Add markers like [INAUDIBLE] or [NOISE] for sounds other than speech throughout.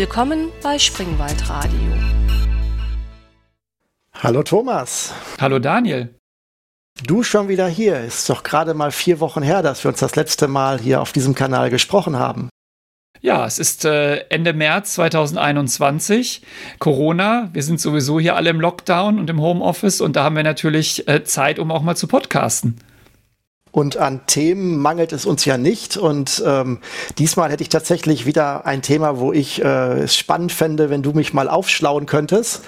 Willkommen bei Springwald Radio. Hallo Thomas. Hallo Daniel. Du schon wieder hier. Ist doch gerade mal vier Wochen her, dass wir uns das letzte Mal hier auf diesem Kanal gesprochen haben. Ja, es ist äh, Ende März 2021. Corona. Wir sind sowieso hier alle im Lockdown und im Homeoffice und da haben wir natürlich äh, Zeit, um auch mal zu podcasten. Und an Themen mangelt es uns ja nicht. Und ähm, diesmal hätte ich tatsächlich wieder ein Thema, wo ich äh, es spannend fände, wenn du mich mal aufschlauen könntest,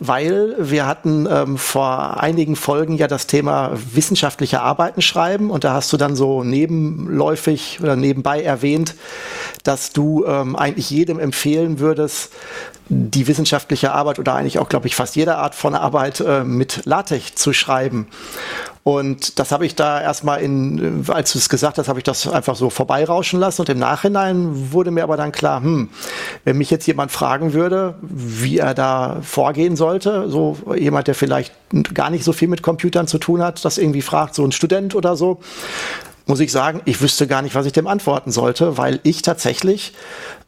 weil wir hatten ähm, vor einigen Folgen ja das Thema wissenschaftliche Arbeiten schreiben und da hast du dann so nebenläufig oder nebenbei erwähnt, dass du ähm, eigentlich jedem empfehlen würdest, die wissenschaftliche Arbeit oder eigentlich auch, glaube ich, fast jede Art von Arbeit äh, mit LaTeX zu schreiben. Und das habe ich da erstmal in, als du es gesagt hast, habe ich das einfach so vorbeirauschen lassen. Und im Nachhinein wurde mir aber dann klar, hm, wenn mich jetzt jemand fragen würde, wie er da vorgehen sollte, so jemand, der vielleicht gar nicht so viel mit Computern zu tun hat, das irgendwie fragt, so ein Student oder so, muss ich sagen, ich wüsste gar nicht, was ich dem antworten sollte, weil ich tatsächlich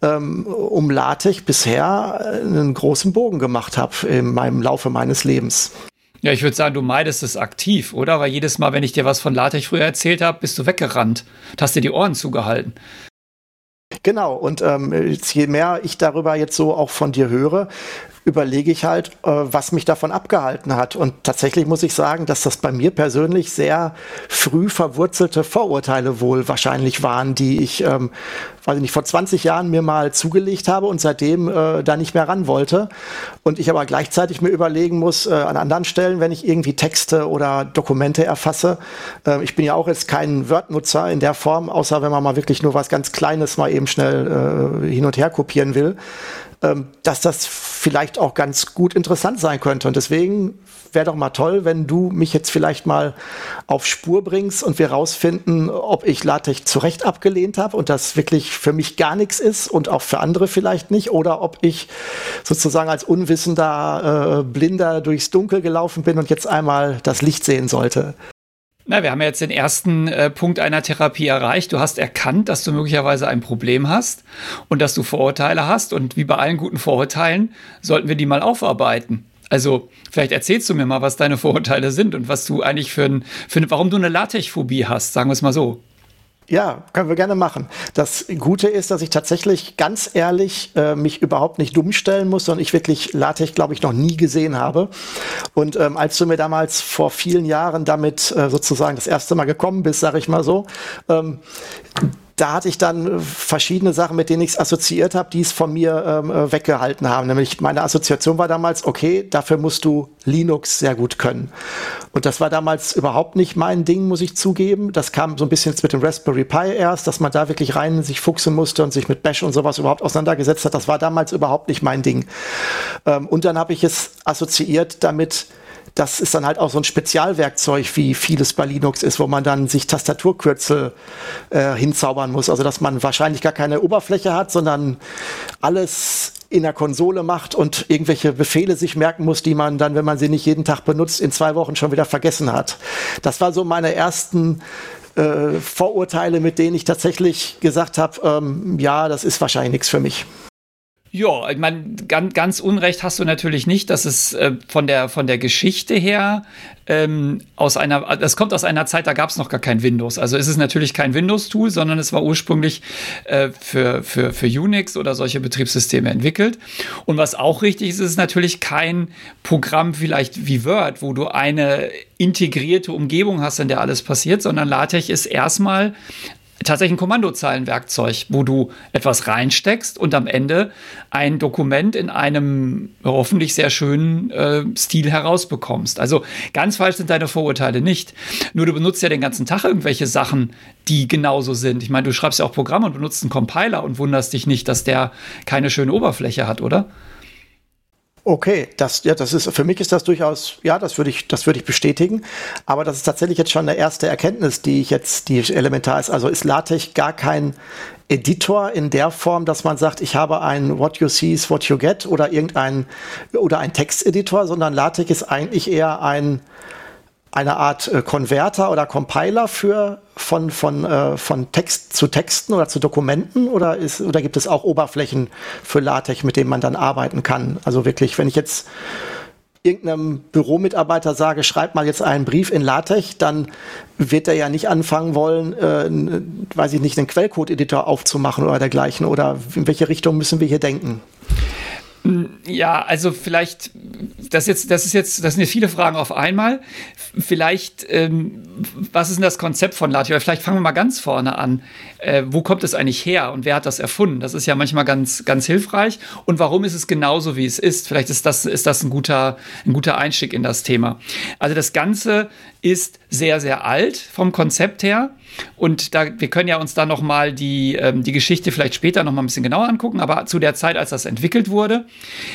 ähm, um LaTeX bisher einen großen Bogen gemacht habe in meinem Laufe meines Lebens. Ja, ich würde sagen, du meidest es aktiv, oder? Weil jedes Mal, wenn ich dir was von LaTeX früher erzählt habe, bist du weggerannt. Du hast dir die Ohren zugehalten. Genau, und ähm, je mehr ich darüber jetzt so auch von dir höre, überlege ich halt, äh, was mich davon abgehalten hat. Und tatsächlich muss ich sagen, dass das bei mir persönlich sehr früh verwurzelte Vorurteile wohl wahrscheinlich waren, die ich, ähm, weiß ich nicht, vor 20 Jahren mir mal zugelegt habe und seitdem äh, da nicht mehr ran wollte. Und ich aber gleichzeitig mir überlegen muss, äh, an anderen Stellen, wenn ich irgendwie Texte oder Dokumente erfasse, äh, ich bin ja auch jetzt kein Word-Nutzer in der Form, außer wenn man mal wirklich nur was ganz Kleines mal eben schnell äh, hin und her kopieren will ähm, dass das vielleicht auch ganz gut interessant sein könnte. Und deswegen wäre doch mal toll, wenn du mich jetzt vielleicht mal auf Spur bringst und wir rausfinden, ob ich LaTeX zu Recht abgelehnt habe und das wirklich für mich gar nichts ist und auch für andere vielleicht nicht oder ob ich sozusagen als unwissender äh, Blinder durchs Dunkel gelaufen bin und jetzt einmal das Licht sehen sollte. Na, wir haben jetzt den ersten äh, Punkt einer Therapie erreicht. Du hast erkannt, dass du möglicherweise ein Problem hast und dass du Vorurteile hast. Und wie bei allen guten Vorurteilen sollten wir die mal aufarbeiten. Also, vielleicht erzählst du mir mal, was deine Vorurteile sind und was du eigentlich für ein, für ein warum du eine Latechphobie hast, sagen wir es mal so. Ja, können wir gerne machen. Das Gute ist, dass ich tatsächlich ganz ehrlich äh, mich überhaupt nicht dumm stellen muss, sondern ich wirklich LaTeX, glaube ich, noch nie gesehen habe. Und ähm, als du mir damals vor vielen Jahren damit äh, sozusagen das erste Mal gekommen bist, sage ich mal so, ähm, da hatte ich dann äh, verschiedene Sachen, mit denen ich es assoziiert habe, die es von mir ähm, äh, weggehalten haben. Nämlich meine Assoziation war damals, okay, dafür musst du Linux sehr gut können. Und das war damals überhaupt nicht mein Ding, muss ich zugeben. Das kam so ein bisschen jetzt mit dem Raspberry Pi erst, dass man da wirklich rein sich fuchsen musste und sich mit Bash und sowas überhaupt auseinandergesetzt hat. Das war damals überhaupt nicht mein Ding. Ähm, und dann habe ich es assoziiert damit, das ist dann halt auch so ein Spezialwerkzeug, wie vieles bei Linux ist, wo man dann sich Tastaturkürzel äh, hinzaubern muss. Also dass man wahrscheinlich gar keine Oberfläche hat, sondern alles in der Konsole macht und irgendwelche Befehle sich merken muss, die man dann, wenn man sie nicht jeden Tag benutzt, in zwei Wochen schon wieder vergessen hat. Das war so meine ersten äh, Vorurteile, mit denen ich tatsächlich gesagt habe, ähm, ja, das ist wahrscheinlich nichts für mich. Ja, ich meine, ganz, ganz Unrecht hast du natürlich nicht, dass es äh, von, der, von der Geschichte her ähm, aus einer, das kommt aus einer Zeit, da gab es noch gar kein Windows. Also ist es natürlich kein Windows-Tool, sondern es war ursprünglich äh, für, für, für Unix oder solche Betriebssysteme entwickelt. Und was auch richtig ist, ist natürlich kein Programm vielleicht wie Word, wo du eine integrierte Umgebung hast, in der alles passiert, sondern LaTeX ist erstmal tatsächlich ein Kommandozeilenwerkzeug, wo du etwas reinsteckst und am Ende ein Dokument in einem hoffentlich sehr schönen äh, Stil herausbekommst. Also ganz falsch sind deine Vorurteile nicht. Nur du benutzt ja den ganzen Tag irgendwelche Sachen, die genauso sind. Ich meine, du schreibst ja auch Programme und benutzt einen Compiler und wunderst dich nicht, dass der keine schöne Oberfläche hat, oder? Okay, das, ja, das ist, für mich ist das durchaus, ja, das würde ich, das würde ich bestätigen. Aber das ist tatsächlich jetzt schon eine erste Erkenntnis, die ich jetzt, die elementar ist. Also ist LaTeX gar kein Editor in der Form, dass man sagt, ich habe ein What You See is What You Get oder irgendein, oder ein Texteditor, sondern LaTeX ist eigentlich eher ein, eine Art äh, Konverter oder Compiler für von, von, äh, von Text zu Texten oder zu Dokumenten oder, ist, oder gibt es auch Oberflächen für LaTeX, mit denen man dann arbeiten kann? Also wirklich, wenn ich jetzt irgendeinem Büromitarbeiter sage, schreib mal jetzt einen Brief in LaTeX, dann wird er ja nicht anfangen wollen, äh, weiß ich nicht, einen Quellcode-Editor aufzumachen oder dergleichen. Oder in welche Richtung müssen wir hier denken? Ja, also vielleicht, das jetzt, das ist jetzt, das sind jetzt viele Fragen auf einmal. Vielleicht, ähm, was ist denn das Konzept von LaTeX? Vielleicht fangen wir mal ganz vorne an. Äh, wo kommt es eigentlich her und wer hat das erfunden? Das ist ja manchmal ganz, ganz hilfreich. Und warum ist es genauso, wie es ist? Vielleicht ist das, ist das ein guter, ein guter Einstieg in das Thema. Also das Ganze ist sehr, sehr alt vom Konzept her. Und da, wir können ja uns da noch mal die, ähm, die Geschichte vielleicht später noch mal ein bisschen genauer angucken. Aber zu der Zeit, als das entwickelt wurde,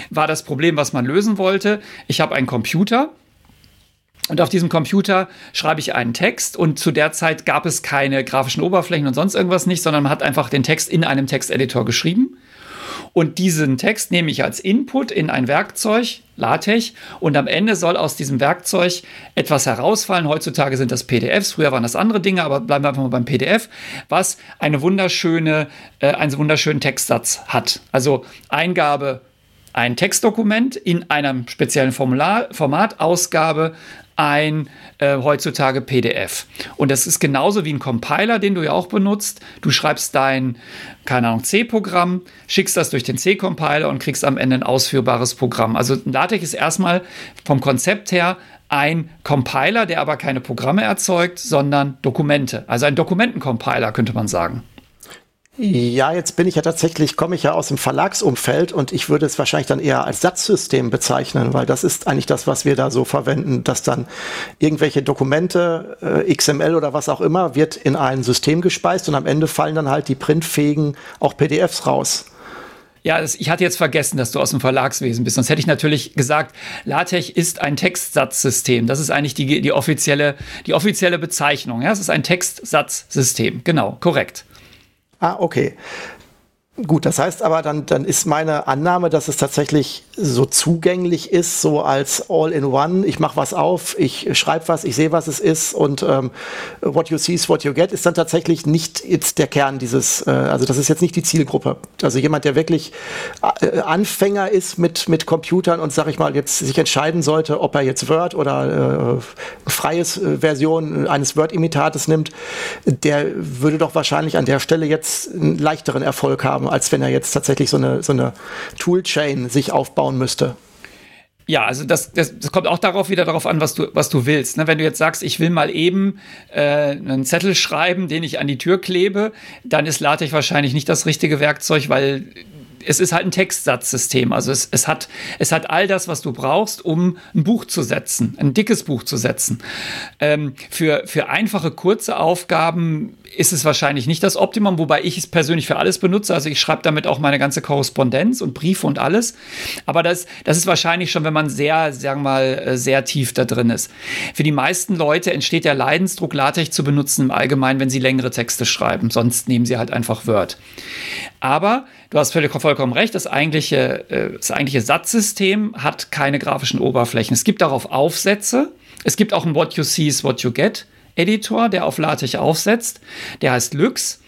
war das Problem, was man lösen wollte. Ich habe einen Computer. Und auf diesem Computer schreibe ich einen Text und zu der Zeit gab es keine grafischen Oberflächen und sonst irgendwas nicht, sondern man hat einfach den Text in einem Texteditor geschrieben. Und diesen Text nehme ich als Input in ein Werkzeug, LaTeX, und am Ende soll aus diesem Werkzeug etwas herausfallen. Heutzutage sind das PDFs, früher waren das andere Dinge, aber bleiben wir einfach mal beim PDF, was eine wunderschöne, äh, einen wunderschönen Textsatz hat. Also Eingabe ein Textdokument in einem speziellen Formular, Format, Ausgabe ein äh, heutzutage PDF. Und das ist genauso wie ein Compiler, den du ja auch benutzt. Du schreibst dein, keine Ahnung, C-Programm, schickst das durch den C-Compiler und kriegst am Ende ein ausführbares Programm. Also LaTeX ist erstmal vom Konzept her ein Compiler, der aber keine Programme erzeugt, sondern Dokumente. Also ein Dokumentencompiler, könnte man sagen. Ja, jetzt bin ich ja tatsächlich, komme ich ja aus dem Verlagsumfeld und ich würde es wahrscheinlich dann eher als Satzsystem bezeichnen, weil das ist eigentlich das, was wir da so verwenden, dass dann irgendwelche Dokumente, äh, XML oder was auch immer, wird in ein System gespeist und am Ende fallen dann halt die printfähigen auch PDFs raus. Ja, ich hatte jetzt vergessen, dass du aus dem Verlagswesen bist. Sonst hätte ich natürlich gesagt, LaTeX ist ein Textsatzsystem. Das ist eigentlich die, die, offizielle, die offizielle Bezeichnung. Ja, es ist ein Textsatzsystem. Genau, korrekt. Ah, okay. Gut, das heißt aber, dann, dann ist meine Annahme, dass es tatsächlich so zugänglich ist, so als All-in-One. Ich mache was auf, ich schreibe was, ich sehe, was es ist und ähm, what you see is what you get ist dann tatsächlich nicht jetzt der Kern dieses, äh, also das ist jetzt nicht die Zielgruppe. Also jemand, der wirklich äh, Anfänger ist mit, mit Computern und, sag ich mal, jetzt sich entscheiden sollte, ob er jetzt Word oder äh, freies äh, Version eines Word-Imitates nimmt, der würde doch wahrscheinlich an der Stelle jetzt einen leichteren Erfolg haben als wenn er jetzt tatsächlich so eine, so eine Toolchain sich aufbauen müsste. Ja, also das, das, das, kommt auch darauf wieder darauf an, was du, was du willst. Ne? Wenn du jetzt sagst, ich will mal eben äh, einen Zettel schreiben, den ich an die Tür klebe, dann ist LaTeX wahrscheinlich nicht das richtige Werkzeug, weil es ist halt ein Textsatzsystem. Also es, es, hat, es hat all das, was du brauchst, um ein Buch zu setzen, ein dickes Buch zu setzen. Ähm, für, für einfache, kurze Aufgaben ist es wahrscheinlich nicht das Optimum, wobei ich es persönlich für alles benutze. Also ich schreibe damit auch meine ganze Korrespondenz und Briefe und alles. Aber das, das ist wahrscheinlich schon, wenn man sehr, sagen wir mal, äh, sehr tief da drin ist. Für die meisten Leute entsteht der Leidensdruck, LaTeX zu benutzen im Allgemeinen, wenn sie längere Texte schreiben. Sonst nehmen sie halt einfach Word. Aber du hast völlig vollkommen recht, das eigentliche, äh, das eigentliche Satzsystem hat keine grafischen Oberflächen. Es gibt darauf Aufsätze. Es gibt auch ein What You See is What You Get. Editor, der auf LaTeX aufsetzt. Der heißt Lux.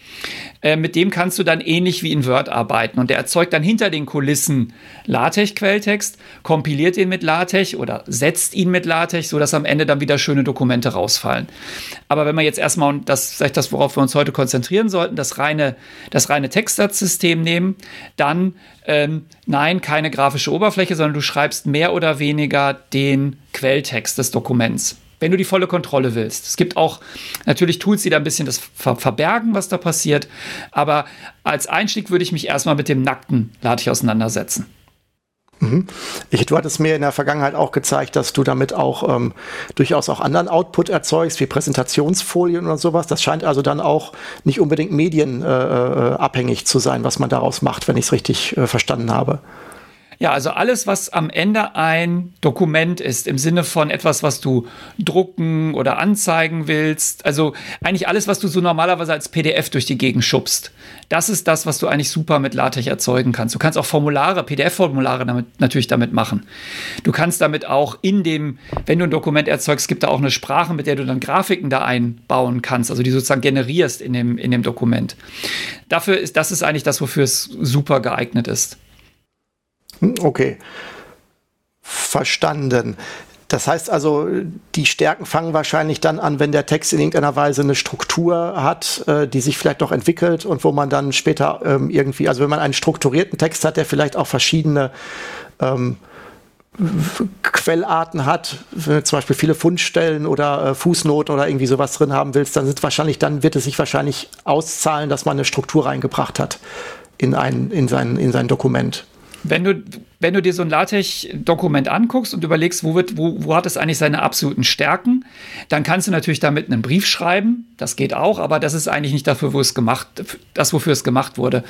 Äh, mit dem kannst du dann ähnlich wie in Word arbeiten. Und der erzeugt dann hinter den Kulissen LaTeX-Quelltext, kompiliert ihn mit LaTeX oder setzt ihn mit LaTeX, sodass am Ende dann wieder schöne Dokumente rausfallen. Aber wenn wir jetzt erstmal, und das ist das, worauf wir uns heute konzentrieren sollten, das reine, das reine Textsatzsystem nehmen, dann ähm, nein, keine grafische Oberfläche, sondern du schreibst mehr oder weniger den Quelltext des Dokuments wenn du die volle Kontrolle willst. Es gibt auch natürlich Tools, die da ein bisschen das ver verbergen, was da passiert. Aber als Einstieg würde ich mich erstmal mit dem nackten LaTeX auseinandersetzen. Mhm. Ich, du hattest mir in der Vergangenheit auch gezeigt, dass du damit auch ähm, durchaus auch anderen Output erzeugst, wie Präsentationsfolien oder sowas. Das scheint also dann auch nicht unbedingt medienabhängig äh, äh zu sein, was man daraus macht, wenn ich es richtig äh, verstanden habe. Ja, also alles, was am Ende ein Dokument ist, im Sinne von etwas, was du drucken oder anzeigen willst. Also eigentlich alles, was du so normalerweise als PDF durch die Gegend schubst. Das ist das, was du eigentlich super mit LaTeX erzeugen kannst. Du kannst auch Formulare, PDF-Formulare damit, natürlich damit machen. Du kannst damit auch in dem, wenn du ein Dokument erzeugst, gibt da auch eine Sprache, mit der du dann Grafiken da einbauen kannst, also die sozusagen generierst in dem, in dem Dokument. Dafür ist, das ist eigentlich das, wofür es super geeignet ist. Hm, okay. Verstanden. Das heißt also, die Stärken fangen wahrscheinlich dann an, wenn der Text in irgendeiner Weise eine Struktur hat, äh, die sich vielleicht auch entwickelt und wo man dann später ähm, irgendwie, also wenn man einen strukturierten Text hat, der vielleicht auch verschiedene ähm, Quellarten hat, wenn du zum Beispiel viele Fundstellen oder äh, Fußnoten oder irgendwie sowas drin haben willst, dann sind wahrscheinlich, dann wird es sich wahrscheinlich auszahlen, dass man eine Struktur reingebracht hat in ein, in sein, in sein Dokument wenn du, wenn du dir so ein LaTeX-Dokument anguckst und überlegst, wo, wird, wo, wo hat es eigentlich seine absoluten Stärken, dann kannst du natürlich damit einen Brief schreiben. Das geht auch, aber das ist eigentlich nicht dafür, wo es gemacht, das, wofür es gemacht wurde.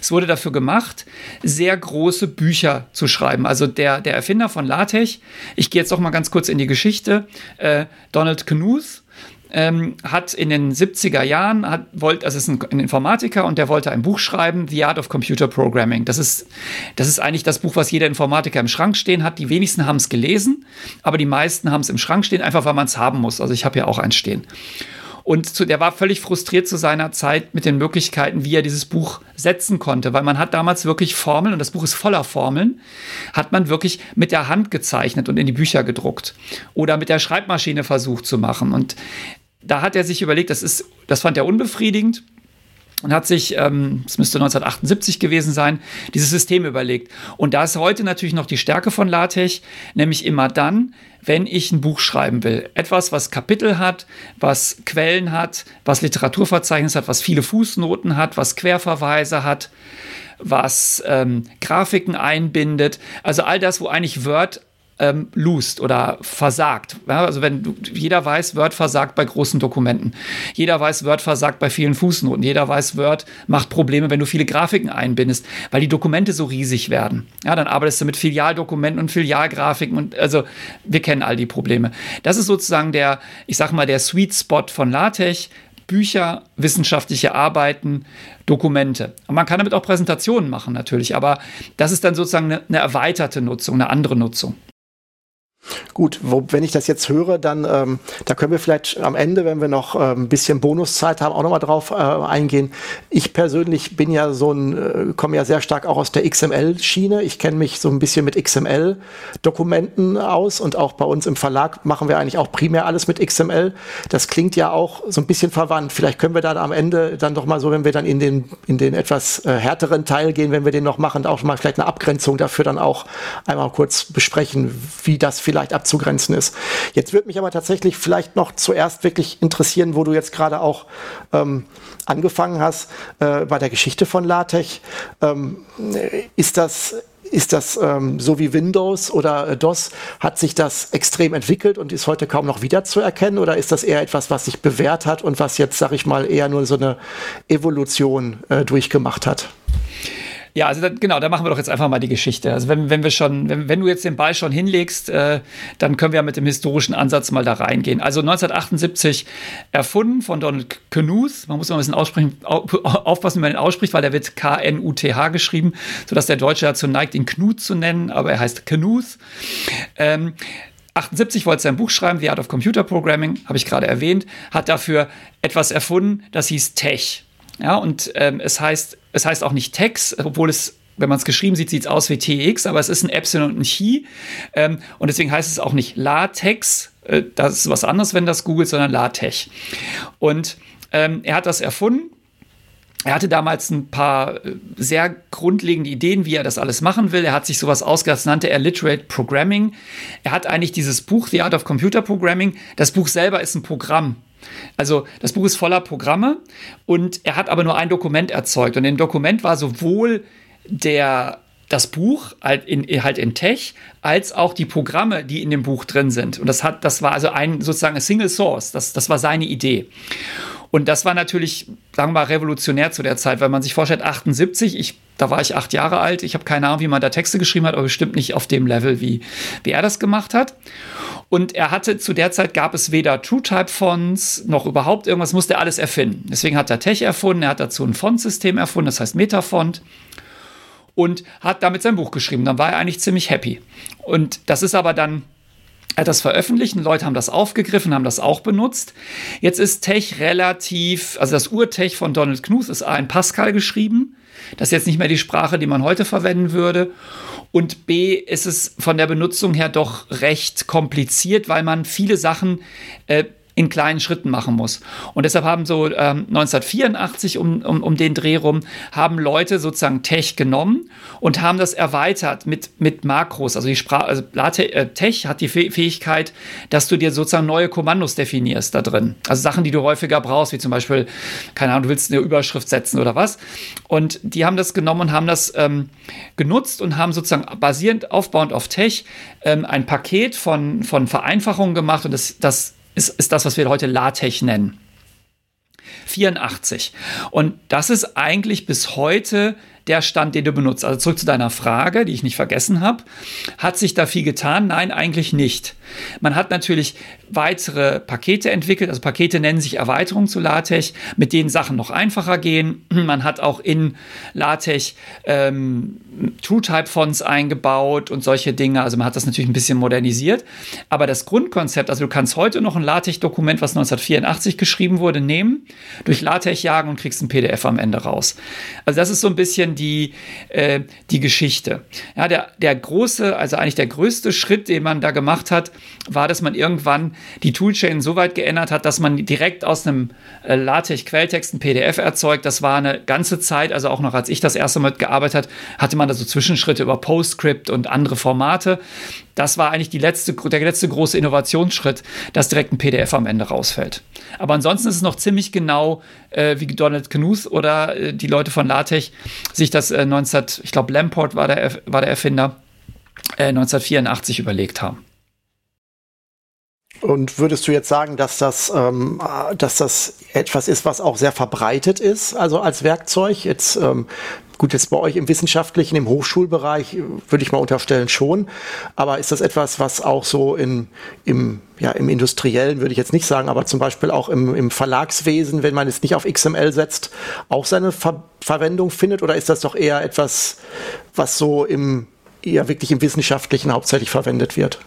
Es wurde dafür gemacht, sehr große Bücher zu schreiben. Also der, der Erfinder von LaTeX, ich gehe jetzt doch mal ganz kurz in die Geschichte, äh, Donald Knuth, ähm, hat in den 70er Jahren, hat, wollt, also ist ein, ein, Informatiker und der wollte ein Buch schreiben, The Art of Computer Programming. Das ist, das ist eigentlich das Buch, was jeder Informatiker im Schrank stehen hat. Die wenigsten haben es gelesen, aber die meisten haben es im Schrank stehen, einfach weil man es haben muss. Also ich habe ja auch eins stehen. Und zu, der war völlig frustriert zu seiner Zeit mit den Möglichkeiten, wie er dieses Buch setzen konnte, weil man hat damals wirklich Formeln, und das Buch ist voller Formeln, hat man wirklich mit der Hand gezeichnet und in die Bücher gedruckt oder mit der Schreibmaschine versucht zu machen. Und da hat er sich überlegt, das ist, das fand er unbefriedigend und hat sich, ähm, es müsste 1978 gewesen sein, dieses System überlegt. Und da ist heute natürlich noch die Stärke von LaTeX, nämlich immer dann, wenn ich ein Buch schreiben will. Etwas, was Kapitel hat, was Quellen hat, was Literaturverzeichnis hat, was viele Fußnoten hat, was Querverweise hat, was ähm, Grafiken einbindet. Also all das, wo eigentlich Word ähm, lust oder versagt. Ja, also wenn du, jeder weiß, Word versagt bei großen Dokumenten. Jeder weiß, Word versagt bei vielen Fußnoten. Jeder weiß, Word macht Probleme, wenn du viele Grafiken einbindest, weil die Dokumente so riesig werden. Ja, dann arbeitest du mit Filialdokumenten und Filialgrafiken und also wir kennen all die Probleme. Das ist sozusagen der, ich sag mal, der Sweet Spot von LaTeX. Bücher, wissenschaftliche Arbeiten, Dokumente. Und man kann damit auch Präsentationen machen natürlich, aber das ist dann sozusagen eine, eine erweiterte Nutzung, eine andere Nutzung. Gut, wo, wenn ich das jetzt höre, dann ähm, da können wir vielleicht am Ende, wenn wir noch äh, ein bisschen Bonuszeit haben, auch nochmal drauf äh, eingehen. Ich persönlich bin ja so ein, äh, komme ja sehr stark auch aus der XML-Schiene. Ich kenne mich so ein bisschen mit XML-Dokumenten aus und auch bei uns im Verlag machen wir eigentlich auch primär alles mit XML. Das klingt ja auch so ein bisschen verwandt. Vielleicht können wir dann am Ende dann doch mal so, wenn wir dann in den, in den etwas äh, härteren Teil gehen, wenn wir den noch machen, auch mal vielleicht eine Abgrenzung dafür dann auch einmal kurz besprechen, wie das vielleicht vielleicht abzugrenzen ist. Jetzt würde mich aber tatsächlich vielleicht noch zuerst wirklich interessieren, wo du jetzt gerade auch ähm, angefangen hast äh, bei der Geschichte von LaTeX. Ähm, ist das ist das ähm, so wie Windows oder äh, DOS? Hat sich das extrem entwickelt und ist heute kaum noch wiederzuerkennen? Oder ist das eher etwas, was sich bewährt hat und was jetzt, sag ich mal, eher nur so eine Evolution äh, durchgemacht hat? Ja, also da, genau, da machen wir doch jetzt einfach mal die Geschichte. Also wenn, wenn wir schon, wenn, wenn du jetzt den Ball schon hinlegst, äh, dann können wir ja mit dem historischen Ansatz mal da reingehen. Also 1978 erfunden von Donald Knuth. Man muss mal ein bisschen aussprechen, aufpassen, wie man den ausspricht, weil der wird K-N-U-T-H geschrieben, sodass der Deutsche dazu neigt, ihn Knut zu nennen, aber er heißt Knuth. Ähm, 78 wollte sein Buch schreiben, The Art of Computer Programming, habe ich gerade erwähnt, hat dafür etwas erfunden, das hieß Tech. Ja, und ähm, es heißt, es heißt auch nicht Tex, obwohl es wenn man es geschrieben sieht, sieht es aus wie TX, aber es ist ein Epsilon und ein Chi. Ähm, und deswegen heißt es auch nicht LaTeX. Äh, das ist was anderes, wenn das googelt, sondern LaTeX. Und ähm, er hat das erfunden. Er hatte damals ein paar äh, sehr grundlegende Ideen, wie er das alles machen will. Er hat sich sowas ausgedacht, das nannte er Literate Programming. Er hat eigentlich dieses Buch, The Art of Computer Programming. Das Buch selber ist ein Programm. Also das Buch ist voller Programme und er hat aber nur ein Dokument erzeugt. Und im Dokument war sowohl der das Buch halt in, halt in Tech, als auch die Programme, die in dem Buch drin sind. Und das hat, das war also ein sozusagen ein Single Source. Das, das war seine Idee. Und das war natürlich, sagen wir mal, revolutionär zu der Zeit, weil man sich vorstellt, 78, ich, da war ich acht Jahre alt, ich habe keine Ahnung, wie man da Texte geschrieben hat, aber bestimmt nicht auf dem Level, wie, wie er das gemacht hat. Und er hatte, zu der Zeit gab es weder TrueType-Fonts noch überhaupt irgendwas, musste er alles erfinden. Deswegen hat er Tech erfunden, er hat dazu ein Fontsystem erfunden, das heißt Metafont und hat damit sein Buch geschrieben. Dann war er eigentlich ziemlich happy. Und das ist aber dann er hat das veröffentlicht und Leute haben das aufgegriffen, haben das auch benutzt. Jetzt ist Tech relativ, also das Urtech von Donald Knuth ist A in Pascal geschrieben. Das ist jetzt nicht mehr die Sprache, die man heute verwenden würde. Und B ist es von der Benutzung her doch recht kompliziert, weil man viele Sachen äh, in kleinen Schritten machen muss. Und deshalb haben so ähm, 1984 um, um, um den Dreh rum, haben Leute sozusagen Tech genommen und haben das erweitert mit, mit Makros. Also die Sprache, also äh, Tech hat die Fähigkeit, dass du dir sozusagen neue Kommandos definierst da drin. Also Sachen, die du häufiger brauchst, wie zum Beispiel, keine Ahnung, du willst eine Überschrift setzen oder was. Und die haben das genommen und haben das ähm, genutzt und haben sozusagen basierend, aufbauend auf Tech ähm, ein Paket von, von Vereinfachungen gemacht und das, das ist, ist das, was wir heute LaTeX nennen. 84. Und das ist eigentlich bis heute der Stand, den du benutzt. Also zurück zu deiner Frage, die ich nicht vergessen habe. Hat sich da viel getan? Nein, eigentlich nicht. Man hat natürlich weitere Pakete entwickelt. Also Pakete nennen sich Erweiterungen zu LaTeX, mit denen Sachen noch einfacher gehen. Man hat auch in LaTeX ähm, TrueType-Fonts eingebaut und solche Dinge. Also man hat das natürlich ein bisschen modernisiert. Aber das Grundkonzept, also du kannst heute noch ein LaTeX-Dokument, was 1984 geschrieben wurde, nehmen, durch LaTeX jagen und kriegst ein PDF am Ende raus. Also das ist so ein bisschen die, äh, die Geschichte. Ja, der, der große, also eigentlich der größte Schritt, den man da gemacht hat, war, dass man irgendwann die Toolchain so weit geändert hat, dass man direkt aus einem äh, LaTeX-Quelltext ein PDF erzeugt. Das war eine ganze Zeit, also auch noch als ich das erste Mal gearbeitet hatte man da so Zwischenschritte über PostScript und andere Formate. Das war eigentlich die letzte, der letzte große Innovationsschritt, dass direkt ein PDF am Ende rausfällt. Aber ansonsten ist es noch ziemlich genau, äh, wie Donald Knuth oder äh, die Leute von LaTeX sich das äh, 19, ich glaube Lamport war der, war der Erfinder, 1984 äh, überlegt haben. Und würdest du jetzt sagen, dass das, ähm, dass das etwas ist, was auch sehr verbreitet ist, also als Werkzeug? Jetzt ähm, gut, jetzt bei euch im wissenschaftlichen, im Hochschulbereich würde ich mal unterstellen schon. Aber ist das etwas, was auch so in, im, ja, im industriellen, würde ich jetzt nicht sagen, aber zum Beispiel auch im, im Verlagswesen, wenn man es nicht auf XML setzt, auch seine Ver Verwendung findet? Oder ist das doch eher etwas, was so im, eher wirklich im wissenschaftlichen hauptsächlich verwendet wird?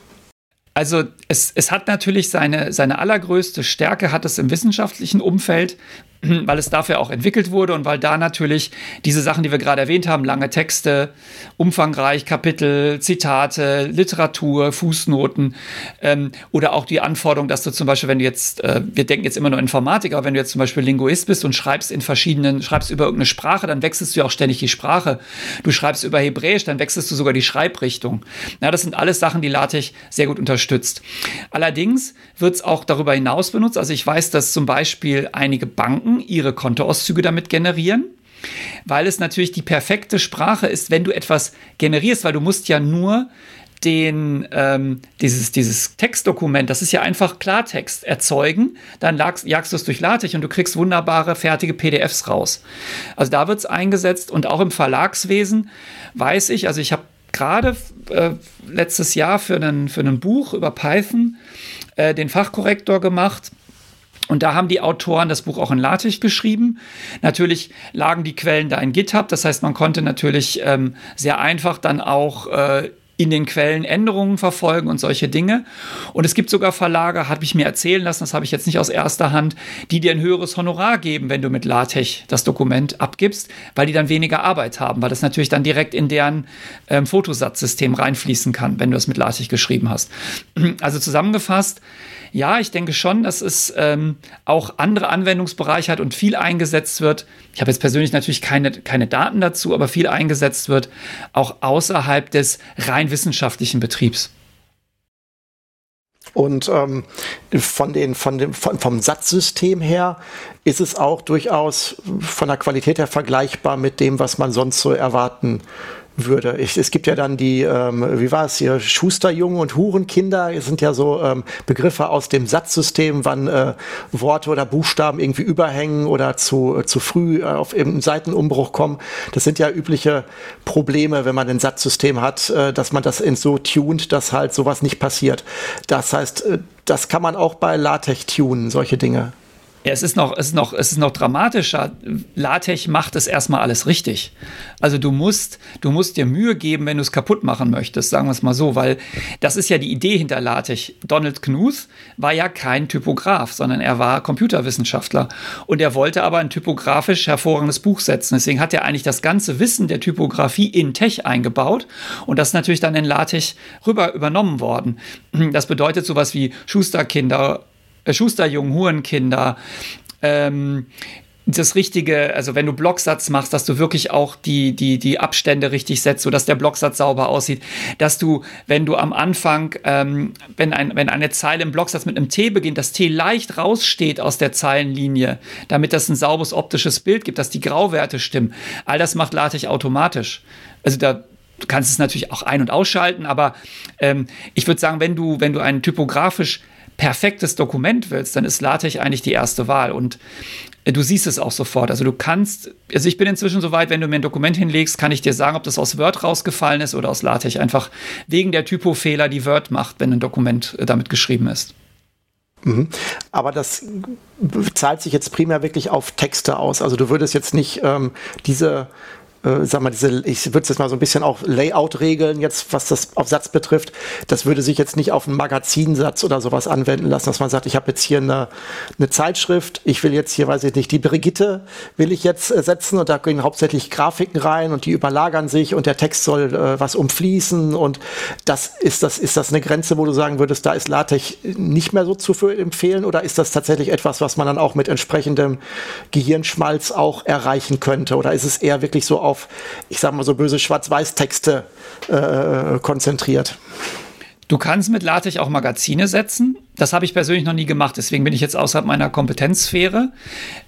Also es, es hat natürlich seine, seine allergrößte Stärke, hat es im wissenschaftlichen Umfeld, [CLEARS THROAT] weil es dafür auch entwickelt wurde und weil da natürlich diese Sachen, die wir gerade erwähnt haben, lange Texte, umfangreich Kapitel, Zitate, Literatur, Fußnoten ähm, oder auch die Anforderung, dass du zum Beispiel, wenn du jetzt, äh, wir denken jetzt immer nur Informatik, aber wenn du jetzt zum Beispiel Linguist bist und schreibst in verschiedenen, schreibst über irgendeine Sprache, dann wechselst du ja auch ständig die Sprache. Du schreibst über Hebräisch, dann wechselst du sogar die Schreibrichtung. Ja, das sind alles Sachen, die LaTeX sehr gut unterstützt. Allerdings wird es auch darüber hinaus benutzt. Also ich weiß, dass zum Beispiel einige Banken ihre Kontoauszüge damit generieren, weil es natürlich die perfekte Sprache ist, wenn du etwas generierst, weil du musst ja nur den, ähm, dieses, dieses Textdokument, das ist ja einfach Klartext erzeugen, dann lagst, jagst du es durch LaTeX und du kriegst wunderbare, fertige PDFs raus. Also da wird es eingesetzt und auch im Verlagswesen weiß ich, also ich habe gerade äh, letztes Jahr für ein für einen Buch über Python äh, den Fachkorrektor gemacht und da haben die Autoren das Buch auch in LaTeX geschrieben. Natürlich lagen die Quellen da in GitHub. Das heißt, man konnte natürlich ähm, sehr einfach dann auch äh, in den Quellen Änderungen verfolgen und solche Dinge. Und es gibt sogar Verlage, habe ich mir erzählen lassen, das habe ich jetzt nicht aus erster Hand, die dir ein höheres Honorar geben, wenn du mit LaTeX das Dokument abgibst, weil die dann weniger Arbeit haben, weil das natürlich dann direkt in deren ähm, Fotosatzsystem reinfließen kann, wenn du es mit LaTeX geschrieben hast. [CLEARS THROAT] Also zusammengefasst, ja, ich denke schon, dass es ähm, auch andere Anwendungsbereiche hat und viel eingesetzt wird. Ich habe jetzt persönlich natürlich keine, keine Daten dazu, aber viel eingesetzt wird, auch außerhalb des rein wissenschaftlichen Betriebs. Und ähm, von den, von dem, von, vom Satzsystem her ist es auch durchaus von der Qualität her vergleichbar mit dem, was man sonst so erwarten würde. Ich, es gibt ja dann die, ähm, wie war es hier, Schusterjungen und Hurenkinder, sind ja so ähm, Begriffe aus dem Satzsystem, wann äh, Worte oder Buchstaben irgendwie überhängen oder zu, äh, zu früh äh, auf eben Seitenumbruch kommen. Das sind ja übliche Probleme, wenn man ein Satzsystem hat, äh, dass man das in so tunt, dass halt sowas nicht passiert. Das heißt, äh, das kann man auch bei LaTeX tunen, solche Dinge. Ja, es ist noch, es ist noch, es ist noch dramatischer. LaTeX macht es erstmal alles richtig. Also du musst, du musst dir Mühe geben, wenn du es kaputt machen möchtest, sagen wir es mal so, weil das ist ja die Idee hinter LaTeX. Donald Knuth war ja kein Typograf, sondern er war Computerwissenschaftler und er wollte aber ein typografisch hervorragendes Buch setzen. Deswegen hat er eigentlich das ganze Wissen der Typografie in Tech eingebaut und das ist natürlich dann in LaTeX rüber übernommen worden. Das bedeutet sowas wie Schusterkinder Schusterjungen, Hurenkinder, ähm, das richtige, also wenn du Blocksatz machst, dass du wirklich auch die, die, die Abstände richtig setzt, sodass der Blocksatz sauber aussieht, dass du, wenn du am Anfang, ähm, wenn, ein, wenn eine Zeile im Blocksatz mit einem T beginnt, das T leicht raussteht aus der Zeilenlinie, damit das ein sauberes optisches Bild gibt, dass die Grauwerte stimmen. All das macht LaTeX automatisch. Also da, du kannst es natürlich auch ein- und ausschalten, aber ähm, ich würde sagen, wenn du, wenn du einen typografisch perfektes Dokument willst, dann ist LaTeX eigentlich die erste Wahl. Und äh, du siehst es auch sofort. Also du kannst, also ich bin inzwischen so weit, wenn du mir ein Dokument hinlegst, kann ich dir sagen, ob das aus Word rausgefallen ist oder aus LaTeX. Einfach wegen der Typofehler, die Word macht, wenn ein Dokument äh, damit geschrieben ist. Mhm. Aber das zahlt sich jetzt primär wirklich auf Texte aus. Also du würdest jetzt nicht ähm, diese äh, sag mal, diese, ich würde jetzt mal so ein bisschen auch Layout-Regeln jetzt, was das auf Satz betrifft, das würde sich jetzt nicht auf einen Magazinsatz oder sowas anwenden lassen, dass man sagt, ich habe jetzt hier eine, eine Zeitschrift, ich will jetzt hier, weiß ich nicht, die Brigitte will ich jetzt äh, setzen und da gehen hauptsächlich Grafiken rein und die überlagern sich und der Text soll äh, was umfließen und das ist das, ist das eine Grenze, wo du sagen würdest, da ist LaTeX nicht mehr so zu empfehlen oder ist das tatsächlich etwas, was man dann auch mit entsprechendem Gehirnschmalz auch erreichen könnte oder ist es eher wirklich so auf auf, ich sag mal so böse Schwarz-Weiß-Texte äh, konzentriert. Du kannst mit LaTeX auch Magazine setzen. Das habe ich persönlich noch nie gemacht, deswegen bin ich jetzt außerhalb meiner Kompetenzsphäre.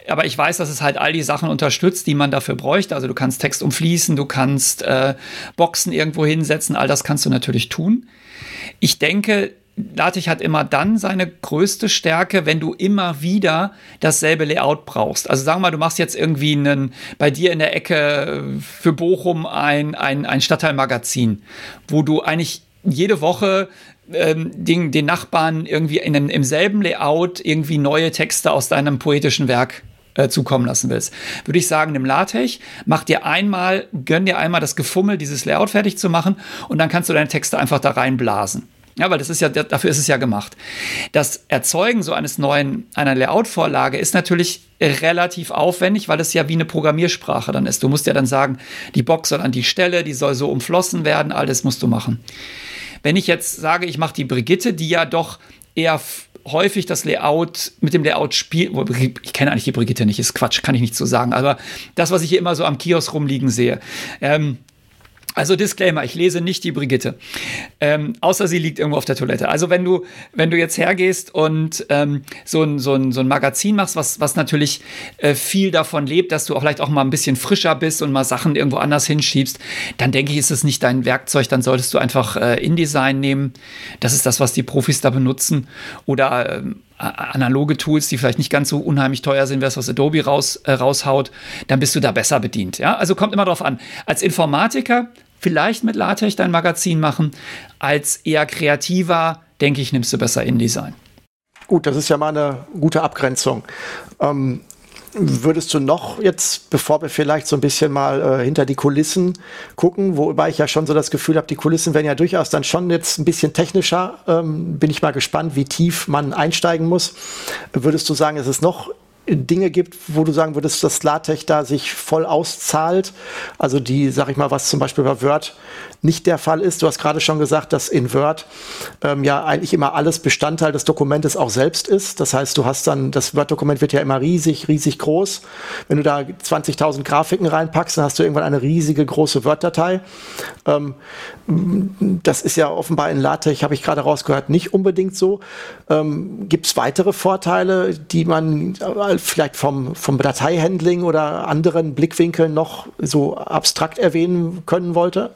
Aber ich weiß, dass es halt all die Sachen unterstützt, die man dafür bräuchte. Also du kannst Text umfließen, du kannst äh, Boxen irgendwo hinsetzen, all das kannst du natürlich tun. Ich denke, LaTeX hat immer dann seine größte Stärke, wenn du immer wieder dasselbe Layout brauchst. Also sagen wir mal, du machst jetzt irgendwie einen, bei dir in der Ecke für Bochum ein, ein, ein Stadtteilmagazin, wo du eigentlich jede Woche ähm, den, den Nachbarn irgendwie in, im selben Layout irgendwie neue Texte aus deinem poetischen Werk äh, zukommen lassen willst, würde ich sagen, nimm LaTeX, mach dir einmal, gönn dir einmal das Gefummel, dieses Layout fertig zu machen und dann kannst du deine Texte einfach da reinblasen. Ja, weil das ist ja, dafür ist es ja gemacht. Das Erzeugen so eines neuen, einer Layout-Vorlage ist natürlich relativ aufwendig, weil es ja wie eine Programmiersprache dann ist. Du musst ja dann sagen, die Box soll an die Stelle, die soll so umflossen werden, alles musst du machen. Wenn ich jetzt sage, ich mache die Brigitte, die ja doch eher häufig das Layout mit dem Layout spielt. Ich kenne eigentlich die Brigitte nicht, ist Quatsch, kann ich nicht so sagen. Aber das, was ich hier immer so am Kiosk rumliegen sehe. Ähm, also Disclaimer, ich lese nicht die Brigitte. Ähm, außer sie liegt irgendwo auf der Toilette. Also wenn du, wenn du jetzt hergehst und ähm, so, ein, so, ein, so ein Magazin machst, was, was natürlich äh, viel davon lebt, dass du auch vielleicht auch mal ein bisschen frischer bist und mal Sachen irgendwo anders hinschiebst, dann denke ich, ist es nicht dein Werkzeug, dann solltest du einfach äh, InDesign nehmen. Das ist das, was die Profis da benutzen. Oder ähm, analoge Tools, die vielleicht nicht ganz so unheimlich teuer sind, wie das, was Adobe raus, äh, raushaut, dann bist du da besser bedient. Ja? Also kommt immer darauf an. Als Informatiker vielleicht mit LaTeX dein Magazin machen. Als eher kreativer, denke ich, nimmst du besser InDesign. Gut, das ist ja mal eine gute Abgrenzung. Ähm, würdest du noch jetzt, bevor wir vielleicht so ein bisschen mal äh, hinter die Kulissen gucken, wobei ich ja schon so das Gefühl habe, die Kulissen werden ja durchaus dann schon jetzt ein bisschen technischer, ähm, bin ich mal gespannt, wie tief man einsteigen muss. Würdest du sagen, es ist noch Dinge gibt, wo du sagen würdest, dass LaTeX da sich voll auszahlt. Also die, sag ich mal, was zum Beispiel bei Word nicht der Fall ist. Du hast gerade schon gesagt, dass in Word ähm, ja eigentlich immer alles Bestandteil des Dokumentes auch selbst ist. Das heißt, du hast dann, das Word-Dokument wird ja immer riesig, riesig groß. Wenn du da 20.000 Grafiken reinpackst, dann hast du irgendwann eine riesige große Word-Datei. Ähm, das ist ja offenbar in LaTeX, habe ich gerade rausgehört, nicht unbedingt so. Ähm, Gibt es weitere Vorteile, die man vielleicht vom, vom Dateihandling oder anderen Blickwinkeln noch so abstrakt erwähnen können wollte?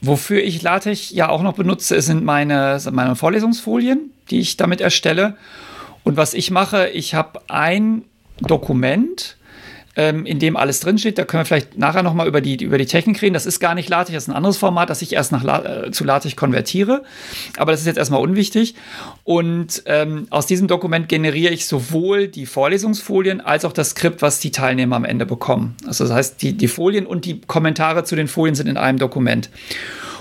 Wofür ich LaTeX ja auch noch benutze, sind meine, meine Vorlesungsfolien, die ich damit erstelle. Und was ich mache, ich habe ein Dokument, ähm, in dem alles drinsteht. Da können wir vielleicht nachher nochmal über die, über die Technik reden. Das ist gar nicht LaTeX, das ist ein anderes Format, das ich erst nach La äh, zu LaTeX konvertiere. Aber das ist jetzt erstmal unwichtig. Und ähm, aus diesem Dokument generiere ich sowohl die Vorlesungsfolien als auch das Skript, was die Teilnehmer am Ende bekommen. Also das heißt, die, die Folien und die Kommentare zu den Folien sind in einem Dokument.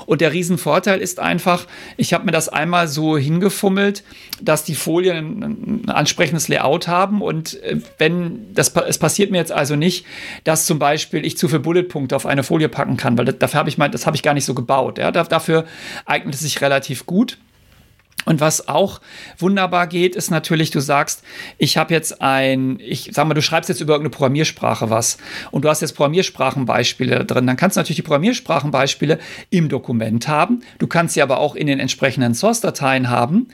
Und der Riesenvorteil ist einfach, ich habe mir das einmal so hingefummelt, dass die Folien ein, ein ansprechendes Layout haben. Und äh, wenn das es passiert mir jetzt also nicht, dass zum Beispiel ich zu viele Bulletpunkte auf eine Folie packen kann, weil das, dafür habe ich mal, das habe ich gar nicht so gebaut. Ja, dafür eignet es sich relativ gut. Und was auch wunderbar geht, ist natürlich, du sagst, ich habe jetzt ein, ich sag mal, du schreibst jetzt über irgendeine Programmiersprache was und du hast jetzt Programmiersprachenbeispiele drin. Dann kannst du natürlich die Programmiersprachenbeispiele im Dokument haben. Du kannst sie aber auch in den entsprechenden Source-Dateien haben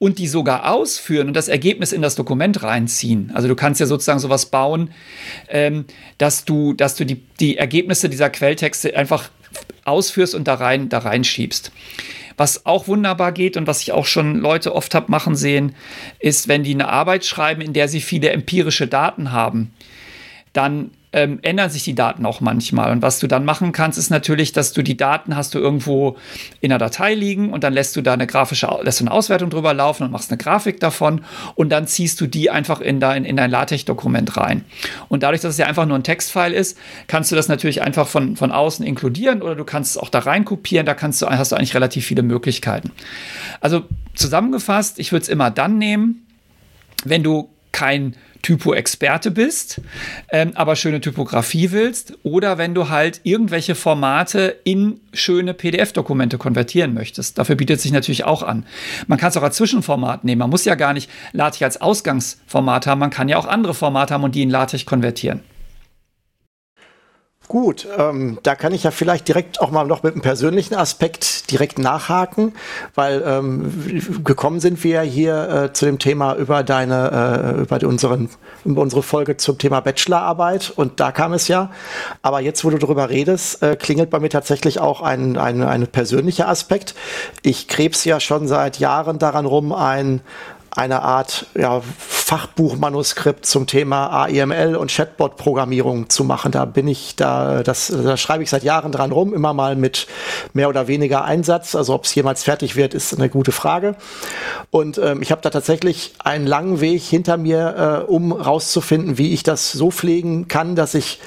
und die sogar ausführen und das Ergebnis in das Dokument reinziehen. Also du kannst ja sozusagen sowas bauen, ähm, dass du, dass du die, die Ergebnisse dieser Quelltexte einfach ausführst und da rein, da reinschiebst. Was auch wunderbar geht und was ich auch schon Leute oft habe machen sehen, ist, wenn die eine Arbeit schreiben, in der sie viele empirische Daten haben, dann ähm, ändern sich die Daten auch manchmal. Und was du dann machen kannst, ist natürlich, dass du die Daten hast du irgendwo in einer Datei liegen und dann lässt du da eine grafische, lässt du eine Auswertung drüber laufen und machst eine Grafik davon und dann ziehst du die einfach in dein, in dein LaTeX-Dokument rein. Und dadurch, dass es ja einfach nur ein Textfile ist, kannst du das natürlich einfach von, von außen inkludieren oder du kannst es auch da rein kopieren. Da kannst du, hast du eigentlich relativ viele Möglichkeiten. Also zusammengefasst, ich würde es immer dann nehmen, wenn du kein Typo-Experte bist, ähm, aber schöne Typografie willst oder wenn du halt irgendwelche Formate in schöne PDF-Dokumente konvertieren möchtest. Dafür bietet sich natürlich auch an. Man kann es auch als Zwischenformat nehmen. Man muss ja gar nicht LaTeX als Ausgangsformat haben. Man kann ja auch andere Formate haben und die in LaTeX konvertieren. Gut, ähm, da kann ich ja vielleicht direkt auch mal noch mit einem persönlichen Aspekt direkt nachhaken, weil ähm, gekommen sind wir hier äh, zu dem Thema über deine, äh, über unseren, über unsere Folge zum Thema Bachelorarbeit und da kam es ja. Aber jetzt, wo du darüber redest, äh, klingelt bei mir tatsächlich auch ein, ein, ein persönlicher Aspekt. Ich krebs ja schon seit Jahren daran rum, ein eine Art ja, Fachbuchmanuskript zum Thema AIML und Chatbot-Programmierung zu machen. Da bin ich da, das, da schreibe ich seit Jahren dran rum, immer mal mit mehr oder weniger Einsatz. Also ob es jemals fertig wird, ist eine gute Frage. Und ähm, ich habe da tatsächlich einen langen Weg hinter mir, äh, um rauszufinden, wie ich das so pflegen kann, dass ich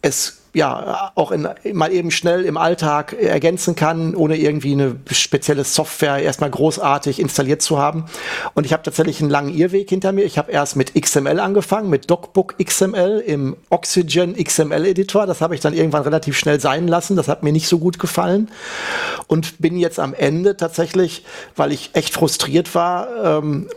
es ja auch in, mal eben schnell im Alltag ergänzen kann, ohne irgendwie eine spezielle Software erstmal großartig installiert zu haben. Und ich habe tatsächlich einen langen Irrweg hinter mir. Ich habe erst mit XML angefangen, mit DocBook XML im Oxygen XML Editor. Das habe ich dann irgendwann relativ schnell sein lassen. Das hat mir nicht so gut gefallen. Und bin jetzt am Ende tatsächlich, weil ich echt frustriert war, ähm,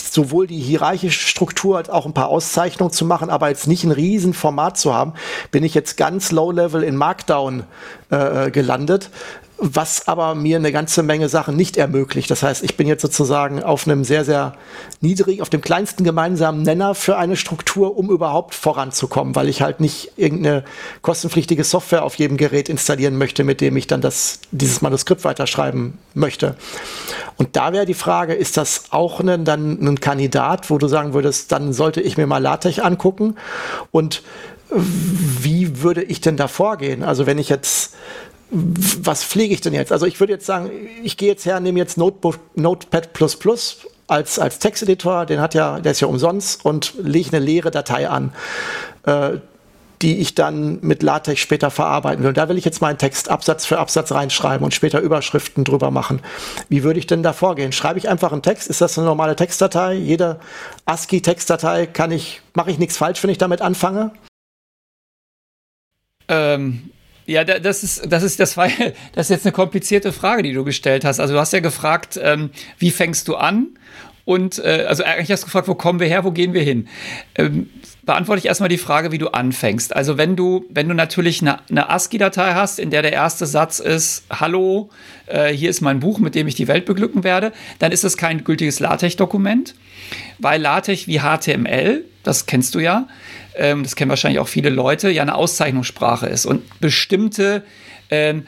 sowohl die hierarchische Struktur als auch ein paar Auszeichnungen zu machen, aber jetzt nicht ein riesen Format zu haben, bin ich jetzt ganz low-level in Markdown äh, gelandet was aber mir eine ganze Menge Sachen nicht ermöglicht. Das heißt, ich bin jetzt sozusagen auf einem sehr, sehr niedrigen, auf dem kleinsten gemeinsamen Nenner für eine Struktur, um überhaupt voranzukommen, weil ich halt nicht irgendeine kostenpflichtige Software auf jedem Gerät installieren möchte, mit dem ich dann das, dieses Manuskript weiterschreiben möchte. Und da wäre die Frage, ist das auch ne, dann ein Kandidat, wo du sagen würdest, dann sollte ich mir mal LaTeX angucken und wie würde ich denn da vorgehen? Also wenn ich jetzt was pflege ich denn jetzt? Also ich würde jetzt sagen, ich gehe jetzt her, nehme jetzt Notebook, Notepad als, als Texteditor, den hat ja, der ist ja umsonst und lege eine leere Datei an, äh, die ich dann mit LaTeX später verarbeiten will. Und da will ich jetzt meinen Text Absatz für Absatz reinschreiben und später Überschriften drüber machen. Wie würde ich denn da vorgehen? Schreibe ich einfach einen Text? Ist das eine normale Textdatei? Jede ASCII-Textdatei kann ich, mache ich nichts falsch, wenn ich damit anfange? Ähm, ja, das ist, das ist, das war, [LAUGHS] das ist jetzt eine komplizierte Frage, die du gestellt hast. Also du hast ja gefragt, ähm, wie fängst du an? Und äh, also eigentlich hast du gefragt, wo kommen wir her, wo gehen wir hin? Ähm, beantworte ich erstmal die Frage, wie du anfängst. Also wenn du, wenn du natürlich eine, eine ASCII-Datei hast, in der der erste Satz ist, hallo, äh, hier ist mein Buch, mit dem ich die Welt beglücken werde, dann ist das kein gültiges LaTeX-Dokument, weil LaTeX wie HTML, das kennst du ja, ähm, das kennen wahrscheinlich auch viele Leute, ja eine Auszeichnungssprache ist. Und bestimmte ähm,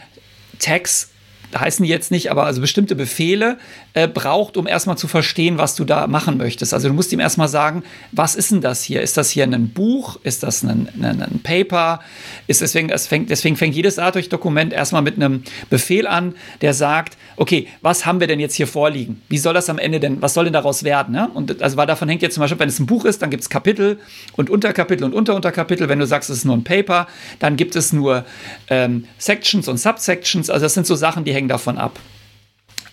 Tags heißen die jetzt nicht, aber also bestimmte Befehle äh, braucht, um erstmal zu verstehen, was du da machen möchtest. Also du musst ihm erstmal sagen, was ist denn das hier? Ist das hier ein Buch? Ist das ein, ein, ein Paper? Ist deswegen, es fängt, deswegen fängt jedes LaTeX-Dokument erstmal mit einem Befehl an, der sagt, okay, was haben wir denn jetzt hier vorliegen? Wie soll das am Ende denn, was soll denn daraus werden? Ne? Und also weil davon hängt jetzt zum Beispiel, wenn es ein Buch ist, dann gibt es Kapitel und Unterkapitel und Unterunterkapitel. Wenn du sagst, es ist nur ein Paper, dann gibt es nur ähm, Sections und Subsections. Also das sind so Sachen, die hängen davon ab.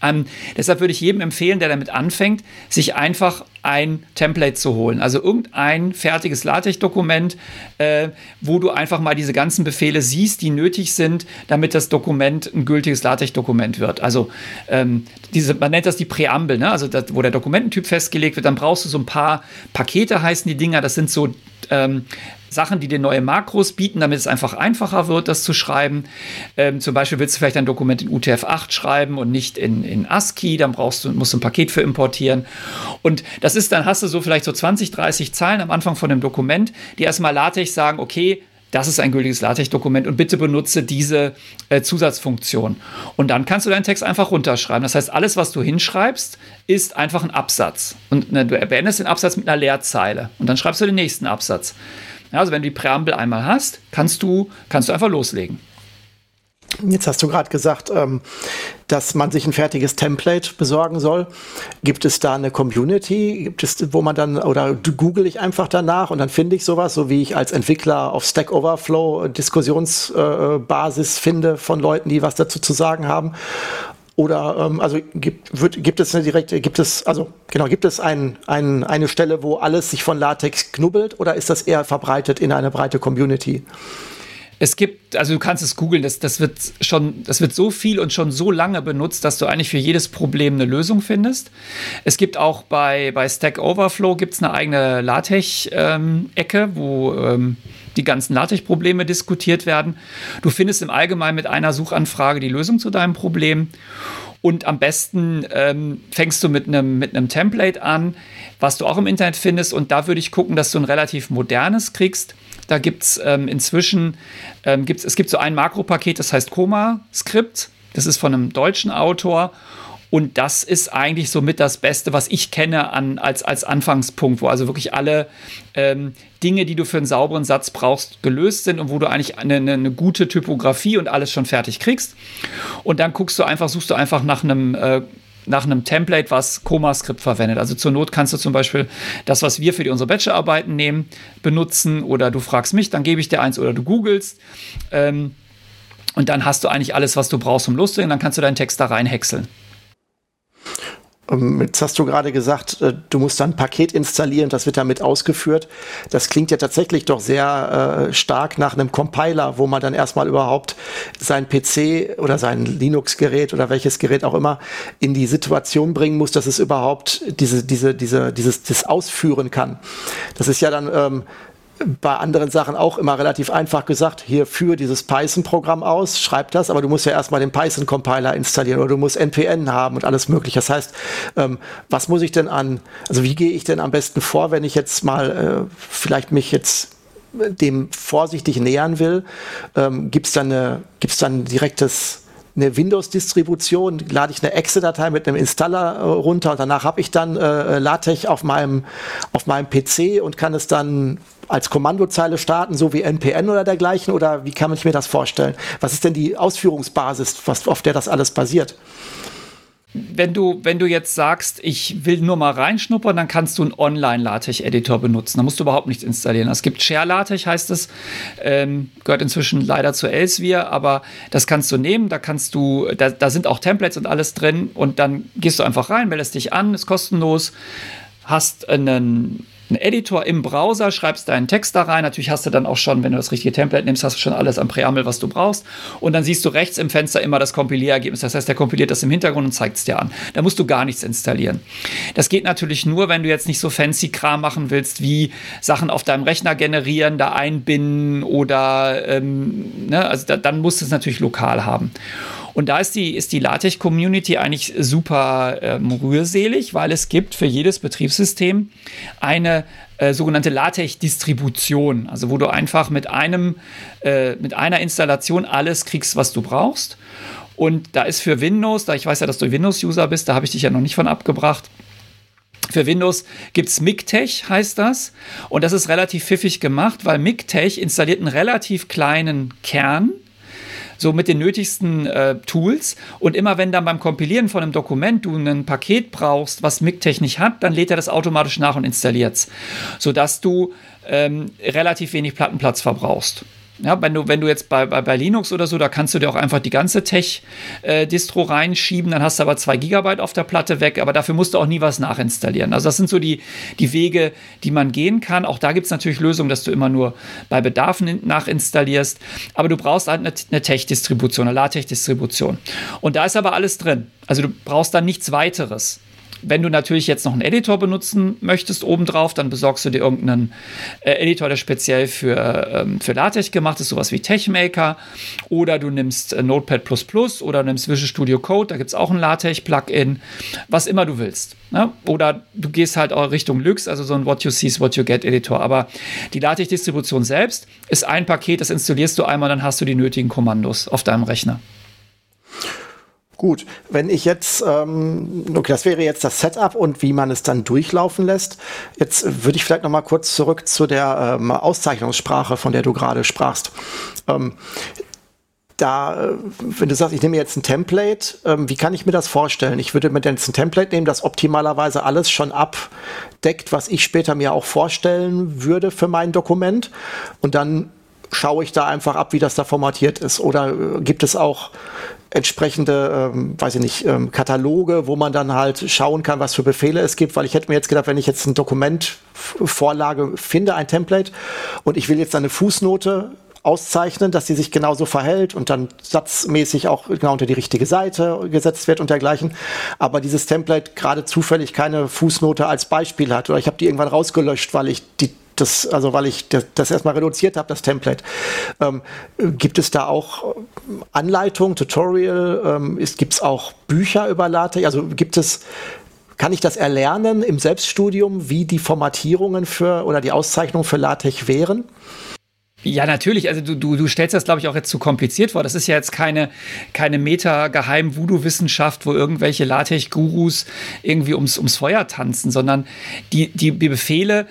Ähm, deshalb würde ich jedem empfehlen, der damit anfängt, sich einfach ein Template zu holen. Also irgendein fertiges LaTeX-Dokument, äh, wo du einfach mal diese ganzen Befehle siehst, die nötig sind, damit das Dokument ein gültiges LaTeX-Dokument wird. Also ähm, diese, man nennt das die Präambel, ne? also das, wo der Dokumententyp festgelegt wird. Dann brauchst du so ein paar Pakete, heißen die Dinger. Das sind so ähm, Sachen, die dir neue Makros bieten, damit es einfach einfacher wird, das zu schreiben. Ähm, zum Beispiel willst du vielleicht ein Dokument in UTF-8 schreiben und nicht in, in ASCII, dann brauchst du, musst du ein Paket für importieren. Und das ist, dann hast du so vielleicht so 20, 30 Zeilen am Anfang von dem Dokument, die erstmal LaTeX sagen, okay, das ist ein gültiges LaTeX-Dokument und bitte benutze diese äh, Zusatzfunktion. Und dann kannst du deinen Text einfach runterschreiben. Das heißt, alles, was du hinschreibst, ist einfach ein Absatz. Und ne, du beendest den Absatz mit einer Leerzeile. Und dann schreibst du den nächsten Absatz. Ja, also wenn du die Präambel einmal hast, kannst du, kannst du einfach loslegen. Jetzt hast du gerade gesagt, ähm, dass man sich ein fertiges Template besorgen soll. Gibt es da eine Community? Gibt es, wo man dann, oder google ich einfach danach und dann finde ich sowas, so wie ich als Entwickler auf Stack Overflow Diskussionsbasis äh, finde von Leuten, die was dazu zu sagen haben? Oder ähm, also gibt, wird, gibt es eine direkte, gibt es, also genau, gibt es ein, ein, eine Stelle, wo alles sich von Latex knubbelt oder ist das eher verbreitet in eine breite Community? Es gibt, also du kannst es googeln, das, das wird schon, das wird so viel und schon so lange benutzt, dass du eigentlich für jedes Problem eine Lösung findest. Es gibt auch bei, bei Stack Overflow gibt's eine eigene LaTeX-Ecke, ähm, wo ähm, die ganzen LaTeX-Probleme diskutiert werden. Du findest im Allgemeinen mit einer Suchanfrage die Lösung zu deinem Problem. Und am besten ähm, fängst du mit einem mit Template an, was du auch im Internet findest. Und da würde ich gucken, dass du ein relativ modernes kriegst. Da gibt es ähm, inzwischen, ähm, gibt's, es gibt so ein Makropaket, das heißt Koma-Skript. Das ist von einem deutschen Autor. Und das ist eigentlich somit das Beste, was ich kenne an, als, als Anfangspunkt, wo also wirklich alle ähm, Dinge, die du für einen sauberen Satz brauchst, gelöst sind und wo du eigentlich eine, eine, eine gute Typografie und alles schon fertig kriegst. Und dann guckst du einfach, suchst du einfach nach einem äh, nach einem Template, was ComaScript verwendet. Also zur Not kannst du zum Beispiel das, was wir für die, unsere Bachelorarbeiten nehmen, benutzen oder du fragst mich, dann gebe ich dir eins oder du googelst. Ähm, und dann hast du eigentlich alles, was du brauchst, um loszulegen. Dann kannst du deinen Text da reinhäckseln. Ähm, jetzt hast du gerade gesagt, äh, du musst dann ein Paket installieren, das wird damit ausgeführt. Das klingt ja tatsächlich doch sehr äh, stark nach einem Compiler, wo man dann erstmal überhaupt sein PC oder sein Linux-Gerät oder welches Gerät auch immer in die Situation bringen muss, dass es überhaupt diese, diese, diese, dieses, das ausführen kann. Das ist ja dann ähm, bei anderen Sachen auch immer relativ einfach gesagt, hier führe dieses Python-Programm aus, schreib das, aber du musst ja erstmal den Python-Compiler installieren oder du musst NPN haben und alles mögliche. Das heißt, ähm, was muss ich denn an, also wie gehe ich denn am besten vor, wenn ich jetzt mal äh, vielleicht mich jetzt dem vorsichtig nähern will? Ähm, Gibt es dann, eine, gibt's dann direktes eine Windows-Distribution, lade ich eine Exe-Datei mit einem Installer äh, runter und danach habe ich dann äh, LaTeX auf meinem, auf meinem PC und kann es dann als Kommandozeile starten, so wie NPN oder dergleichen? Oder wie kann man sich mir das vorstellen? Was ist denn die Ausführungsbasis, was, auf der das alles basiert? Wenn du, wenn du jetzt sagst, ich will nur mal reinschnuppern, dann kannst du einen Online-LaTeX-Editor benutzen. Da musst du überhaupt nichts installieren. Es gibt Share-LaTeX, heißt es. Ähm, gehört inzwischen leider zu Elsevier, aber das kannst du nehmen. Da kannst du, da, da sind auch Templates und alles drin. Und dann gehst du einfach rein, meldest dich an, ist kostenlos, hast einen einen Editor im Browser, schreibst deinen Text da rein. Natürlich hast du dann auch schon, wenn du das richtige Template nimmst, hast du schon alles am Präambel, was du brauchst. Und dann siehst du rechts im Fenster immer das Kompilierergebnis. Das heißt, der kompiliert das im Hintergrund und zeigt es dir an. Da musst du gar nichts installieren. Das geht natürlich nur, wenn du jetzt nicht so fancy Kram machen willst, wie Sachen auf deinem Rechner generieren, da einbinden oder, ähm, ne? also da, dann musst du es natürlich lokal haben. Und da ist die, ist die LaTeX-Community eigentlich super ähm, rührselig, weil es gibt für jedes Betriebssystem eine äh, sogenannte LaTeX-Distribution, also wo du einfach mit einem, äh, mit einer Installation alles kriegst, was du brauchst. Und da ist für Windows, da ich weiß ja, dass du Windows-User bist, da habe ich dich ja noch nicht von abgebracht, für Windows gibt es MIGTech, heißt das. Und das ist relativ pfiffig gemacht, weil MIGTech installiert einen relativ kleinen Kern so mit den nötigsten äh, Tools. Und immer wenn dann beim Kompilieren von einem Dokument du ein Paket brauchst, was MIG nicht hat, dann lädt er das automatisch nach und installiert es, sodass du ähm, relativ wenig Plattenplatz verbrauchst. Ja, wenn du, wenn du jetzt bei, bei, bei Linux oder so, da kannst du dir auch einfach die ganze Tech-Distro äh, reinschieben, dann hast du aber zwei Gigabyte auf der Platte weg, aber dafür musst du auch nie was nachinstallieren. Also das sind so die, die Wege, die man gehen kann. Auch da gibt es natürlich Lösungen, dass du immer nur bei Bedarf nachinstallierst, aber du brauchst halt eine, eine Tech-Distribution, eine LaTeX-Distribution. Und da ist aber alles drin. Also du brauchst dann nichts weiteres. Wenn du natürlich jetzt noch einen Editor benutzen möchtest obendrauf, dann besorgst du dir irgendeinen äh, Editor, der speziell für, ähm, für LaTeX gemacht ist, sowas wie TechMaker. Oder du nimmst äh, Notepad oder nimmst Visual Studio Code, da gibt es auch ein LaTeX-Plugin, was immer du willst. Ne? Oder du gehst halt auch Richtung Lux, also so ein What You See is What You Get Editor. Aber die LaTeX-Distribution selbst ist ein Paket, das installierst du einmal, dann hast du die nötigen Kommandos auf deinem Rechner. Gut, wenn ich jetzt, ähm, okay, das wäre jetzt das Setup und wie man es dann durchlaufen lässt. Jetzt würde ich vielleicht noch mal kurz zurück zu der ähm, Auszeichnungssprache, von der du gerade sprachst. Ähm, da, äh, wenn du sagst, ich nehme jetzt ein Template, ähm, wie kann ich mir das vorstellen? Ich würde mir jetzt ein Template nehmen, das optimalerweise alles schon abdeckt, was ich später mir auch vorstellen würde für mein Dokument. Und dann schaue ich da einfach ab, wie das da formatiert ist. Oder äh, gibt es auch entsprechende, ähm, weiß ich nicht, ähm, Kataloge, wo man dann halt schauen kann, was für Befehle es gibt, weil ich hätte mir jetzt gedacht, wenn ich jetzt ein Dokument Vorlage finde, ein Template und ich will jetzt eine Fußnote auszeichnen, dass sie sich genauso verhält und dann satzmäßig auch genau unter die richtige Seite gesetzt wird und dergleichen. Aber dieses Template gerade zufällig keine Fußnote als Beispiel hat oder ich habe die irgendwann rausgelöscht, weil ich die das, also weil ich das, das erstmal reduziert habe, das Template. Ähm, gibt es da auch Anleitung, Tutorial? Ähm, gibt es auch Bücher über LaTeX? Also gibt es kann ich das erlernen im Selbststudium, wie die Formatierungen für oder die Auszeichnungen für LaTeX wären? Ja, natürlich. Also du, du, du stellst das, glaube ich, auch jetzt zu kompliziert vor. Das ist ja jetzt keine, keine Meta-Geheim-Voodoo-Wissenschaft, wo irgendwelche LaTeX-Gurus irgendwie ums, ums Feuer tanzen, sondern die, die Befehle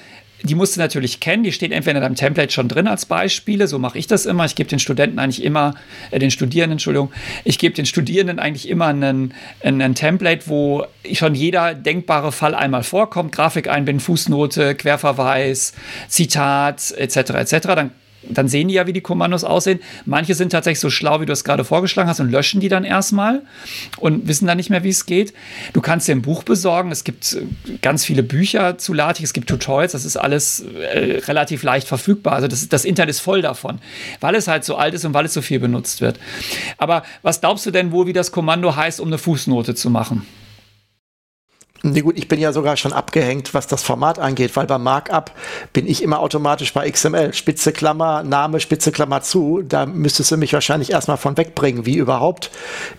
die musst du natürlich kennen. Die stehen entweder in deinem Template schon drin als Beispiele. So mache ich das immer. Ich gebe den Studenten eigentlich immer, äh, den Studierenden, Entschuldigung, ich gebe den Studierenden eigentlich immer einen, einen Template, wo schon jeder denkbare Fall einmal vorkommt. Grafik einbinden, Fußnote, Querverweis, Zitat, etc. etc. Dann dann sehen die ja, wie die Kommandos aussehen. Manche sind tatsächlich so schlau, wie du es gerade vorgeschlagen hast, und löschen die dann erstmal und wissen dann nicht mehr, wie es geht. Du kannst dir ein Buch besorgen. Es gibt äh, ganz viele Bücher zu LaTeX, es gibt Tutorials, das ist alles äh, relativ leicht verfügbar. Also das, das Internet ist voll davon, weil es halt so alt ist und weil es so viel benutzt wird. Aber was glaubst du denn wohl, wie das Kommando heißt, um eine Fußnote zu machen? Nee, gut, ich bin ja sogar schon abgehängt, was das Format angeht, weil beim Markup bin ich immer automatisch bei XML. Spitze Klammer, Name, Spitze Klammer zu. Da müsstest du mich wahrscheinlich erstmal von wegbringen, wie überhaupt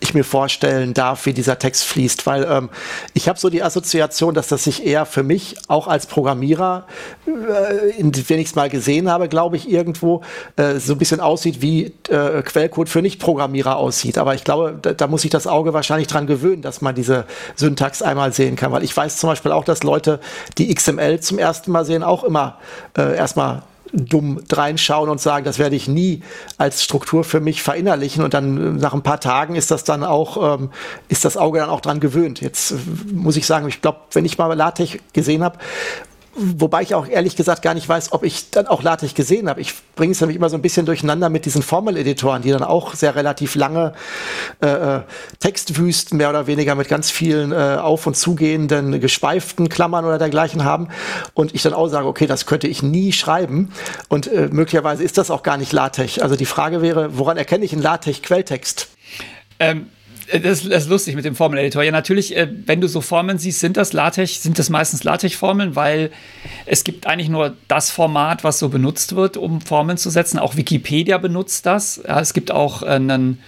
ich mir vorstellen darf, wie dieser Text fließt. Weil ähm, ich habe so die Assoziation, dass das sich eher für mich auch als Programmierer, äh, wenn ich es mal gesehen habe, glaube ich, irgendwo äh, so ein bisschen aussieht, wie äh, Quellcode für Nicht-Programmierer aussieht. Aber ich glaube, da, da muss sich das Auge wahrscheinlich dran gewöhnen, dass man diese Syntax einmal sehen kann weil ich weiß zum Beispiel auch, dass Leute, die XML zum ersten Mal sehen, auch immer äh, erstmal dumm reinschauen und sagen, das werde ich nie als Struktur für mich verinnerlichen und dann äh, nach ein paar Tagen ist das dann auch, ähm, ist das Auge dann auch dran gewöhnt. Jetzt äh, muss ich sagen, ich glaube, wenn ich mal LaTeX gesehen habe, Wobei ich auch ehrlich gesagt gar nicht weiß, ob ich dann auch LaTeX gesehen habe. Ich bringe es nämlich immer so ein bisschen durcheinander mit diesen Formel-Editoren, die dann auch sehr relativ lange äh, äh, Textwüsten mehr oder weniger mit ganz vielen äh, auf- und zugehenden geschweiften Klammern oder dergleichen haben. Und ich dann auch sage, okay, das könnte ich nie schreiben. Und äh, möglicherweise ist das auch gar nicht LaTeX. Also die Frage wäre, woran erkenne ich einen LaTeX-Quelltext? Ähm, äh, das, das, ist lustig mit dem Formeleditor. Ja, natürlich, äh, wenn du so Formeln siehst, sind das LaTeX, sind das meistens LaTeX-Formeln, weil es gibt eigentlich nur das Format, was so benutzt wird, um Formeln zu setzen. Auch Wikipedia benutzt das. Ja, es gibt auch einen,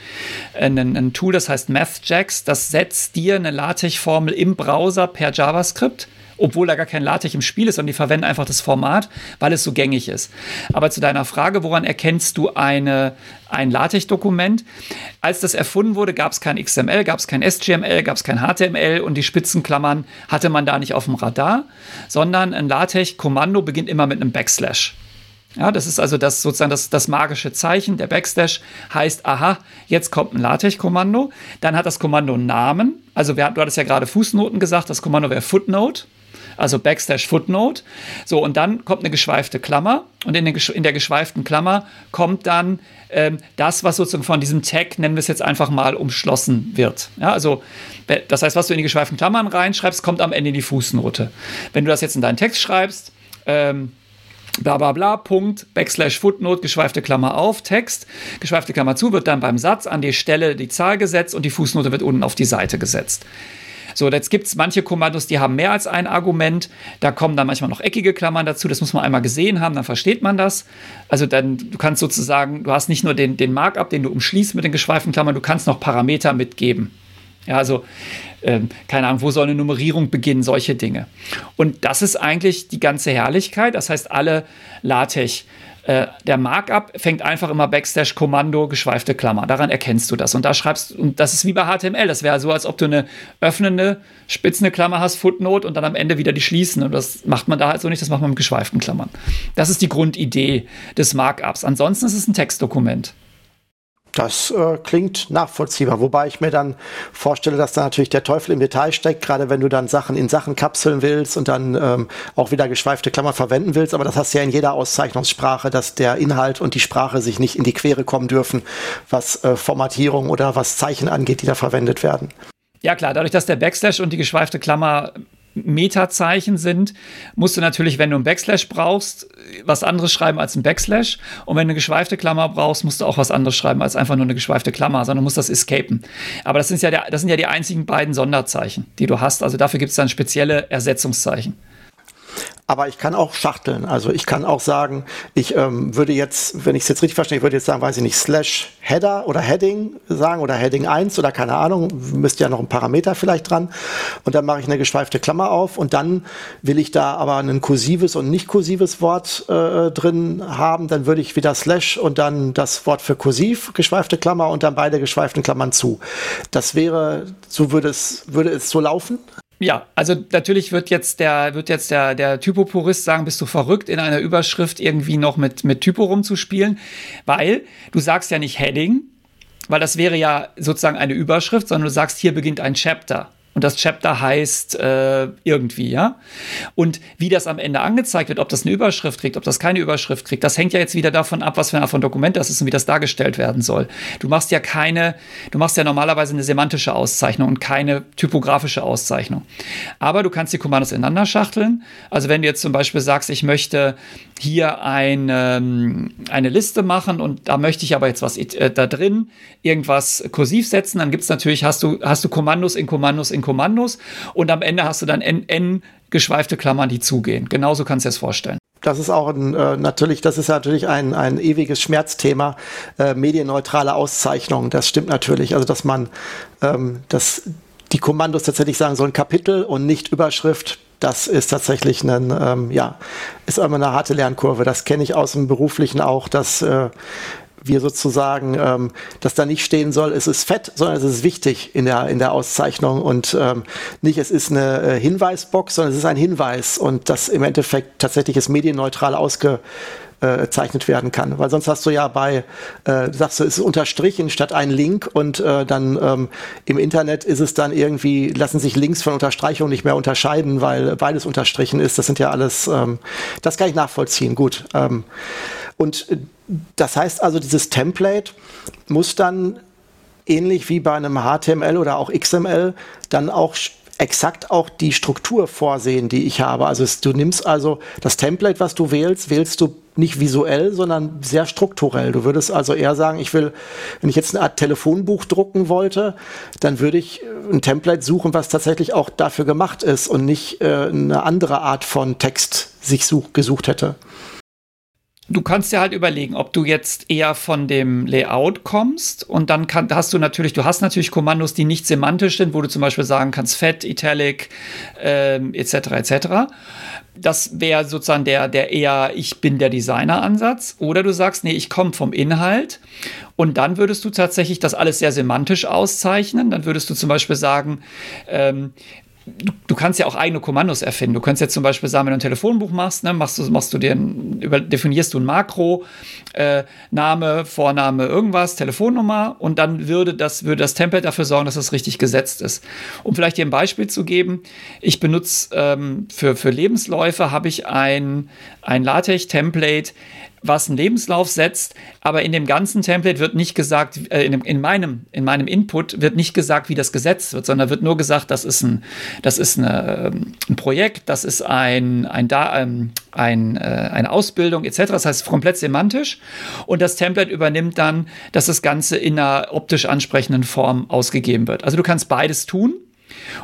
einen, ein Tool, das heißt MathJax, das setzt dir eine LaTeX-Formel im Browser per JavaScript obwohl da gar kein LaTeX im Spiel ist, sondern die verwenden einfach das Format, weil es so gängig ist. Aber zu deiner Frage, woran erkennst du eine, ein LaTeX-Dokument? Als das erfunden wurde, gab es kein XML, gab es kein SGML, gab es kein HTML und die Spitzenklammern hatte man da nicht auf dem Radar, sondern ein LaTeX-Kommando beginnt immer mit einem Backslash. Ja, das ist also das sozusagen das, das magische Zeichen. Der Backslash heißt, aha, jetzt kommt ein LaTeX-Kommando. Dann hat das Kommando einen Namen. Also wir, du hattest ja gerade Fußnoten gesagt, das Kommando wäre Footnote also Backslash Footnote. So, und dann kommt eine geschweifte Klammer und in, den, in der geschweiften Klammer kommt dann ähm, das, was sozusagen von diesem Tag, nennen wir es jetzt einfach mal, umschlossen wird. Ja, also, das heißt, was du in die geschweiften Klammern reinschreibst, kommt am Ende in die Fußnote. Wenn du das jetzt in deinen Text schreibst, ähm, bla bla bla, Punkt, Backslash Footnote, geschweifte Klammer auf, Text, geschweifte Klammer zu, wird dann beim Satz an die Stelle die Zahl gesetzt und die Fußnote wird unten auf die Seite gesetzt. So, jetzt gibt es manche Kommandos, die haben mehr als ein Argument. Da kommen dann manchmal noch eckige Klammern dazu. Das muss man einmal gesehen haben, dann versteht man das. Also dann, du kannst sozusagen, du hast nicht nur den, den Markup, den du umschließt mit den geschweiften Klammern, du kannst noch Parameter mitgeben. Ja, also ähm, keine Ahnung, wo soll eine Nummerierung beginnen, solche Dinge. Und das ist eigentlich die ganze Herrlichkeit. Das heißt, alle LaTeX äh, der Markup fängt einfach immer Backslash Kommando, geschweifte Klammer. Daran erkennst du das. Und da schreibst und das ist wie bei HTML. Das wäre so, als ob du eine öffnende, spitzende Klammer hast, Footnote und dann am Ende wieder die schließen. Und das macht man da halt so nicht, das macht man mit geschweiften Klammern. Das ist die Grundidee des Markups. Ansonsten ist es ein Textdokument. Das äh, klingt nachvollziehbar, wobei ich mir dann vorstelle, dass da natürlich der Teufel im Detail steckt, gerade wenn du dann Sachen in Sachen kapseln willst und dann ähm, auch wieder geschweifte Klammern verwenden willst. Aber das hast du ja in jeder Auszeichnungssprache, dass der Inhalt und die Sprache sich nicht in die Quere kommen dürfen, was äh, Formatierung oder was Zeichen angeht, die da verwendet werden. Ja klar, dadurch, dass der Backslash und die geschweifte Klammer Metazeichen sind, musst du natürlich, wenn du ein Backslash brauchst, was anderes schreiben als ein Backslash. Und wenn du eine geschweifte Klammer brauchst, musst du auch was anderes schreiben als einfach nur eine geschweifte Klammer, sondern musst das escapen. Aber das sind ja, der, das sind ja die einzigen beiden Sonderzeichen, die du hast. Also dafür gibt es dann spezielle Ersetzungszeichen aber ich kann auch schachteln. Also ich kann auch sagen, ich ähm, würde jetzt, wenn ich es jetzt richtig verstehe, ich würde jetzt sagen, weiß ich nicht, Slash Header oder Heading sagen oder Heading 1 oder keine Ahnung, müsste ja noch ein Parameter vielleicht dran. Und dann mache ich eine geschweifte Klammer auf und dann will ich da aber ein kursives und nicht kursives Wort äh, drin haben. Dann würde ich wieder Slash und dann das Wort für kursiv, geschweifte Klammer und dann beide geschweiften Klammern zu. Das wäre, so würde es, würde es so laufen? Ja, also natürlich wird jetzt der, wird jetzt der, der Typopurist sagen, bist du verrückt, in einer Überschrift irgendwie noch mit, mit Typo rumzuspielen, weil du sagst ja nicht Heading, weil das wäre ja sozusagen eine Überschrift, sondern du sagst, hier beginnt ein Chapter und das Chapter heißt äh, irgendwie, ja. Und wie das am Ende angezeigt wird, ob das eine Überschrift kriegt, ob das keine Überschrift kriegt, das hängt ja jetzt wieder davon ab, was für eine Art von Dokument das ist und wie das dargestellt werden soll. Du machst ja keine, du machst ja normalerweise eine semantische Auszeichnung und keine typografische Auszeichnung. Aber du kannst die Kommandos ineinander schachteln. Also wenn du jetzt zum Beispiel sagst, ich möchte hier eine, ähm, eine Liste machen und da möchte ich aber jetzt was äh, da drin irgendwas kursiv setzen, dann gibt es natürlich, hast du, hast du Kommandos in Kommandos in Kommandos und am Ende hast du dann n, n geschweifte Klammern, die zugehen. Genauso kannst du dir das vorstellen. Das ist auch ein, äh, natürlich, das ist natürlich ein, ein ewiges Schmerzthema, äh, medienneutrale Auszeichnung. Das stimmt natürlich. Also, dass man, ähm, dass die Kommandos tatsächlich sagen sollen Kapitel und nicht Überschrift. Das ist tatsächlich ein, ähm, ja, ist immer eine harte Lernkurve. Das kenne ich aus dem Beruflichen auch, dass äh, wir sozusagen, ähm, dass da nicht stehen soll, es ist fett, sondern es ist wichtig in der, in der Auszeichnung und ähm, nicht, es ist eine äh, Hinweisbox, sondern es ist ein Hinweis und das im Endeffekt tatsächlich ist medienneutral ausge, gezeichnet werden kann. Weil sonst hast du ja bei, äh, sagst du, es ist unterstrichen statt ein Link und äh, dann ähm, im Internet ist es dann irgendwie, lassen sich Links von Unterstreichung nicht mehr unterscheiden, weil beides unterstrichen ist. Das sind ja alles, ähm, das kann ich nachvollziehen, gut. Ähm, und äh, das heißt also, dieses Template muss dann ähnlich wie bei einem HTML oder auch XML dann auch exakt auch die Struktur vorsehen, die ich habe. Also es, du nimmst also das Template, was du wählst, wählst du nicht visuell, sondern sehr strukturell. Du würdest also eher sagen, ich will, wenn ich jetzt eine Art Telefonbuch drucken wollte, dann würde ich äh, ein Template suchen, was tatsächlich auch dafür gemacht ist und nicht äh, eine andere Art von Text sich such, gesucht hätte. Du kannst dir halt überlegen, ob du jetzt eher von dem Layout kommst und dann kann, hast du natürlich, du hast natürlich Kommandos, die nicht semantisch sind, wo du zum Beispiel sagen kannst Fett, Italic ähm, etc. etc. Das wäre sozusagen der, der eher ich bin der Designer-Ansatz. Oder du sagst, nee, ich komme vom Inhalt und dann würdest du tatsächlich das alles sehr semantisch auszeichnen. Dann würdest du zum Beispiel sagen, ähm, du, kannst ja auch eigene Kommandos erfinden. Du könntest jetzt zum Beispiel sagen, wenn du ein Telefonbuch machst, ne, machst du, machst du dir ein, über, definierst du ein Makro, äh, Name, Vorname, irgendwas, Telefonnummer und dann würde das, würde das Template dafür sorgen, dass das richtig gesetzt ist. Um vielleicht dir ein Beispiel zu geben, ich benutze ähm, für, für Lebensläufe habe ich ein, ein LaTeX-Template, was einen Lebenslauf setzt, aber in dem ganzen Template wird nicht gesagt, äh, in, in, meinem, in meinem Input wird nicht gesagt, wie das gesetzt wird, sondern wird nur gesagt, das ist ein, das ist eine, ähm, ein Projekt, das ist ein, ein, ähm, ein, äh, eine Ausbildung etc. Das heißt komplett semantisch und das Template übernimmt dann, dass das Ganze in einer optisch ansprechenden Form ausgegeben wird. Also du kannst beides tun.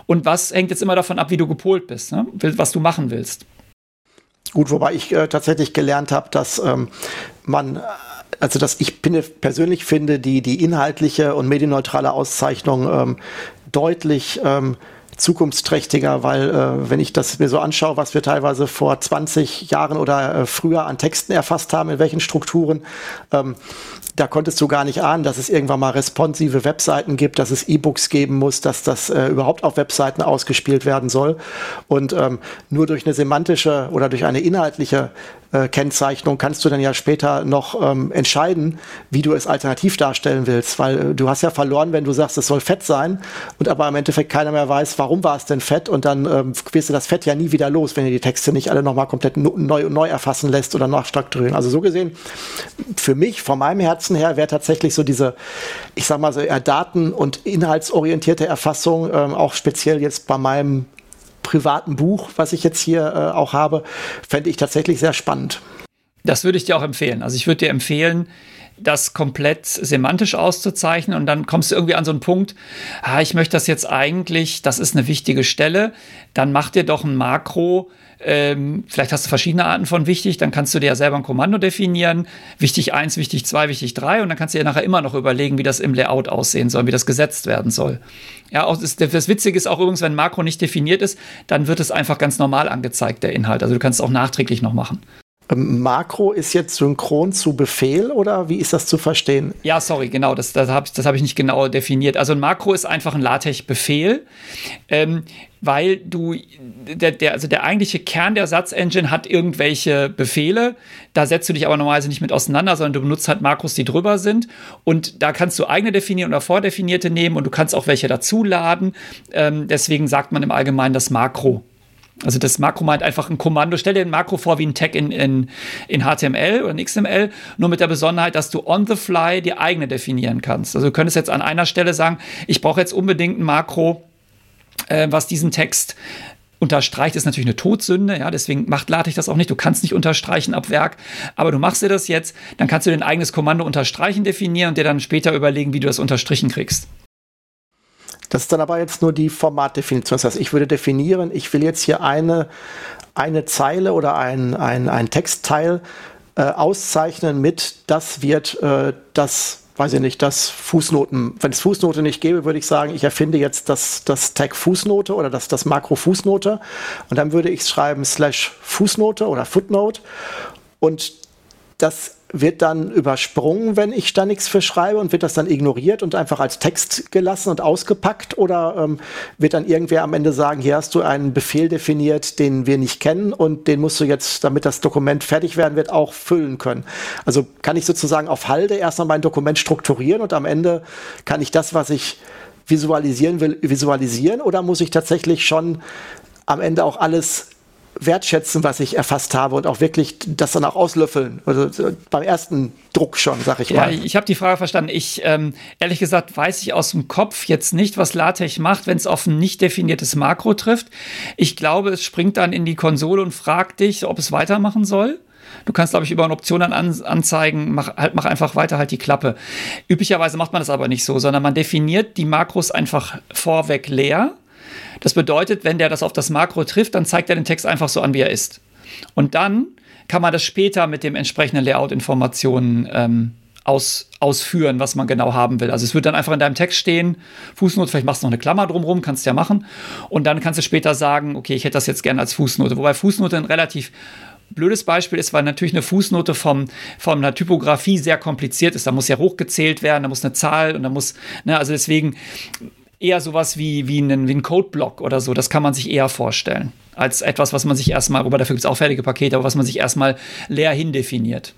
Und was hängt jetzt immer davon ab, wie du gepolt bist, ne? was du machen willst. Gut, wobei ich äh, tatsächlich gelernt habe, dass ähm, man also dass ich persönlich finde, die, die inhaltliche und medienneutrale Auszeichnung ähm, deutlich ähm, zukunftsträchtiger, weil äh, wenn ich das mir so anschaue, was wir teilweise vor 20 Jahren oder äh, früher an Texten erfasst haben, in welchen Strukturen, ähm, da konntest du gar nicht ahnen, dass es irgendwann mal responsive Webseiten gibt, dass es E-Books geben muss, dass das äh, überhaupt auf Webseiten ausgespielt werden soll. Und ähm, nur durch eine semantische oder durch eine inhaltliche äh, Kennzeichnung kannst du dann ja später noch ähm, entscheiden, wie du es alternativ darstellen willst, weil äh, du hast ja verloren, wenn du sagst, es soll fett sein und aber im Endeffekt keiner mehr weiß, warum war es denn fett und dann ähm, wirst du das Fett ja nie wieder los, wenn du die Texte nicht alle nochmal komplett neu, neu erfassen lässt oder nachstrukturieren. Also so gesehen, für mich, von meinem Herzen her, wäre tatsächlich so diese, ich sag mal so, eher daten- und inhaltsorientierte Erfassung, ähm, auch speziell jetzt bei meinem privaten Buch, was ich jetzt hier äh, auch habe, fände ich tatsächlich sehr spannend. Das würde ich dir auch empfehlen. Also ich würde dir empfehlen, das komplett semantisch auszuzeichnen und dann kommst du irgendwie an so einen Punkt, ah, ich möchte das jetzt eigentlich, das ist eine wichtige Stelle, dann mach dir doch ein Makro, ähm, vielleicht hast du verschiedene Arten von wichtig, dann kannst du dir ja selber ein Kommando definieren, wichtig 1, wichtig 2, wichtig 3 und dann kannst du dir nachher immer noch überlegen, wie das im Layout aussehen soll, wie das gesetzt werden soll. Ja, auch das, das Witzige ist auch übrigens, wenn ein Makro nicht definiert ist, dann wird es einfach ganz normal angezeigt, der Inhalt. Also du kannst es auch nachträglich noch machen. Ähm, Makro ist jetzt synchron zu Befehl oder wie ist das zu verstehen? Ja, sorry, genau, das, das habe das hab ich nicht genau definiert. Also ein Makro ist einfach ein LaTeX-Befehl, ähm, weil du, der, der, also der eigentliche Kern der Satzengine hat irgendwelche Befehle, da setzt du dich aber normalerweise nicht mit auseinander, sondern du benutzt halt Makros, die drüber sind und da kannst du eigene definieren oder vordefinierte nehmen und du kannst auch welche dazuladen. Ähm, deswegen sagt man im Allgemeinen das Makro. Also das Makro meint einfach ein Kommando. Stell dir ein Makro vor wie ein Tag in, in, in HTML oder in XML, nur mit der Besonderheit, dass du on the fly die eigene definieren kannst. Also du könntest jetzt an einer Stelle sagen, ich brauche jetzt unbedingt ein Makro, äh, was diesen Text unterstreicht, ist natürlich eine Todsünde, ja, deswegen macht LaTeX das auch nicht. Du kannst nicht unterstreichen ab Werk, aber du machst dir das jetzt, dann kannst du dein eigenes Kommando unterstreichen definieren und dir dann später überlegen, wie du das unterstrichen kriegst. Das ist dann aber jetzt nur die Formatdefinition. Das heißt, ich würde definieren, ich will jetzt hier eine, eine Zeile oder ein, ein, ein Textteil äh, auszeichnen mit, das wird äh, das weiß ich nicht, das Fußnoten, wenn es Fußnote nicht gäbe, würde ich sagen, ich erfinde jetzt das, das Tag Fußnote oder das, das Makro Fußnote und dann würde ich schreiben slash Fußnote oder Footnote und das wird dann übersprungen, wenn ich da nichts für schreibe? Und wird das dann ignoriert und einfach als Text gelassen und ausgepackt? Oder ähm, wird dann irgendwer am Ende sagen, hier hast du einen Befehl definiert, den wir nicht kennen und den musst du jetzt, damit das Dokument fertig werden wird, auch füllen können. Also kann ich sozusagen auf Halde erstmal mein Dokument strukturieren und am Ende kann ich das, was ich visualisieren will, visualisieren? Oder muss ich tatsächlich schon am Ende auch alles wertschätzen, was ich erfasst habe und auch wirklich das dann auch auslöffeln. Also beim ersten Druck schon, sag ich mal. Ja, ich habe die Frage verstanden. Ich, ähm, ehrlich gesagt, weiß ich aus dem Kopf jetzt nicht, was LaTeX macht, wenn es auf ein nicht definiertes Makro trifft. Ich glaube, es springt dann in die Konsole und fragt dich, ob es weitermachen soll. Du kannst, glaube ich, über eine Option dann an, anzeigen, mach, halt, mach einfach weiter halt die Klappe. Üblicherweise macht man das aber nicht so, sondern man definiert die Makros einfach vorweg leer das bedeutet, wenn der das auf das Makro trifft, dann zeigt er den Text einfach so an, wie er ist. Und dann kann man das später mit dem entsprechenden Layout-Informationen ähm, aus, ausführen, was man genau haben will. Also es wird dann einfach in deinem Text stehen, Fußnote, vielleicht machst du noch eine Klammer drumherum, kannst du ja machen. Und dann kannst du später sagen, okay, ich hätte das jetzt gerne als Fußnote. Wobei Fußnote ein relativ blödes Beispiel ist, weil natürlich eine Fußnote vom, von einer Typografie sehr kompliziert ist. Da muss ja hochgezählt werden, da muss eine Zahl und da muss, ne, also deswegen eher sowas wie, wie ein, wie Codeblock oder so. Das kann man sich eher vorstellen. Als etwas, was man sich erstmal, wobei dafür gibt es auch fertige Pakete, aber was man sich erstmal leer hindefiniert.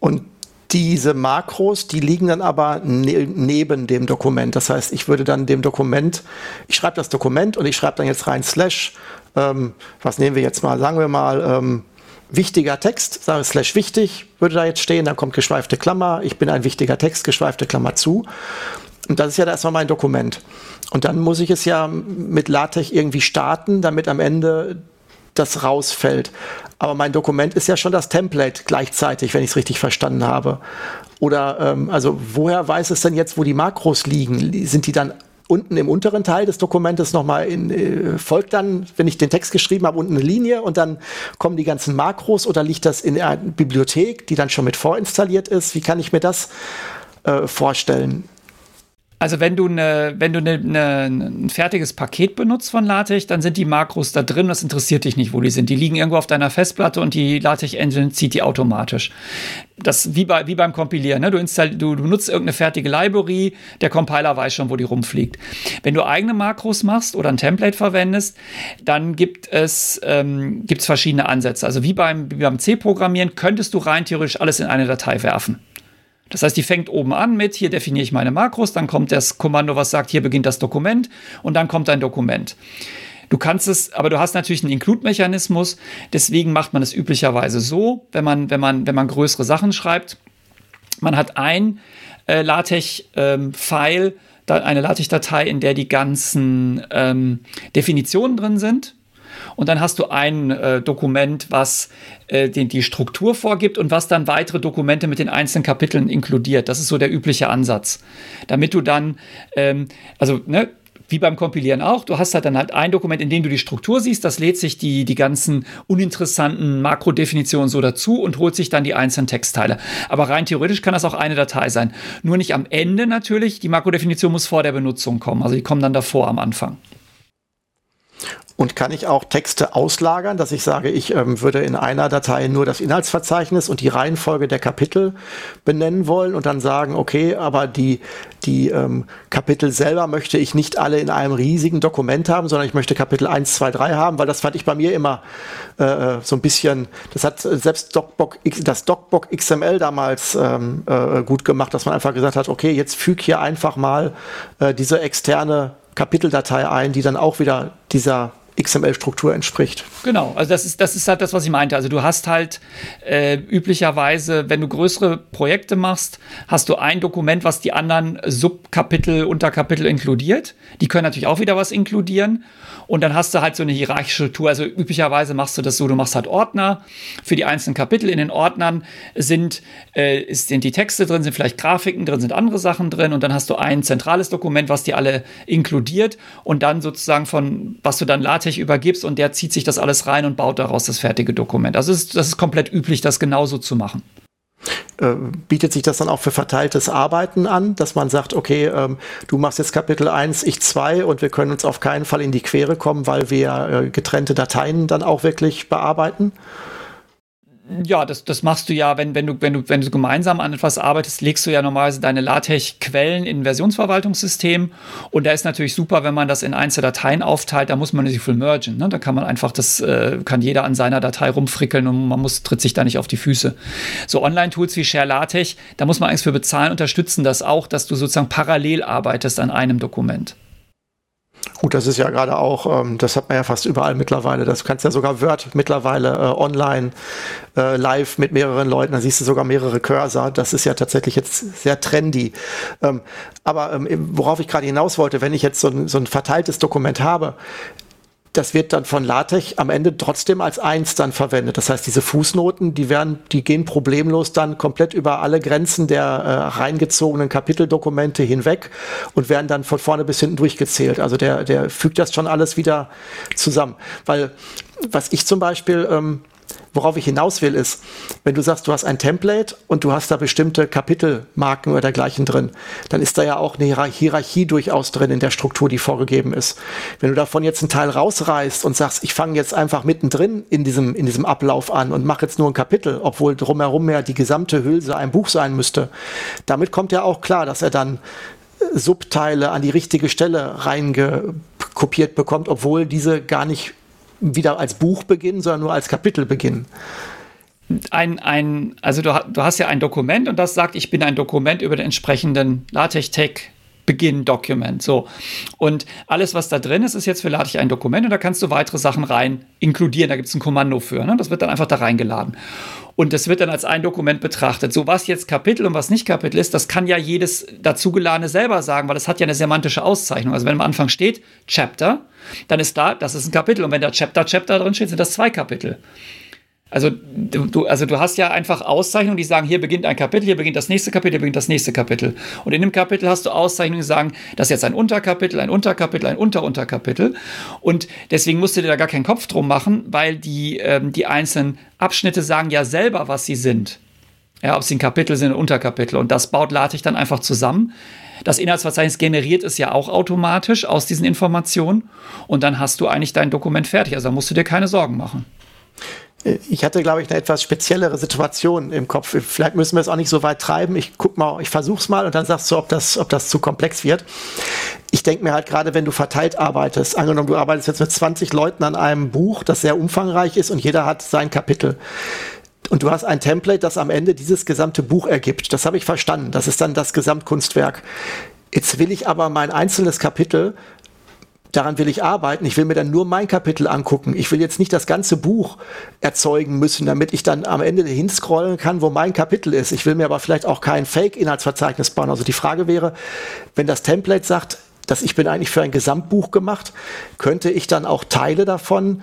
Und diese Makros, die liegen dann aber ne neben dem Dokument. Das heißt, ich würde dann dem Dokument, ich schreibe das Dokument und ich schreibe dann jetzt rein Slash, ähm, was nehmen wir jetzt mal, sagen wir mal, ähm, wichtiger Text, sage Slash wichtig, würde da jetzt stehen, dann kommt geschweifte Klammer, ich bin ein wichtiger Text, geschweifte Klammer zu. Und das ist ja erstmal mein Dokument. Und dann muss ich es ja mit LaTeX irgendwie starten, damit am Ende das rausfällt. Aber mein Dokument ist ja schon das Template gleichzeitig, wenn ich es richtig verstanden habe. Oder ähm, also woher weiß es denn jetzt, wo die Makros liegen? Sind die dann unten im unteren Teil des Dokumentes nochmal in, äh, folgt dann, wenn ich den Text geschrieben habe, unten eine Linie und dann kommen die ganzen Makros oder liegt das in der Bibliothek, die dann schon mit vorinstalliert ist? Wie kann ich mir das äh, vorstellen? Also wenn du, eine, wenn du eine, eine, ein fertiges Paket benutzt von LaTeX, dann sind die Makros da drin. Das interessiert dich nicht, wo die sind. Die liegen irgendwo auf deiner Festplatte und die LaTeX-Engine zieht die automatisch. Das wie, bei, wie beim Kompilieren. Ne? Du, install, du, du nutzt irgendeine fertige Library, der Compiler weiß schon, wo die rumfliegt. Wenn du eigene Makros machst oder ein Template verwendest, dann gibt es ähm, gibt's verschiedene Ansätze. Also wie beim, wie beim C-Programmieren könntest du rein theoretisch alles in eine Datei werfen. Das heißt, die fängt oben an mit, hier definiere ich meine Makros, dann kommt das Kommando, was sagt, hier beginnt das Dokument und dann kommt ein Dokument. Du kannst es, aber du hast natürlich einen Include-Mechanismus, deswegen macht man es üblicherweise so, wenn man, wenn man, wenn man größere Sachen schreibt. Man hat ein äh, LaTeX-File, ähm, eine LaTeX-Datei, in der die ganzen ähm, Definitionen drin sind und dann hast du ein äh, Dokument, was äh, den, die Struktur vorgibt und was dann weitere Dokumente mit den einzelnen Kapiteln inkludiert. Das ist so der übliche Ansatz. Damit du dann, ähm, also ne, wie beim Kompilieren auch, du hast halt dann halt ein Dokument, in dem du die Struktur siehst, das lädt sich die, die ganzen uninteressanten Makrodefinitionen so dazu und holt sich dann die einzelnen Textteile. Aber rein theoretisch kann das auch eine Datei sein. Nur nicht am Ende natürlich, die Makrodefinition muss vor der Benutzung kommen, also die kommen dann davor am Anfang. Und kann ich auch Texte auslagern, dass ich sage, ich ähm, würde in einer Datei nur das Inhaltsverzeichnis und die Reihenfolge der Kapitel benennen wollen und dann sagen, okay, aber die, die ähm, Kapitel selber möchte ich nicht alle in einem riesigen Dokument haben, sondern ich möchte Kapitel 1, 2, 3 haben, weil das fand ich bei mir immer äh, so ein bisschen, das hat selbst DocBook, das DocBook XML damals ähm, äh, gut gemacht, dass man einfach gesagt hat, okay, jetzt füg hier einfach mal äh, diese externe Kapiteldatei ein, die dann auch wieder dieser XML-Struktur entspricht. Genau, also das ist, das ist halt das, was ich meinte. Also du hast halt äh, üblicherweise, wenn du größere Projekte machst, hast du ein Dokument, was die anderen Subkapitel, Unterkapitel inkludiert. Die können natürlich auch wieder was inkludieren. Und dann hast du halt so eine hierarchische Struktur. Also üblicherweise machst du das so, du machst halt Ordner für die einzelnen Kapitel. In den Ordnern sind, äh, sind die Texte drin, sind vielleicht Grafiken drin, sind andere Sachen drin. Und dann hast du ein zentrales Dokument, was die alle inkludiert. Und dann sozusagen von, was du dann LaTeX übergibst und der zieht sich das alles rein und baut daraus das fertige Dokument. Also das ist, das ist komplett üblich, das genauso zu machen. Äh, bietet sich das dann auch für verteiltes Arbeiten an, dass man sagt, okay, ähm, du machst jetzt Kapitel 1, ich 2 und wir können uns auf keinen Fall in die Quere kommen, weil wir äh, getrennte Dateien dann auch wirklich bearbeiten? Ja, das, das machst du ja, wenn, wenn, du, wenn, du, wenn du gemeinsam an etwas arbeitest, legst du ja normalerweise deine LaTeX-Quellen in ein Versionsverwaltungssystem. Und da ist natürlich super, wenn man das in einzelne Dateien aufteilt, da muss man nicht viel mergen. Ne? Da kann man einfach, das äh, kann jeder an seiner Datei rumfrickeln und man muss, tritt sich da nicht auf die Füße. So Online-Tools wie Share LaTeX, da muss man eigentlich für bezahlen, unterstützen das auch, dass du sozusagen parallel arbeitest an einem Dokument. Gut, das ist ja gerade auch, ähm, das hat man ja fast überall mittlerweile. Das kannst ja sogar Word mittlerweile äh, online, äh, live mit mehreren Leuten, da siehst du sogar mehrere Cursor. Das ist ja tatsächlich jetzt sehr trendy. Ähm, aber ähm, worauf ich gerade hinaus wollte, wenn ich jetzt so ein, so ein verteiltes Dokument habe, das wird dann von LaTeX am Ende trotzdem als eins dann verwendet. Das heißt, diese Fußnoten, die werden, die gehen problemlos dann komplett über alle Grenzen der äh, reingezogenen Kapiteldokumente hinweg und werden dann von vorne bis hinten durchgezählt. Also der, der fügt das schon alles wieder zusammen. Weil was ich zum Beispiel ähm, worauf ich hinaus will, ist, wenn du sagst, du hast ein Template und du hast da bestimmte Kapitelmarken oder dergleichen drin, dann ist da ja auch eine Hierarchie durchaus drin in der Struktur, die vorgegeben ist. Wenn du davon jetzt einen Teil rausreißt und sagst, ich fange jetzt einfach mittendrin in diesem, in diesem Ablauf an und mache jetzt nur ein Kapitel, obwohl drumherum ja die gesamte Hülse ein Buch sein müsste, damit kommt ja auch klar, dass er dann Subteile an die richtige Stelle reingekopiert bekommt, obwohl diese gar nicht wieder als Buch beginnen, sondern nur als Kapitel beginnen. Ein, ein, also du, du hast ja ein Dokument und das sagt, ich bin ein Dokument über den entsprechenden LaTeX-Tag Begin Document. So. Und alles, was da drin ist, ist jetzt für lade ich ein Dokument und da kannst du weitere Sachen rein inkludieren. Da gibt es ein Kommando für. Ne? Das wird dann einfach da reingeladen. Und das wird dann als ein Dokument betrachtet. So, was jetzt Kapitel und was nicht Kapitel ist, das kann ja jedes dazugeladene selber sagen, weil das hat ja eine semantische Auszeichnung. Also wenn am Anfang steht Chapter, dann ist da, das ist ein Kapitel. Und wenn da Chapter, Chapter drin steht, sind das zwei Kapitel. Also du, also du hast ja einfach Auszeichnungen, die sagen, hier beginnt ein Kapitel, hier beginnt das nächste Kapitel, hier beginnt das nächste Kapitel. Und in dem Kapitel hast du Auszeichnungen, die sagen, das ist jetzt ein Unterkapitel, ein Unterkapitel, ein Unterunterkapitel. Und deswegen musst du dir da gar keinen Kopf drum machen, weil die, ähm, die einzelnen Abschnitte sagen ja selber, was sie sind. Ja, ob sie ein Kapitel sind oder Unterkapitel. Und das baut LaTeX dann einfach zusammen. Das Inhaltsverzeichnis generiert es ja auch automatisch aus diesen Informationen. Und dann hast du eigentlich dein Dokument fertig. Also da musst du dir keine Sorgen machen. Ich hatte, glaube ich, eine etwas speziellere Situation im Kopf. Vielleicht müssen wir es auch nicht so weit treiben. Ich guck mal, ich versuch's mal und dann sagst du, ob das, ob das zu komplex wird. Ich denke mir halt gerade, wenn du verteilt arbeitest, angenommen, du arbeitest jetzt mit 20 Leuten an einem Buch, das sehr umfangreich ist und jeder hat sein Kapitel. Und du hast ein Template, das am Ende dieses gesamte Buch ergibt. Das habe ich verstanden. Das ist dann das Gesamtkunstwerk. Jetzt will ich aber mein einzelnes Kapitel daran will ich arbeiten. Ich will mir dann nur mein Kapitel angucken. Ich will jetzt nicht das ganze Buch erzeugen müssen, damit ich dann am Ende hinscrollen kann, wo mein Kapitel ist. Ich will mir aber vielleicht auch kein Fake-Inhaltsverzeichnis bauen. Also die Frage wäre, wenn das Template sagt, dass ich bin eigentlich für ein Gesamtbuch gemacht, könnte ich dann auch Teile davon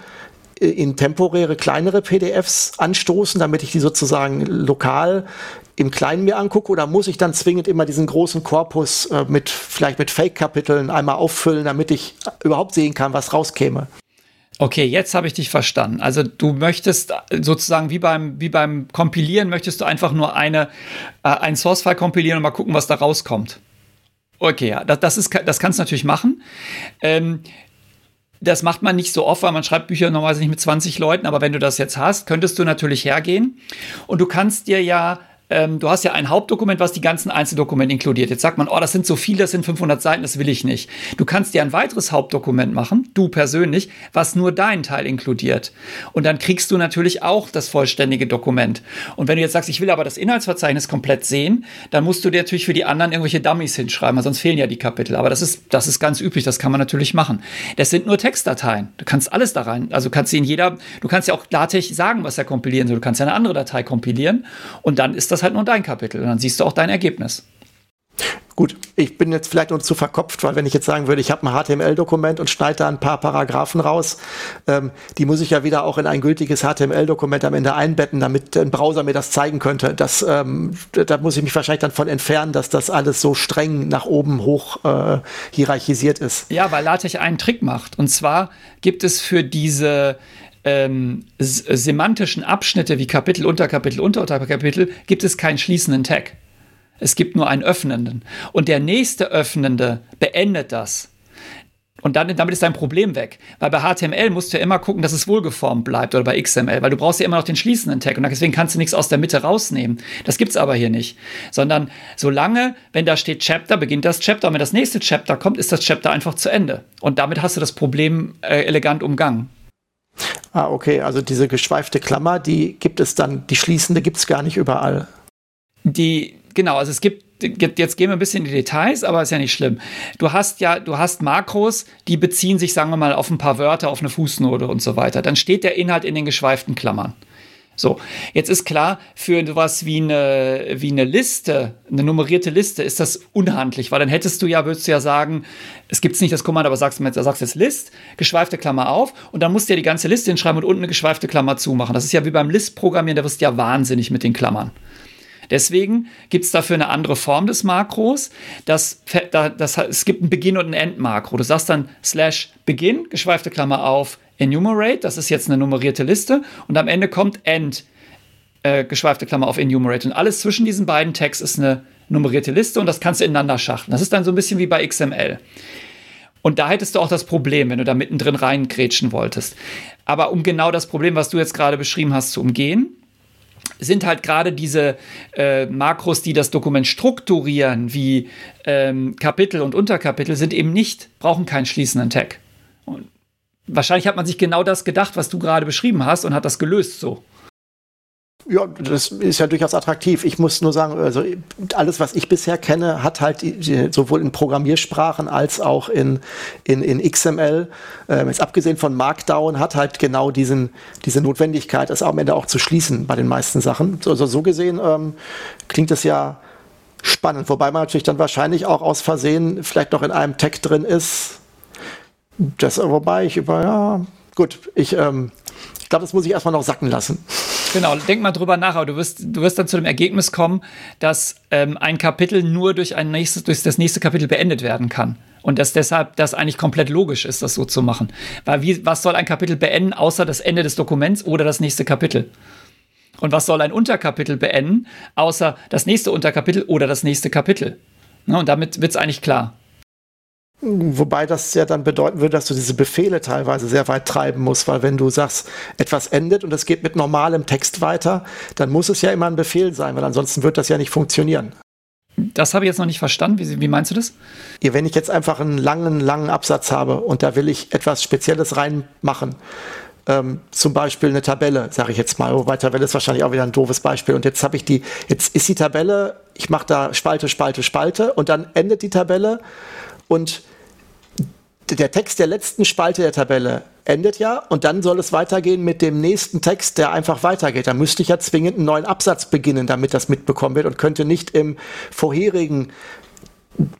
äh, in temporäre kleinere PDFs anstoßen, damit ich die sozusagen lokal im Kleinen mir angucke oder muss ich dann zwingend immer diesen großen Korpus äh, mit vielleicht mit Fake-Kapiteln einmal auffüllen, damit ich überhaupt sehen kann, was rauskäme? Okay, jetzt habe ich dich verstanden. Also du möchtest sozusagen wie beim, wie beim Kompilieren, möchtest du einfach nur eine, äh, einen Source-File kompilieren und mal gucken, was da rauskommt. Okay, ja, das, das, ist, das kannst du natürlich machen. Ähm, das macht man nicht so oft, weil man schreibt Bücher normalerweise nicht mit 20 Leuten, aber wenn du das jetzt hast, könntest du natürlich hergehen und du kannst dir ja ähm, du hast ja ein Hauptdokument, was die ganzen Einzeldokumente inkludiert. Jetzt sagt man, oh, das sind so viele, das sind 500 Seiten, das will ich nicht. Du kannst dir ein weiteres Hauptdokument machen, du persönlich, was nur deinen Teil inkludiert. Und dann kriegst du natürlich auch das vollständige Dokument. Und wenn du jetzt sagst, ich will aber das Inhaltsverzeichnis komplett sehen, dann musst du dir natürlich für die anderen irgendwelche Dummies hinschreiben, weil sonst fehlen ja die Kapitel. Aber das ist, das ist ganz üblich, das kann man natürlich machen. Das sind nur Textdateien. Du kannst alles da rein. Also kannst du in jeder, du kannst ja auch LaTeX sagen, was er kompilieren soll. Du kannst ja eine andere Datei kompilieren und dann ist das das halt nur dein Kapitel und dann siehst du auch dein Ergebnis. Gut, ich bin jetzt vielleicht nur zu verkopft, weil wenn ich jetzt sagen würde, ich habe ein HTML-Dokument und schneide da ein paar Paragraphen raus, ähm, die muss ich ja wieder auch in ein gültiges HTML-Dokument am Ende einbetten, damit ein Browser mir das zeigen könnte. Das, ähm, da muss ich mich wahrscheinlich dann von entfernen, dass das alles so streng nach oben hoch äh, hierarchisiert ist. Ja, weil LaTeX einen Trick macht. Und zwar gibt es für diese ähm, semantischen Abschnitte wie Kapitel, Unterkapitel, Unterunterkapitel gibt es keinen schließenden Tag. Es gibt nur einen öffnenden. Und der nächste öffnende beendet das. Und dann, damit ist dein Problem weg. Weil bei HTML musst du ja immer gucken, dass es wohlgeformt bleibt oder bei XML, weil du brauchst ja immer noch den schließenden Tag und deswegen kannst du nichts aus der Mitte rausnehmen. Das gibt's aber hier nicht. Sondern solange, wenn da steht Chapter, beginnt das Chapter und wenn das nächste Chapter kommt, ist das Chapter einfach zu Ende. Und damit hast du das Problem äh, elegant umgangen. Ah, okay, also diese geschweifte Klammer, die gibt es dann, die schließende gibt es gar nicht überall. Die, genau, also es gibt, jetzt gehen wir ein bisschen in die Details, aber ist ja nicht schlimm. Du hast ja, du hast Makros, die beziehen sich, sagen wir mal, auf ein paar Wörter, auf eine Fußnote und so weiter. Dann steht der Inhalt in den geschweiften Klammern. So, jetzt ist klar, für sowas wie eine, wie eine Liste, eine nummerierte Liste, ist das unhandlich, weil dann hättest du ja, würdest du ja sagen, es gibt nicht das Kommando, aber sagst, du sagst jetzt List, geschweifte Klammer auf und dann musst du ja die ganze Liste hinschreiben und unten eine geschweifte Klammer zumachen. Das ist ja wie beim List-Programmieren, da wirst du ja wahnsinnig mit den Klammern. Deswegen gibt es dafür eine andere Form des Makros. Das, das, das, es gibt ein Beginn- und ein End-Makro. Du sagst dann slash Beginn, geschweifte Klammer auf, enumerate, das ist jetzt eine nummerierte Liste, und am Ende kommt end, äh, geschweifte Klammer auf enumerate. Und alles zwischen diesen beiden Tags ist eine nummerierte Liste und das kannst du ineinander schachteln. Das ist dann so ein bisschen wie bei XML. Und da hättest du auch das Problem, wenn du da mittendrin reingrätschen wolltest. Aber um genau das Problem, was du jetzt gerade beschrieben hast, zu umgehen, sind halt gerade diese äh, Makros, die das Dokument strukturieren, wie ähm, Kapitel und Unterkapitel, sind eben nicht, brauchen keinen schließenden Tag. Und wahrscheinlich hat man sich genau das gedacht, was du gerade beschrieben hast und hat das gelöst so. Ja, das ist ja durchaus attraktiv. Ich muss nur sagen, also alles, was ich bisher kenne, hat halt sowohl in Programmiersprachen als auch in, in, in XML, äh, jetzt abgesehen von Markdown, hat halt genau diesen, diese Notwendigkeit, es am Ende auch zu schließen bei den meisten Sachen. Also so gesehen ähm, klingt es ja spannend, wobei man natürlich dann wahrscheinlich auch aus Versehen vielleicht noch in einem Tag drin ist. Das, wobei ich über, ja, gut, ich, ähm, ich glaube, das muss ich erstmal noch sacken lassen. Genau, denk mal drüber nach, aber du wirst, du wirst dann zu dem Ergebnis kommen, dass ähm, ein Kapitel nur durch, ein nächstes, durch das nächste Kapitel beendet werden kann. Und dass deshalb das eigentlich komplett logisch ist, das so zu machen. Weil wie, was soll ein Kapitel beenden, außer das Ende des Dokuments oder das nächste Kapitel? Und was soll ein Unterkapitel beenden, außer das nächste Unterkapitel oder das nächste Kapitel? Ne, und damit wird es eigentlich klar. Wobei das ja dann bedeuten würde, dass du diese Befehle teilweise sehr weit treiben musst, weil wenn du sagst, etwas endet und es geht mit normalem Text weiter, dann muss es ja immer ein Befehl sein, weil ansonsten wird das ja nicht funktionieren. Das habe ich jetzt noch nicht verstanden. Wie, wie meinst du das? Ja, wenn ich jetzt einfach einen langen, langen Absatz habe und da will ich etwas Spezielles reinmachen, ähm, zum Beispiel eine Tabelle, sage ich jetzt mal, wobei Tabelle ist wahrscheinlich auch wieder ein doofes Beispiel. Und jetzt habe ich die, jetzt ist die Tabelle, ich mache da Spalte, Spalte, Spalte und dann endet die Tabelle und der Text der letzten Spalte der Tabelle endet ja und dann soll es weitergehen mit dem nächsten Text, der einfach weitergeht. Da müsste ich ja zwingend einen neuen Absatz beginnen, damit das mitbekommen wird und könnte nicht im vorherigen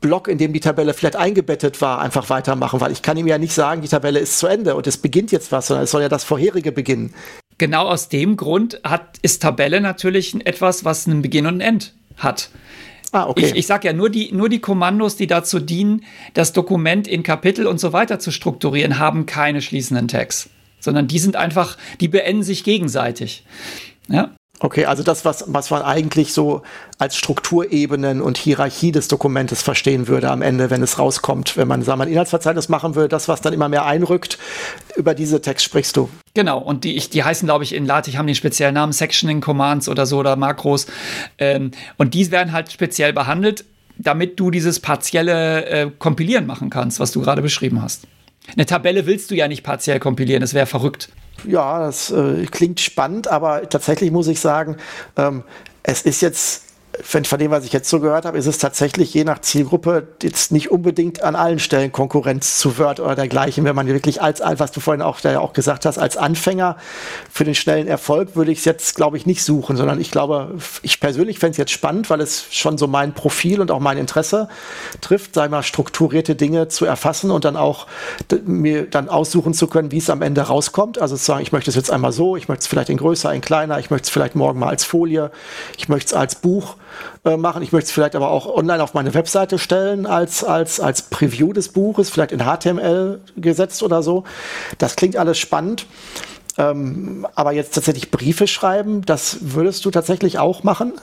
Block, in dem die Tabelle vielleicht eingebettet war, einfach weitermachen, weil ich kann ihm ja nicht sagen, die Tabelle ist zu Ende und es beginnt jetzt was, sondern es soll ja das vorherige beginnen. Genau aus dem Grund hat, ist Tabelle natürlich etwas, was einen Beginn und ein End hat. Ah, okay. Ich, ich sage ja nur die, nur die Kommandos, die dazu dienen, das Dokument in Kapitel und so weiter zu strukturieren, haben keine schließenden Tags, sondern die sind einfach, die beenden sich gegenseitig. Ja? Okay, also das, was, was man eigentlich so als Strukturebenen und Hierarchie des Dokumentes verstehen würde am Ende, wenn es rauskommt, wenn man, sagen wir, ein Inhaltsverzeichnis machen würde, das, was dann immer mehr einrückt, über diese Text sprichst du. Genau, und die, die heißen, glaube ich, in LaTeX haben den speziellen Namen Sectioning Commands oder so oder Makros. Ähm, und die werden halt speziell behandelt, damit du dieses partielle äh, Kompilieren machen kannst, was du gerade beschrieben hast. Eine Tabelle willst du ja nicht partiell kompilieren, das wäre verrückt. Ja, das äh, klingt spannend, aber tatsächlich muss ich sagen, ähm, es ist jetzt von, dem, was ich jetzt so gehört habe, ist es tatsächlich je nach Zielgruppe jetzt nicht unbedingt an allen Stellen Konkurrenz zu Word oder dergleichen. Wenn man wirklich als, was du vorhin auch, auch gesagt hast, als Anfänger für den schnellen Erfolg würde ich es jetzt, glaube ich, nicht suchen, sondern ich glaube, ich persönlich fände es jetzt spannend, weil es schon so mein Profil und auch mein Interesse trifft, sei mal strukturierte Dinge zu erfassen und dann auch mir dann aussuchen zu können, wie es am Ende rauskommt. Also zu sagen, ich möchte es jetzt einmal so, ich möchte es vielleicht in größer, in kleiner, ich möchte es vielleicht morgen mal als Folie, ich möchte es als Buch äh, machen. Ich möchte es vielleicht aber auch online auf meine Webseite stellen als, als, als Preview des Buches, vielleicht in HTML gesetzt oder so. Das klingt alles spannend. Ähm, aber jetzt tatsächlich Briefe schreiben, das würdest du tatsächlich auch machen?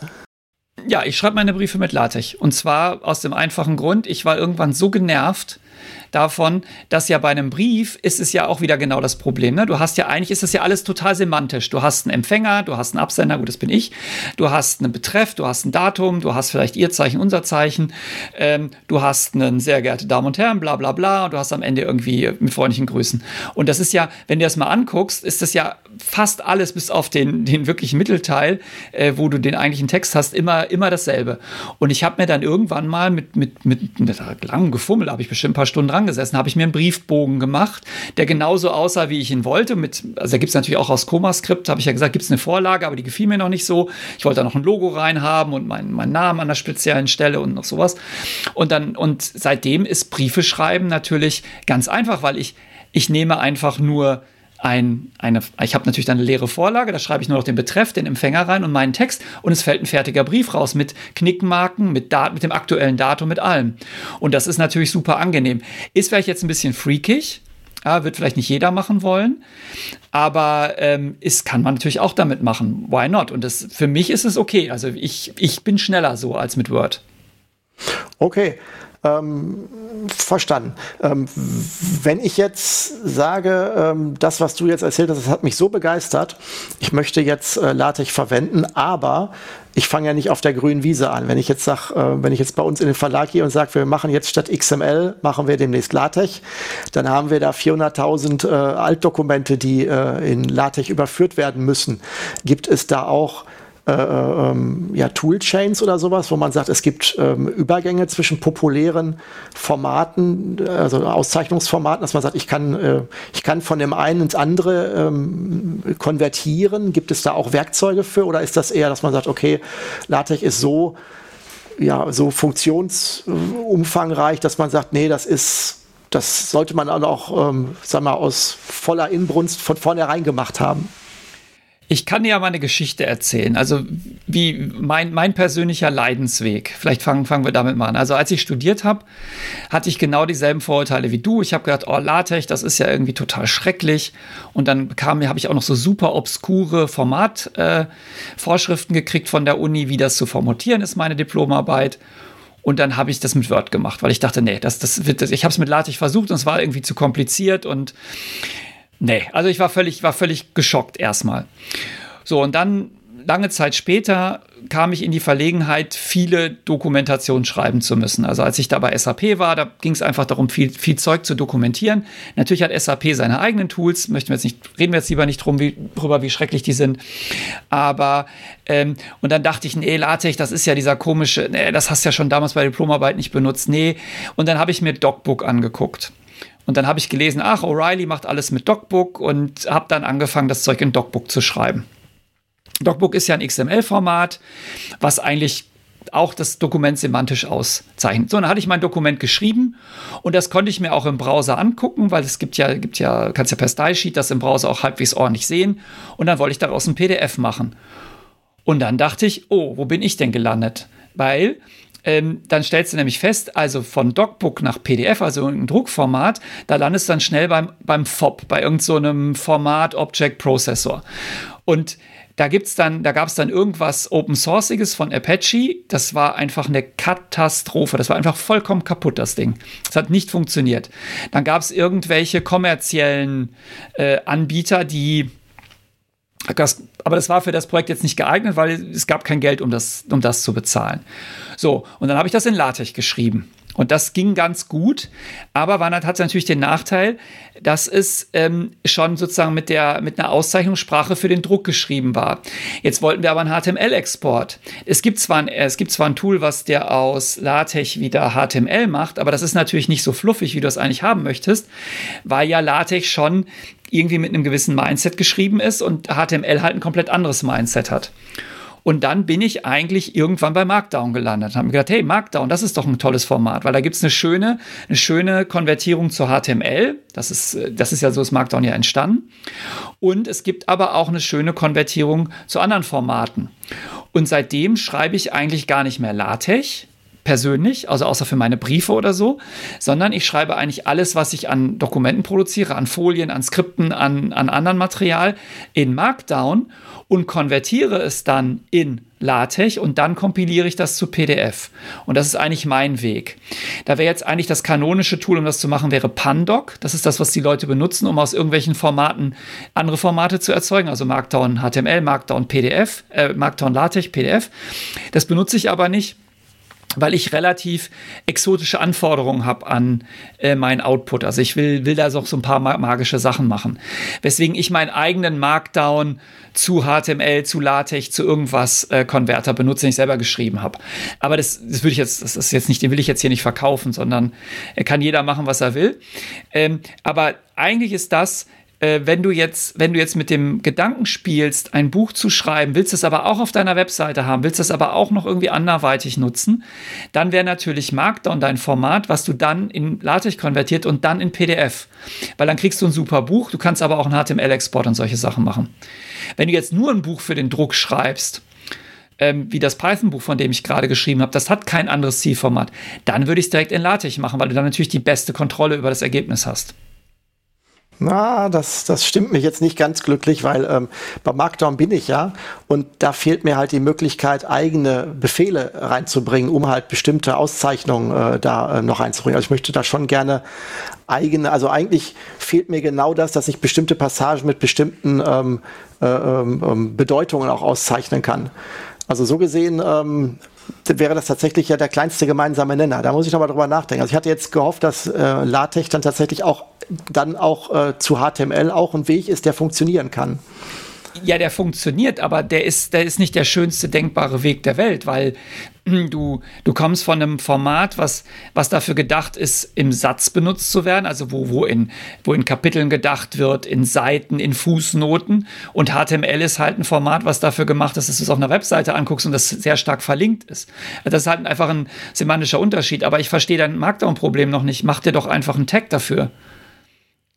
Ja, ich schreibe meine Briefe mit LaTeX. Und zwar aus dem einfachen Grund, ich war irgendwann so genervt, davon, dass ja bei einem Brief ist es ja auch wieder genau das Problem. Ne? Du hast ja eigentlich ist das ja alles total semantisch. Du hast einen Empfänger, du hast einen Absender, gut, das bin ich. Du hast einen Betreff, du hast ein Datum, du hast vielleicht ihr Zeichen, unser Zeichen. Ähm, du hast einen sehr geehrte Damen und Herren, bla bla bla. Und du hast am Ende irgendwie mit freundlichen Grüßen. Und das ist ja, wenn du das mal anguckst, ist das ja fast alles bis auf den, den wirklichen Mittelteil, äh, wo du den eigentlichen Text hast, immer, immer dasselbe. Und ich habe mir dann irgendwann mal mit, mit, mit, mit langem Gefummel, habe ich bestimmt ein paar Stunden dran gesessen, habe ich mir einen Briefbogen gemacht, der genauso aussah, wie ich ihn wollte. Mit, also da gibt es natürlich auch aus ComaScript, habe ich ja gesagt, gibt es eine Vorlage, aber die gefiel mir noch nicht so. Ich wollte da noch ein Logo reinhaben und meinen mein Namen an der speziellen Stelle und noch sowas. Und dann, und seitdem ist Briefe schreiben natürlich ganz einfach, weil ich, ich nehme einfach nur ein, eine, ich habe natürlich dann eine leere Vorlage, da schreibe ich nur noch den Betreff, den Empfänger rein und meinen Text und es fällt ein fertiger Brief raus mit Knickmarken, mit, Dat mit dem aktuellen Datum, mit allem. Und das ist natürlich super angenehm. Ist vielleicht jetzt ein bisschen freakig, ja, wird vielleicht nicht jeder machen wollen, aber ähm, kann man natürlich auch damit machen. Why not? Und das, für mich ist es okay. Also ich, ich bin schneller so als mit Word. Okay. Ähm, verstanden. Ähm, wenn ich jetzt sage, ähm, das, was du jetzt erzählt hast, das hat mich so begeistert, ich möchte jetzt äh, LaTeX verwenden, aber ich fange ja nicht auf der grünen Wiese an. Wenn ich jetzt sag, äh, wenn ich jetzt bei uns in den Verlag gehe und sage, wir machen jetzt statt XML, machen wir demnächst LaTeX, dann haben wir da 400.000 äh, Altdokumente, die äh, in LaTeX überführt werden müssen. Gibt es da auch äh, ähm, ja, Toolchains oder sowas, wo man sagt, es gibt ähm, Übergänge zwischen populären Formaten, also Auszeichnungsformaten, dass man sagt, ich kann, äh, ich kann von dem einen ins andere ähm, konvertieren. Gibt es da auch Werkzeuge für oder ist das eher, dass man sagt, okay, LaTeX ist so, ja, so funktionsumfangreich, dass man sagt, nee, das ist das sollte man auch, ähm, sag mal, aus voller Inbrunst von vornherein gemacht haben. Ich kann dir ja mal eine Geschichte erzählen. Also, wie mein, mein persönlicher Leidensweg. Vielleicht fangen, fangen wir damit mal an. Also, als ich studiert habe, hatte ich genau dieselben Vorurteile wie du. Ich habe gedacht, oh, LaTeX, das ist ja irgendwie total schrecklich. Und dann kam, habe ich auch noch so super obskure Formatvorschriften äh, gekriegt von der Uni, wie das zu formatieren ist, meine Diplomarbeit. Und dann habe ich das mit Word gemacht, weil ich dachte, nee, das, das wird, ich habe es mit LaTeX versucht und es war irgendwie zu kompliziert und Nee, also ich war völlig, war völlig geschockt erstmal. So, und dann lange Zeit später kam ich in die Verlegenheit, viele Dokumentationen schreiben zu müssen. Also als ich da bei SAP war, da ging es einfach darum, viel, viel Zeug zu dokumentieren. Natürlich hat SAP seine eigenen Tools, möchten wir jetzt nicht, reden wir jetzt lieber nicht drum, wie, drüber, wie schrecklich die sind. Aber, ähm, und dann dachte ich, nee, LaTeX, das ist ja dieser komische, nee, das hast du ja schon damals bei Diplomarbeit nicht benutzt, nee. Und dann habe ich mir DocBook angeguckt. Und dann habe ich gelesen, ach, O'Reilly macht alles mit DocBook und habe dann angefangen, das Zeug in DocBook zu schreiben. DocBook ist ja ein XML-Format, was eigentlich auch das Dokument semantisch auszeichnet. So, dann hatte ich mein Dokument geschrieben und das konnte ich mir auch im Browser angucken, weil es gibt ja, gibt ja, kannst ja per Style Sheet das im Browser auch halbwegs ordentlich sehen. Und dann wollte ich daraus ein PDF machen. Und dann dachte ich, oh, wo bin ich denn gelandet? Weil ähm, dann stellst du nämlich fest, also von DocBook nach PDF, also ein Druckformat, da landest du dann schnell beim, beim FOB, bei irgendeinem so Format Object Processor. Und da gibt's dann, da gab es dann irgendwas Open Sourceiges von Apache. Das war einfach eine Katastrophe. Das war einfach vollkommen kaputt, das Ding. Das hat nicht funktioniert. Dann gab es irgendwelche kommerziellen äh, Anbieter, die das, aber das war für das Projekt jetzt nicht geeignet, weil es gab kein Geld, um das, um das zu bezahlen. So, und dann habe ich das in LaTeX geschrieben. Und das ging ganz gut, aber war, hat natürlich den Nachteil, dass es ähm, schon sozusagen mit, der, mit einer Auszeichnungssprache für den Druck geschrieben war. Jetzt wollten wir aber einen HTML-Export. Es, gibt zwar ein, es gibt zwar ein Tool, was der aus LaTeX wieder HTML macht, aber das ist natürlich nicht so fluffig, wie du es eigentlich haben möchtest, weil ja LaTeX schon irgendwie mit einem gewissen Mindset geschrieben ist und HTML halt ein komplett anderes Mindset hat. Und dann bin ich eigentlich irgendwann bei Markdown gelandet. und Habe mir gedacht, hey, Markdown, das ist doch ein tolles Format, weil da gibt es eine schöne, eine schöne Konvertierung zu HTML. Das ist, das ist ja so, ist Markdown ja entstanden. Und es gibt aber auch eine schöne Konvertierung zu anderen Formaten. Und seitdem schreibe ich eigentlich gar nicht mehr LaTeX, persönlich, also außer für meine Briefe oder so, sondern ich schreibe eigentlich alles, was ich an Dokumenten produziere, an Folien, an Skripten, an, an anderen Material in Markdown und konvertiere es dann in LaTeX und dann kompiliere ich das zu PDF. Und das ist eigentlich mein Weg. Da wäre jetzt eigentlich das kanonische Tool, um das zu machen, wäre Pandoc. Das ist das, was die Leute benutzen, um aus irgendwelchen Formaten andere Formate zu erzeugen, also Markdown HTML, Markdown PDF, äh, Markdown LaTeX, PDF. Das benutze ich aber nicht weil ich relativ exotische Anforderungen habe an äh, meinen Output. Also ich will, will da so, ein paar magische Sachen machen. Weswegen ich meinen eigenen Markdown zu HTML, zu LaTeX, zu irgendwas äh, Konverter benutze, den ich selber geschrieben habe. Aber das, das würde ich jetzt, das ist jetzt nicht, den will ich jetzt hier nicht verkaufen, sondern äh, kann jeder machen, was er will. Ähm, aber eigentlich ist das äh, wenn du jetzt, wenn du jetzt mit dem Gedanken spielst, ein Buch zu schreiben, willst es aber auch auf deiner Webseite haben, willst es aber auch noch irgendwie anderweitig nutzen, dann wäre natürlich Markdown dein Format, was du dann in LaTeX konvertiert und dann in PDF. Weil dann kriegst du ein super Buch, du kannst aber auch einen HTML-Export und solche Sachen machen. Wenn du jetzt nur ein Buch für den Druck schreibst, ähm, wie das Python-Buch, von dem ich gerade geschrieben habe, das hat kein anderes Zielformat, dann würde ich es direkt in LaTeX machen, weil du dann natürlich die beste Kontrolle über das Ergebnis hast. Na, das, das stimmt mich jetzt nicht ganz glücklich, weil ähm, bei Markdown bin ich ja und da fehlt mir halt die Möglichkeit, eigene Befehle reinzubringen, um halt bestimmte Auszeichnungen äh, da äh, noch reinzubringen. Also ich möchte da schon gerne eigene, also eigentlich fehlt mir genau das, dass ich bestimmte Passagen mit bestimmten ähm, äh, ähm, ähm Bedeutungen auch auszeichnen kann. Also so gesehen ähm, wäre das tatsächlich ja der kleinste gemeinsame Nenner. Da muss ich nochmal drüber nachdenken. Also ich hatte jetzt gehofft, dass äh, LaTeX dann tatsächlich auch dann auch äh, zu HTML auch ein Weg ist, der funktionieren kann. Ja, der funktioniert, aber der ist, der ist nicht der schönste denkbare Weg der Welt, weil du, du kommst von einem Format, was, was dafür gedacht ist, im Satz benutzt zu werden, also wo, wo, in, wo in Kapiteln gedacht wird, in Seiten, in Fußnoten. Und HTML ist halt ein Format, was dafür gemacht ist, dass du es auf einer Webseite anguckst und das sehr stark verlinkt ist. Das ist halt einfach ein semantischer Unterschied. Aber ich verstehe dein Markdown-Problem noch nicht. Mach dir doch einfach einen Tag dafür.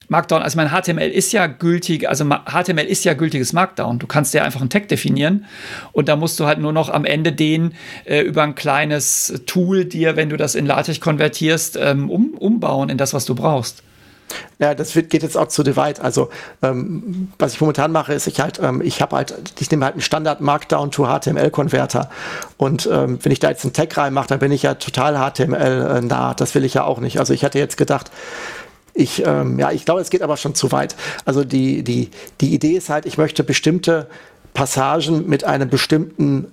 Markdown, also mein HTML ist ja gültig, also HTML ist ja gültiges Markdown. Du kannst ja einfach einen Tag definieren und da musst du halt nur noch am Ende den äh, über ein kleines Tool dir, wenn du das in LaTeX konvertierst, ähm, um, umbauen in das, was du brauchst. Ja, das wird, geht jetzt auch zu Divide. Also ähm, was ich momentan mache, ist, ich halt, ähm, ich habe halt, ich nehme halt einen Standard Markdown to HTML Konverter und ähm, wenn ich da jetzt einen Tag reinmache, dann bin ich ja total HTML äh. Das will ich ja auch nicht. Also ich hatte jetzt gedacht, ich, ähm, ja, ich glaube, es geht aber schon zu weit. Also die, die, die Idee ist halt, ich möchte bestimmte Passagen mit einem bestimmten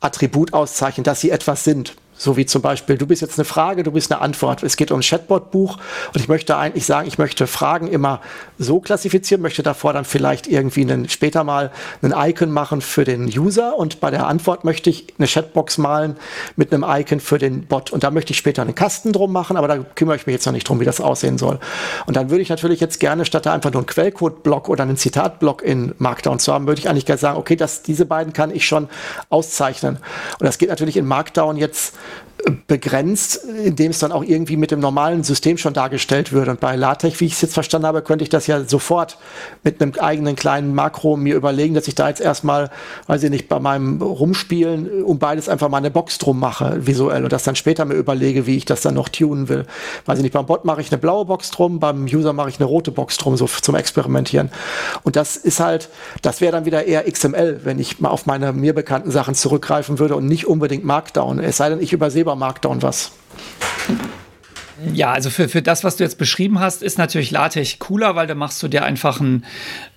Attribut auszeichnen, dass sie etwas sind. So wie zum Beispiel, du bist jetzt eine Frage, du bist eine Antwort. Es geht um ein Chatbot-Buch und ich möchte eigentlich sagen, ich möchte Fragen immer so klassifizieren, möchte davor dann vielleicht irgendwie einen, später mal ein Icon machen für den User und bei der Antwort möchte ich eine Chatbox malen mit einem Icon für den Bot und da möchte ich später einen Kasten drum machen, aber da kümmere ich mich jetzt noch nicht drum, wie das aussehen soll. Und dann würde ich natürlich jetzt gerne statt da einfach nur einen Quellcode-Block oder einen Zitat-Block in Markdown zu haben, würde ich eigentlich gerne sagen, okay, das, diese beiden kann ich schon auszeichnen. Und das geht natürlich in Markdown jetzt begrenzt, indem es dann auch irgendwie mit dem normalen System schon dargestellt würde. Und bei LaTeX, wie ich es jetzt verstanden habe, könnte ich das ja sofort mit einem eigenen kleinen Makro mir überlegen, dass ich da jetzt erstmal, weiß ich nicht, bei meinem Rumspielen um beides einfach mal eine Box drum mache, visuell, und das dann später mir überlege, wie ich das dann noch tunen will. Weiß ich nicht, beim Bot mache ich eine blaue Box drum, beim User mache ich eine rote Box drum, so zum Experimentieren. Und das ist halt, das wäre dann wieder eher XML, wenn ich mal auf meine mir bekannten Sachen zurückgreifen würde und nicht unbedingt Markdown. Es sei denn, ich übersehe bei Markdown was. Ja, also für, für das, was du jetzt beschrieben hast, ist natürlich LaTeX cooler, weil da machst du dir einfach ein,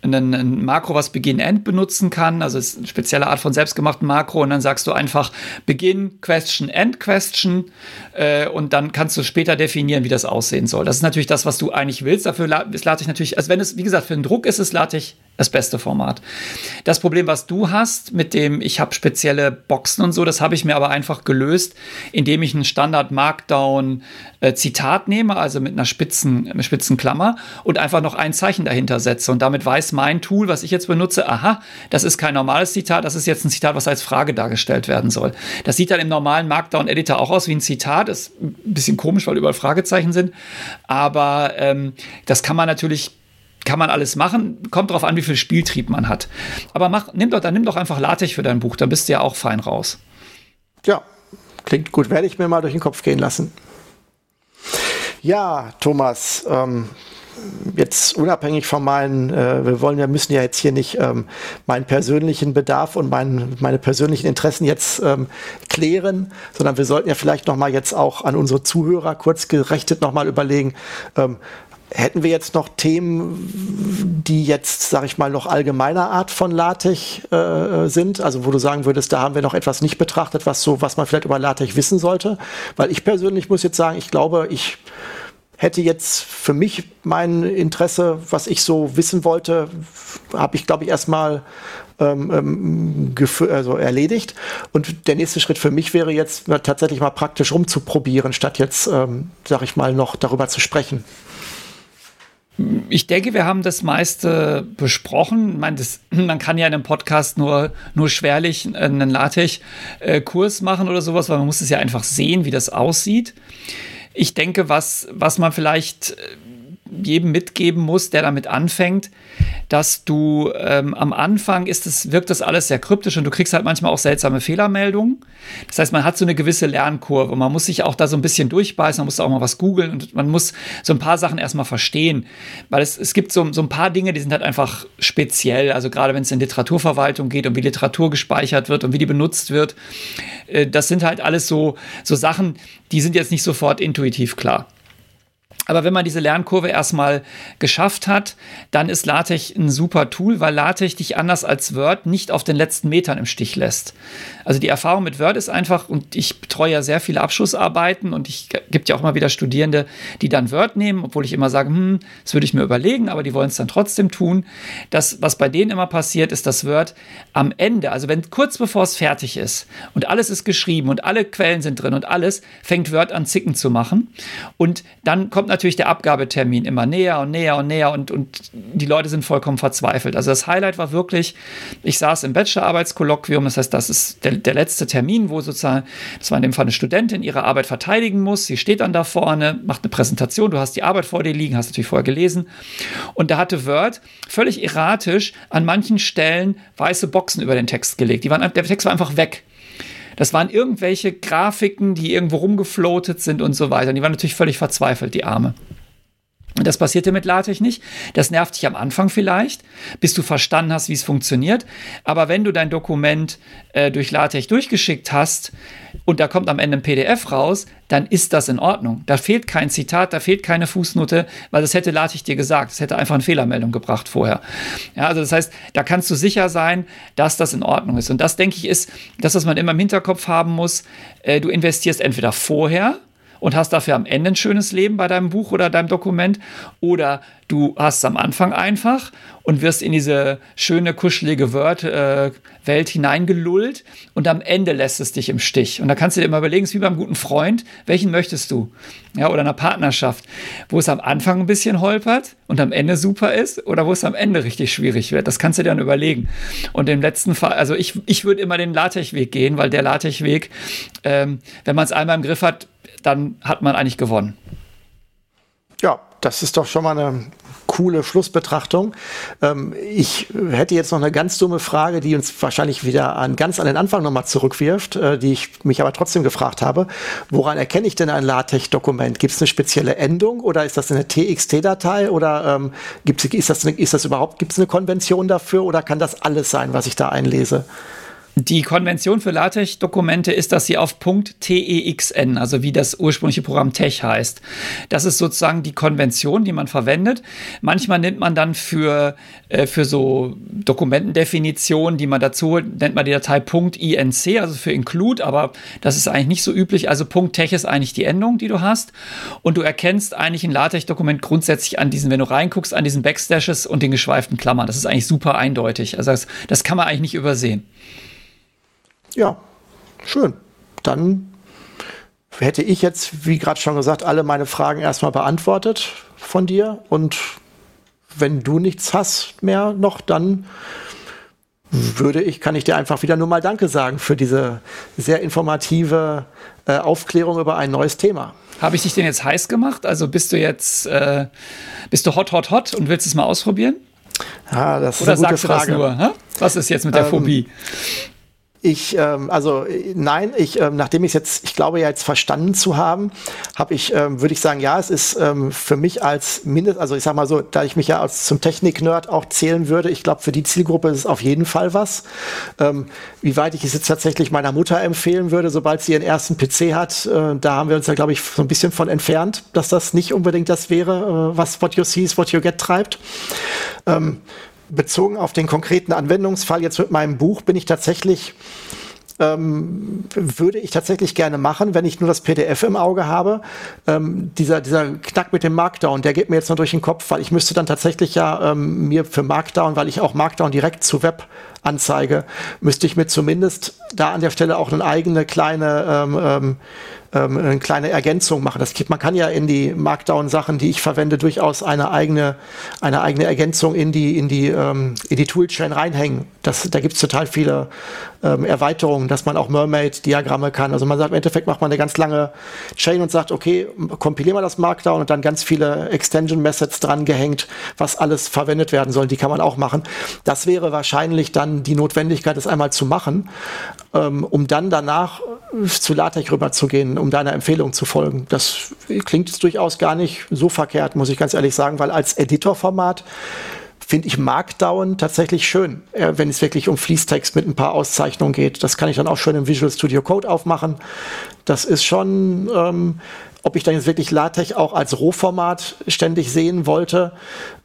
ein, ein Makro, was Begin-End benutzen kann. Also es ist eine spezielle Art von selbstgemachten Makro und dann sagst du einfach Begin, Question, End, Question äh, und dann kannst du später definieren, wie das aussehen soll. Das ist natürlich das, was du eigentlich willst. Dafür ist LaTeX natürlich, also wenn es, wie gesagt, für den Druck ist es LaTeX das beste Format. Das Problem, was du hast mit dem, ich habe spezielle Boxen und so, das habe ich mir aber einfach gelöst, indem ich einen Standard Markdown äh, Zitat nehme, also mit einer spitzen, mit spitzen Klammer und einfach noch ein Zeichen dahinter setze. Und damit weiß mein Tool, was ich jetzt benutze, aha, das ist kein normales Zitat, das ist jetzt ein Zitat, was als Frage dargestellt werden soll. Das sieht dann im normalen Markdown Editor auch aus wie ein Zitat, ist ein bisschen komisch, weil überall Fragezeichen sind. Aber ähm, das kann man natürlich kann man alles machen. Kommt darauf an, wie viel Spieltrieb man hat. Aber mach, nimm doch, dann nimm doch einfach LaTeX für dein Buch, dann bist du ja auch fein raus. Ja, klingt gut. Werde ich mir mal durch den Kopf gehen lassen. Ja, Thomas, ähm, jetzt unabhängig von meinen, äh, wir wollen, wir müssen ja jetzt hier nicht ähm, meinen persönlichen Bedarf und mein, meine persönlichen Interessen jetzt ähm, klären, sondern wir sollten ja vielleicht noch mal jetzt auch an unsere Zuhörer kurz gerechtet noch mal überlegen, ähm, Hätten wir jetzt noch Themen, die jetzt, sage ich mal, noch allgemeiner Art von LaTeX äh, sind, also wo du sagen würdest, da haben wir noch etwas nicht betrachtet, was so, was man vielleicht über LaTeX wissen sollte? Weil ich persönlich muss jetzt sagen, ich glaube, ich hätte jetzt für mich mein Interesse, was ich so wissen wollte, habe ich, glaube ich, erstmal ähm, ähm also erledigt. Und der nächste Schritt für mich wäre jetzt tatsächlich mal praktisch rumzuprobieren, statt jetzt, ähm, sag ich mal, noch darüber zu sprechen ich denke, wir haben das meiste besprochen. Ich meine, das, [CLEARS THROAT] man kann ja in einem Podcast nur, nur schwerlich einen LaTeX-Kurs machen oder sowas, weil man muss es ja einfach sehen, wie das aussieht. Ich denke, was, was man vielleicht jedem mitgeben muss, der damit anfängt, dass du ähm, am Anfang ist es, wirkt das alles sehr kryptisch und du kriegst halt manchmal auch seltsame Fehlermeldungen. Das heißt, man hat so eine gewisse Lernkurve. Man muss sich auch da so ein bisschen durchbeißen, man muss auch mal was googeln und man muss so ein paar Sachen erstmal verstehen. Weil es, es gibt so, so ein paar Dinge, die sind halt einfach speziell. Also gerade wenn es in Literaturverwaltung geht und wie Literatur gespeichert wird und wie die benutzt wird. Äh, das sind halt alles so, so Sachen, die sind jetzt nicht sofort intuitiv klar. Aber wenn man diese Lernkurve erstmal geschafft hat, dann ist LaTeX ein super Tool, weil LaTeX dich anders als Word nicht auf den letzten Metern im Stich lässt. Also die Erfahrung mit Word ist einfach, und ich betreue ja sehr viele Abschlussarbeiten und ich gibt ja auch mal wieder Studierende, die dann Word nehmen, obwohl ich immer sage, hm, das würde ich mir überlegen, aber die wollen es dann trotzdem tun. Das, was bei denen immer passiert, ist, dass Word am Ende, also wenn kurz bevor es fertig ist und alles ist geschrieben und alle Quellen sind drin und alles, fängt Word an zicken zu machen. Und dann kommt natürlich natürlich der Abgabetermin immer näher und näher und näher und, und die Leute sind vollkommen verzweifelt. Also das Highlight war wirklich, ich saß im Bachelorarbeitskolloquium, das heißt, das ist der, der letzte Termin, wo sozusagen, das war in dem Fall eine Studentin, ihre Arbeit verteidigen muss. Sie steht dann da vorne, macht eine Präsentation, du hast die Arbeit vor dir liegen, hast natürlich vorher gelesen. Und da hatte Word völlig erratisch an manchen Stellen weiße Boxen über den Text gelegt. Die waren, der Text war einfach weg. Das waren irgendwelche Grafiken, die irgendwo rumgefloatet sind und so weiter. Und die waren natürlich völlig verzweifelt, die Arme. Das passierte mit LaTeX nicht. Das nervt dich am Anfang vielleicht, bis du verstanden hast, wie es funktioniert. Aber wenn du dein Dokument äh, durch LaTeX durchgeschickt hast und da kommt am Ende ein PDF raus, dann ist das in Ordnung. Da fehlt kein Zitat, da fehlt keine Fußnote, weil das hätte LaTeX dir gesagt. Das hätte einfach eine Fehlermeldung gebracht vorher. Ja, also das heißt, da kannst du sicher sein, dass das in Ordnung ist. Und das, denke ich, ist das, was man immer im Hinterkopf haben muss. Äh, du investierst entweder vorher und hast dafür am Ende ein schönes Leben bei deinem Buch oder deinem Dokument. Oder du hast es am Anfang einfach und wirst in diese schöne, kuschelige Word-Welt äh, hineingelullt und am Ende lässt es dich im Stich. Und da kannst du dir immer überlegen, es ist wie beim guten Freund, welchen möchtest du? Ja, oder einer Partnerschaft, wo es am Anfang ein bisschen holpert und am Ende super ist oder wo es am Ende richtig schwierig wird. Das kannst du dir dann überlegen. Und im letzten Fall, also ich, ich würde immer den LaTeX-Weg gehen, weil der LaTeX-Weg, ähm, wenn man es einmal im Griff hat, dann hat man eigentlich gewonnen. Ja, das ist doch schon mal eine coole Schlussbetrachtung. Ähm, ich hätte jetzt noch eine ganz dumme Frage, die uns wahrscheinlich wieder an, ganz an den Anfang nochmal zurückwirft, äh, die ich mich aber trotzdem gefragt habe. Woran erkenne ich denn ein LaTeX-Dokument? Gibt es eine spezielle Endung oder ist das eine TXT-Datei oder ähm, gibt's, ist, das eine, ist das überhaupt, gibt es eine Konvention dafür oder kann das alles sein, was ich da einlese? Die Konvention für LaTeX-Dokumente ist, dass sie auf .texn, also wie das ursprüngliche Programm Tech heißt. Das ist sozusagen die Konvention, die man verwendet. Manchmal nimmt man dann für, äh, für so Dokumentendefinitionen, die man dazu holt, nennt man die Datei .inc, also für include, aber das ist eigentlich nicht so üblich. Also .tech ist eigentlich die Endung, die du hast. Und du erkennst eigentlich ein LaTeX-Dokument grundsätzlich an diesen, wenn du reinguckst, an diesen Backstashes und den geschweiften Klammern. Das ist eigentlich super eindeutig. Also das, das kann man eigentlich nicht übersehen. Ja, schön. Dann hätte ich jetzt, wie gerade schon gesagt, alle meine Fragen erstmal beantwortet von dir. Und wenn du nichts hast mehr noch, dann würde ich, kann ich dir einfach wieder nur mal Danke sagen für diese sehr informative äh, Aufklärung über ein neues Thema. Habe ich dich denn jetzt heiß gemacht? Also bist du jetzt, äh, bist du hot, hot, hot und willst es mal ausprobieren? Ja, das ist Oder eine gute sagst Frage. du das nur? Hä? Was ist jetzt mit der ähm, Phobie? Ich, ähm, also nein, ich, ähm, nachdem ich jetzt, ich glaube ja jetzt verstanden zu haben, habe ich, ähm, würde ich sagen, ja, es ist ähm, für mich als Mindest, also ich sag mal so, da ich mich ja als zum Technik-Nerd auch zählen würde, ich glaube, für die Zielgruppe ist es auf jeden Fall was. Ähm, wie weit ich es jetzt tatsächlich meiner Mutter empfehlen würde, sobald sie ihren ersten PC hat, äh, da haben wir uns ja, glaube ich, so ein bisschen von entfernt, dass das nicht unbedingt das wäre, äh, was What You See is What You Get treibt. Ähm, bezogen auf den konkreten Anwendungsfall jetzt mit meinem Buch bin ich tatsächlich ähm, würde ich tatsächlich gerne machen, wenn ich nur das PDF im Auge habe. Ähm, dieser, dieser Knack mit dem Markdown, der geht mir jetzt nur durch den Kopf, weil ich müsste dann tatsächlich ja ähm, mir für Markdown, weil ich auch Markdown direkt zu Web anzeige, müsste ich mir zumindest da an der Stelle auch eine eigene kleine ähm, ähm, ähm, eine kleine Ergänzung machen. Das, man kann ja in die Markdown-Sachen, die ich verwende, durchaus eine eigene, eine eigene Ergänzung in die, in die, ähm, in die Toolchain reinhängen. Das, da gibt es total viele ähm, Erweiterungen, dass man auch Mermaid-Diagramme kann. Also man sagt, im Endeffekt macht man eine ganz lange Chain und sagt, okay, kompilieren wir das Markdown und dann ganz viele Extension-Methods dran gehängt, was alles verwendet werden soll. Die kann man auch machen. Das wäre wahrscheinlich dann die Notwendigkeit, das einmal zu machen, ähm, um dann danach zu LaTeX rüberzugehen, um deiner Empfehlung zu folgen. Das klingt jetzt durchaus gar nicht so verkehrt, muss ich ganz ehrlich sagen, weil als Editorformat finde ich Markdown tatsächlich schön, äh, wenn es wirklich um Fließtext mit ein paar Auszeichnungen geht. Das kann ich dann auch schön im Visual Studio Code aufmachen. Das ist schon, ähm, ob ich dann jetzt wirklich LaTeX auch als Rohformat ständig sehen wollte,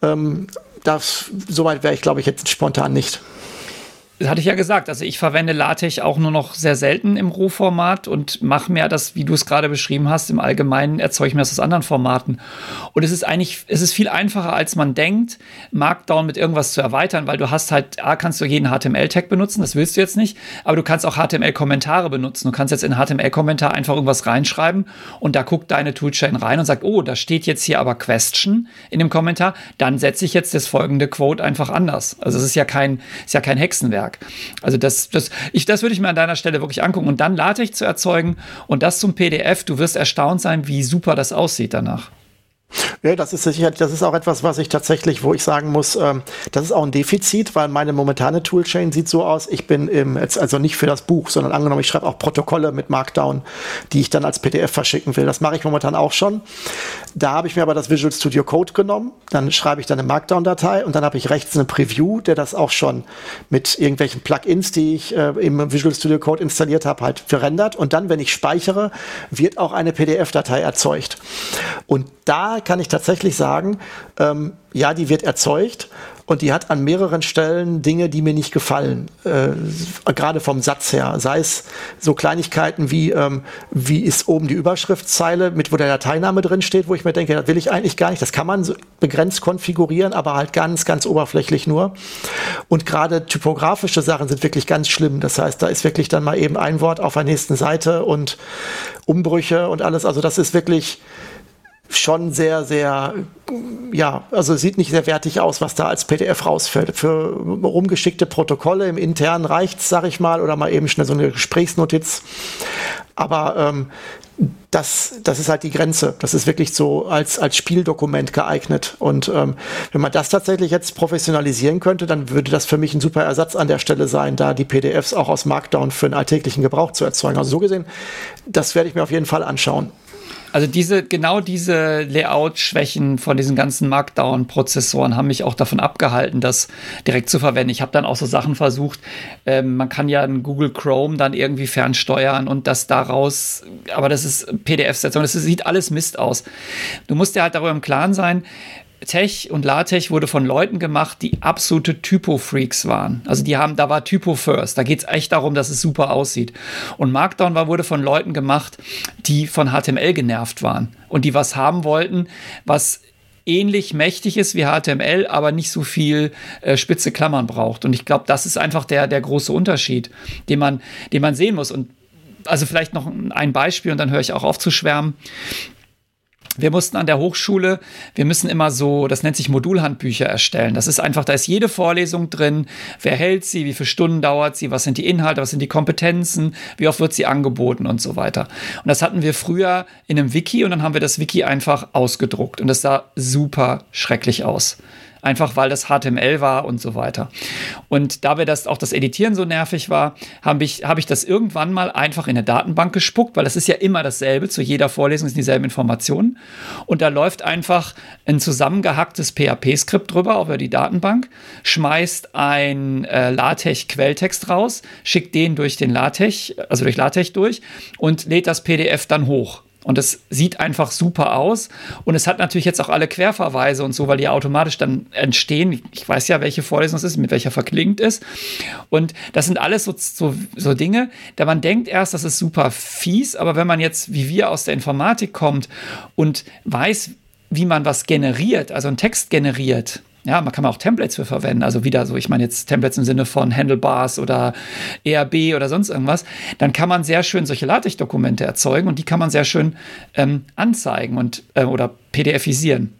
ähm, das, soweit wäre ich, glaube ich, jetzt spontan nicht. Das hatte ich ja gesagt. Also ich verwende LaTeX auch nur noch sehr selten im Rohformat und mache mir das, wie du es gerade beschrieben hast, im Allgemeinen erzeuge ich mir das aus anderen Formaten. Und es ist eigentlich, es ist viel einfacher, als man denkt, Markdown mit irgendwas zu erweitern, weil du hast halt, A, kannst du jeden HTML-Tag benutzen, das willst du jetzt nicht, aber du kannst auch HTML-Kommentare benutzen. Du kannst jetzt in HTML-Kommentar einfach irgendwas reinschreiben und da guckt deine Toolchain rein und sagt, oh, da steht jetzt hier aber Question in dem Kommentar, dann setze ich jetzt das folgende Quote einfach anders. Also es ist ja kein, ist ja kein Hexenwerk. Netzwerk. Also das, das, ich, das würde ich mir an deiner Stelle wirklich angucken und dann LaTeX zu erzeugen und das zum PDF. Du wirst erstaunt sein, wie super das aussieht danach. Ja, das ist sicher, das ist auch etwas, was ich tatsächlich, wo ich sagen muss, ähm, das ist auch ein Defizit, weil meine momentane Toolchain sieht so aus, ich bin im, also nicht für das Buch, sondern angenommen, ich schreibe auch Protokolle mit Markdown, die ich dann als PDF verschicken will. Das mache ich momentan auch schon. Da habe ich mir aber das Visual Studio Code genommen, dann schreibe ich dann eine Markdown-Datei und dann habe ich rechts eine Preview, der das auch schon mit irgendwelchen Plugins, die ich äh, im Visual Studio Code installiert habe, halt verrendert. Und dann, wenn ich speichere, wird auch eine PDF-Datei erzeugt. Und da kann ich tatsächlich sagen, ähm, ja, die wird erzeugt und die hat an mehreren Stellen Dinge, die mir nicht gefallen, äh, gerade vom Satz her. Sei es so Kleinigkeiten wie, ähm, wie ist oben die Überschriftszeile, mit wo der Dateiname drin steht, wo ich mir denke, das will ich eigentlich gar nicht. Das kann man so begrenzt konfigurieren, aber halt ganz, ganz oberflächlich nur. Und gerade typografische Sachen sind wirklich ganz schlimm. Das heißt, da ist wirklich dann mal eben ein Wort auf der nächsten Seite und Umbrüche und alles. Also das ist wirklich schon sehr, sehr, ja, also sieht nicht sehr wertig aus, was da als PDF rausfällt. Für rumgeschickte Protokolle im internen reicht's, sag ich mal, oder mal eben schnell so eine Gesprächsnotiz. Aber ähm, das, das ist halt die Grenze. Das ist wirklich so als, als Spieldokument geeignet. Und ähm, wenn man das tatsächlich jetzt professionalisieren könnte, dann würde das für mich ein super Ersatz an der Stelle sein, da die PDFs auch aus Markdown für den alltäglichen Gebrauch zu erzeugen. Also so gesehen, das werde ich mir auf jeden Fall anschauen. Also diese, genau diese Layout-Schwächen von diesen ganzen Markdown-Prozessoren haben mich auch davon abgehalten, das direkt zu verwenden. Ich habe dann auch so Sachen versucht, ähm, man kann ja einen Google Chrome dann irgendwie fernsteuern und das daraus, aber das ist PDF-Setzung, das sieht alles Mist aus. Du musst dir halt darüber im Klaren sein, Tech und LaTeX wurde von Leuten gemacht, die absolute Typo-Freaks waren. Also die haben, da war Typo first. Da geht es echt darum, dass es super aussieht. Und Markdown war, wurde von Leuten gemacht, die von HTML genervt waren und die was haben wollten, was ähnlich mächtig ist wie HTML, aber nicht so viel äh, spitze Klammern braucht. Und ich glaube, das ist einfach der, der große Unterschied, den man, den man sehen muss. Und also vielleicht noch ein Beispiel und dann höre ich auch auf zu schwärmen wir mussten an der Hochschule, wir müssen immer so, das nennt sich Modulhandbücher erstellen. Das ist einfach, da ist jede Vorlesung drin, wer hält sie, wie viele Stunden dauert sie, was sind die Inhalte, was sind die Kompetenzen, wie oft wird sie angeboten und so weiter. Und das hatten wir früher in einem Wiki und dann haben wir das Wiki einfach ausgedruckt und das sah super schrecklich aus. Einfach weil das HTML war und so weiter. Und da wir das auch das Editieren so nervig war, habe ich, hab ich das irgendwann mal einfach in eine Datenbank gespuckt, weil das ist ja immer dasselbe, zu jeder Vorlesung sind dieselben Informationen. Und da läuft einfach ein zusammengehacktes PHP-Skript drüber über die Datenbank, schmeißt ein äh, LaTeX-Quelltext raus, schickt den durch den LaTeX, also durch LaTeX durch und lädt das PDF dann hoch. Und es sieht einfach super aus. Und es hat natürlich jetzt auch alle Querverweise und so, weil die automatisch dann entstehen. Ich weiß ja, welche Vorlesung es ist, mit welcher verklingt ist. Und das sind alles so, so, so Dinge, da man denkt erst, das ist super fies. Aber wenn man jetzt, wie wir aus der Informatik kommt und weiß, wie man was generiert, also einen Text generiert, ja, man kann auch Templates für verwenden. Also wieder so, ich meine jetzt Templates im Sinne von Handlebars oder ERB oder sonst irgendwas. Dann kann man sehr schön solche LaTeX-Dokumente erzeugen und die kann man sehr schön ähm, anzeigen und äh, oder PDFisieren.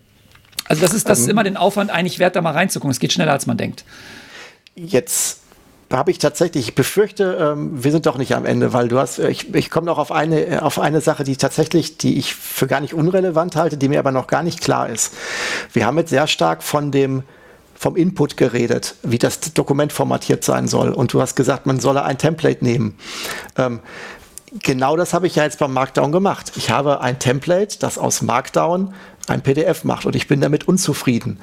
Also das ist, das ist ähm. immer den Aufwand eigentlich wert, da mal reinzugucken. Es geht schneller, als man denkt. Jetzt habe ich tatsächlich, ich befürchte, ähm, wir sind doch nicht am Ende, weil du hast, äh, ich, ich komme noch auf eine, äh, auf eine Sache, die tatsächlich, die ich für gar nicht unrelevant halte, die mir aber noch gar nicht klar ist. Wir haben jetzt sehr stark von dem, vom Input geredet, wie das Dokument formatiert sein soll. Und du hast gesagt, man solle ein Template nehmen. Ähm, genau das habe ich ja jetzt beim Markdown gemacht. Ich habe ein Template, das aus Markdown ein PDF macht und ich bin damit unzufrieden.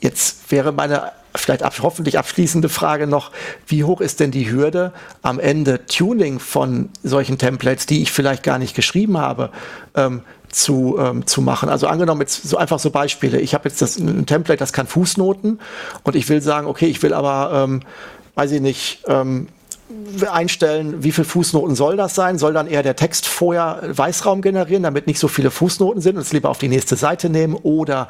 Jetzt wäre meine vielleicht ab, hoffentlich abschließende Frage noch, wie hoch ist denn die Hürde am Ende Tuning von solchen Templates, die ich vielleicht gar nicht geschrieben habe, ähm, zu, ähm, zu machen. Also angenommen jetzt so einfach so Beispiele. Ich habe jetzt das, ein Template, das kann Fußnoten und ich will sagen, okay, ich will aber, ähm, weiß ich nicht, ähm, einstellen, wie viele Fußnoten soll das sein? Soll dann eher der Text vorher Weißraum generieren, damit nicht so viele Fußnoten sind und es lieber auf die nächste Seite nehmen? Oder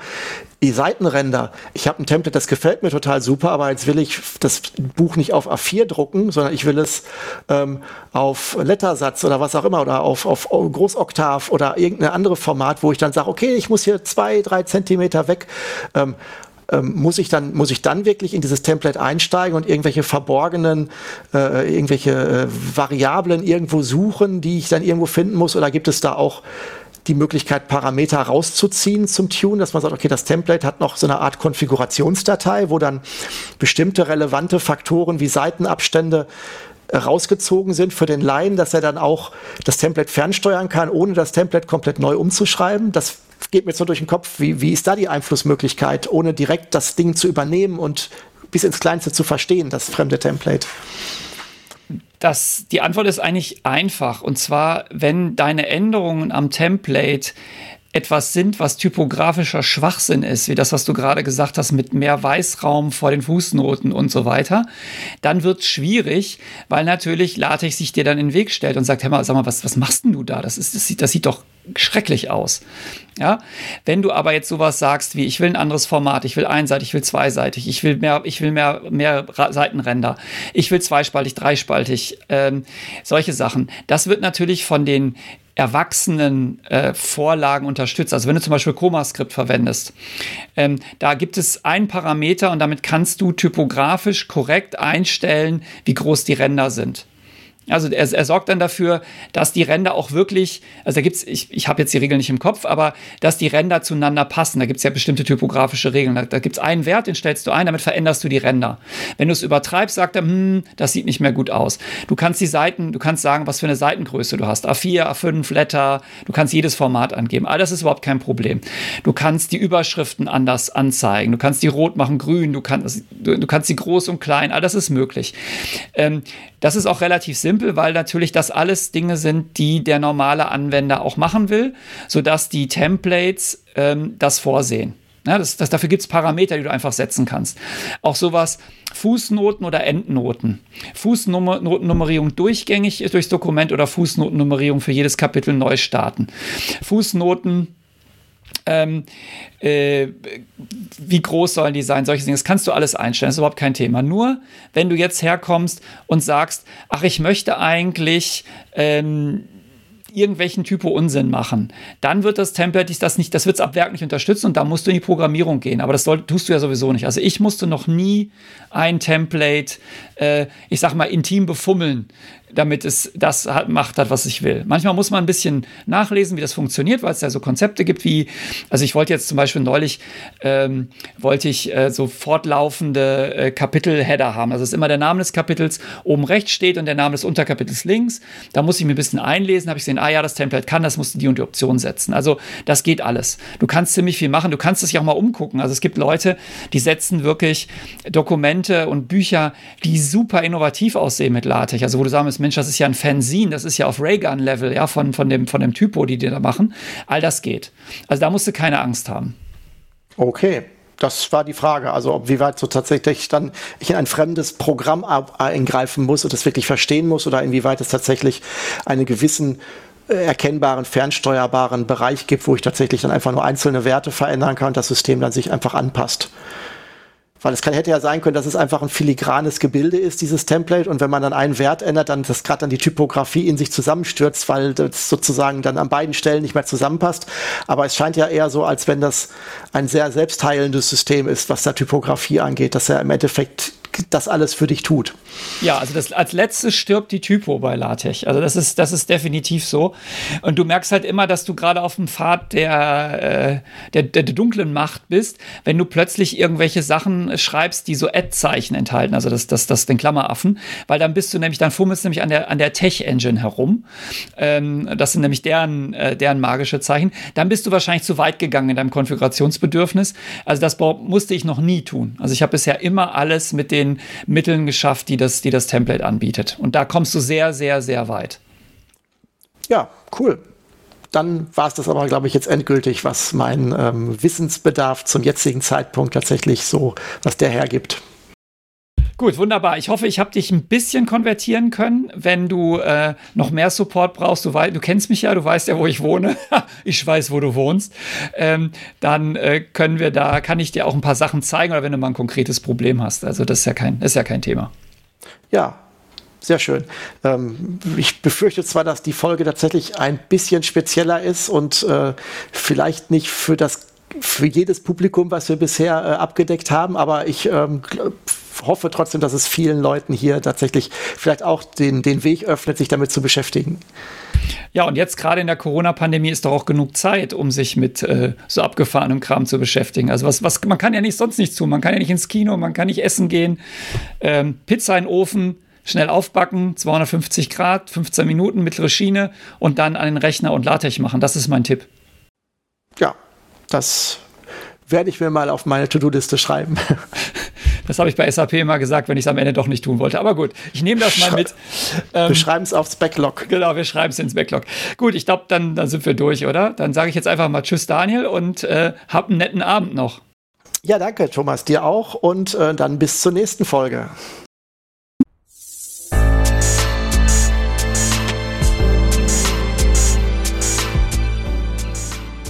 die Seitenränder. Ich habe ein Template, das gefällt mir total super, aber jetzt will ich das Buch nicht auf A4 drucken, sondern ich will es ähm, auf Lettersatz oder was auch immer oder auf, auf Großoktav oder irgendein anderes Format, wo ich dann sage, okay, ich muss hier zwei, drei Zentimeter weg. Ähm, ähm, muss ich dann muss ich dann wirklich in dieses Template einsteigen und irgendwelche verborgenen äh, irgendwelche äh, Variablen irgendwo suchen, die ich dann irgendwo finden muss oder gibt es da auch die Möglichkeit, Parameter rauszuziehen zum Tune, dass man sagt, okay, das Template hat noch so eine Art Konfigurationsdatei, wo dann bestimmte relevante Faktoren wie Seitenabstände äh, rausgezogen sind für den Laien, dass er dann auch das Template fernsteuern kann, ohne das Template komplett neu umzuschreiben. Das geht mir jetzt nur durch den Kopf. Wie, wie ist da die Einflussmöglichkeit, ohne direkt das Ding zu übernehmen und bis ins Kleinste zu verstehen, das fremde Template? Das, die Antwort ist eigentlich einfach. Und zwar, wenn deine Änderungen am Template etwas sind, was typografischer Schwachsinn ist, wie das, was du gerade gesagt hast, mit mehr Weißraum vor den Fußnoten und so weiter, dann wird es schwierig, weil natürlich LaTeX sich dir dann in den Weg stellt und sagt, hör mal, sag mal, was, was machst denn du da? Das, ist, das, sieht, das sieht doch schrecklich aus. Ja, wenn du aber jetzt sowas sagst wie, ich will ein anderes Format, ich will einseitig, ich will zweiseitig, ich will mehr, ich will mehr, mehr Seitenränder, ich will zweispaltig, dreispaltig, ähm, solche Sachen. Das wird natürlich von den erwachsenen äh, Vorlagen unterstützt. Also wenn du zum Beispiel ChromaScript verwendest, ähm, da gibt es einen Parameter und damit kannst du typografisch korrekt einstellen, wie groß die Ränder sind. Also er, er, sorgt dann dafür, dass die Ränder auch wirklich, also da gibt's, ich, ich habe jetzt die Regeln nicht im Kopf, aber dass die Ränder zueinander passen. Da gibt es ja bestimmte typografische Regeln. Da, da gibt es einen Wert, den stellst du ein, damit veränderst du die Ränder. Wenn du es übertreibst, sagt er, hm, das sieht nicht mehr gut aus. Du kannst die Seiten, du kannst sagen, was für eine Seitengröße du hast. A4, A5, Letter, du kannst jedes Format angeben. All das ist überhaupt kein Problem. Du kannst die Überschriften anders anzeigen. Du kannst die rot machen, grün, du kannst, du, du kannst sie groß und klein, all das ist möglich. Ähm, das ist auch relativ simpel, weil natürlich das alles Dinge sind, die der normale Anwender auch machen will, sodass die Templates ähm, das vorsehen. Ja, das, das, dafür gibt es Parameter, die du einfach setzen kannst. Auch sowas, Fußnoten oder Endnoten. Fußnotennummerierung durchgängig durchs Dokument oder Fußnotennummerierung für jedes Kapitel neu starten. Fußnoten ähm, äh, wie groß sollen die sein, solche Dinge. Das kannst du alles einstellen, das ist überhaupt kein Thema. Nur, wenn du jetzt herkommst und sagst, ach, ich möchte eigentlich ähm, irgendwelchen Typo Unsinn machen, dann wird das Template das nicht, das wird es ab Werk nicht unterstützen und da musst du in die Programmierung gehen. Aber das soll, tust du ja sowieso nicht. Also ich musste noch nie ein Template, äh, ich sag mal, intim befummeln damit es das hat, macht hat, was ich will. Manchmal muss man ein bisschen nachlesen, wie das funktioniert, weil es da so Konzepte gibt wie, also ich wollte jetzt zum Beispiel neulich, ähm, wollte ich äh, so fortlaufende äh, Kapitel-Header haben. Also es ist immer der Name des Kapitels oben rechts steht und der Name des Unterkapitels links. Da muss ich mir ein bisschen einlesen, habe ich gesehen, ah ja, das Template kann, das musst du die und die Option setzen. Also das geht alles. Du kannst ziemlich viel machen, du kannst es ja auch mal umgucken. Also es gibt Leute, die setzen wirklich Dokumente und Bücher, die super innovativ aussehen mit LaTeX. Also wo du sagen musst, Mensch, das ist ja ein Fanzine, das ist ja auf Raygun-Level, ja, von, von, dem, von dem Typo, die die da machen. All das geht. Also da musst du keine Angst haben. Okay, das war die Frage. Also, wie weit so tatsächlich dann ich in ein fremdes Programm eingreifen muss und das wirklich verstehen muss oder inwieweit es tatsächlich einen gewissen äh, erkennbaren, fernsteuerbaren Bereich gibt, wo ich tatsächlich dann einfach nur einzelne Werte verändern kann und das System dann sich einfach anpasst. Weil es kann, hätte ja sein können, dass es einfach ein filigranes Gebilde ist, dieses Template. Und wenn man dann einen Wert ändert, dann das gerade dann die Typografie in sich zusammenstürzt, weil das sozusagen dann an beiden Stellen nicht mehr zusammenpasst. Aber es scheint ja eher so, als wenn das ein sehr selbstheilendes System ist, was der Typografie angeht, dass er im Endeffekt das alles für dich tut. Ja, also das, als letztes stirbt die Typo bei LaTeX. Also das ist, das ist definitiv so. Und du merkst halt immer, dass du gerade auf dem Pfad der, äh, der, der, dunklen Macht bist, wenn du plötzlich irgendwelche Sachen schreibst, die so Ad-Zeichen enthalten, also das, das, das den Klammeraffen, weil dann bist du nämlich, dann fummelst du nämlich an der, an der Tech-Engine herum. Ähm, das sind nämlich deren, äh, deren magische Zeichen. Dann bist du wahrscheinlich zu weit gegangen in deinem Konfigurationsbedürfnis. Also das musste ich noch nie tun. Also ich habe bisher immer alles mit den den Mitteln geschafft, die das, die das Template anbietet. Und da kommst du sehr, sehr, sehr weit. Ja, cool. Dann war es das aber, glaube ich, jetzt endgültig, was mein ähm, Wissensbedarf zum jetzigen Zeitpunkt tatsächlich so, was der hergibt. Gut, wunderbar. Ich hoffe, ich habe dich ein bisschen konvertieren können. Wenn du äh, noch mehr Support brauchst, du, weißt, du kennst mich ja, du weißt ja, wo ich wohne. [LAUGHS] ich weiß, wo du wohnst. Ähm, dann äh, können wir da, kann ich dir auch ein paar Sachen zeigen oder wenn du mal ein konkretes Problem hast. Also das ist ja kein, ist ja kein Thema. Ja, sehr schön. Ähm, ich befürchte zwar, dass die Folge tatsächlich ein bisschen spezieller ist und äh, vielleicht nicht für das für jedes Publikum, was wir bisher äh, abgedeckt haben, aber ich ähm, hoffe trotzdem, dass es vielen Leuten hier tatsächlich vielleicht auch den, den Weg öffnet, sich damit zu beschäftigen. Ja, und jetzt gerade in der Corona-Pandemie ist doch auch genug Zeit, um sich mit äh, so abgefahrenem Kram zu beschäftigen. Also was, was, man kann ja nicht sonst nichts tun. Man kann ja nicht ins Kino, man kann nicht essen gehen. Ähm, Pizza in den Ofen, schnell aufbacken, 250 Grad, 15 Minuten, mittlere Schiene und dann an den Rechner und LaTeX machen. Das ist mein Tipp. Ja, das werde ich mir mal auf meine To-Do-Liste schreiben. [LAUGHS] Das habe ich bei SAP immer gesagt, wenn ich es am Ende doch nicht tun wollte. Aber gut, ich nehme das mal mit. Ähm, wir schreiben es aufs Backlog. Genau, wir schreiben es ins Backlog. Gut, ich glaube, dann, dann sind wir durch, oder? Dann sage ich jetzt einfach mal Tschüss, Daniel, und äh, hab einen netten Abend noch. Ja, danke, Thomas, dir auch. Und äh, dann bis zur nächsten Folge.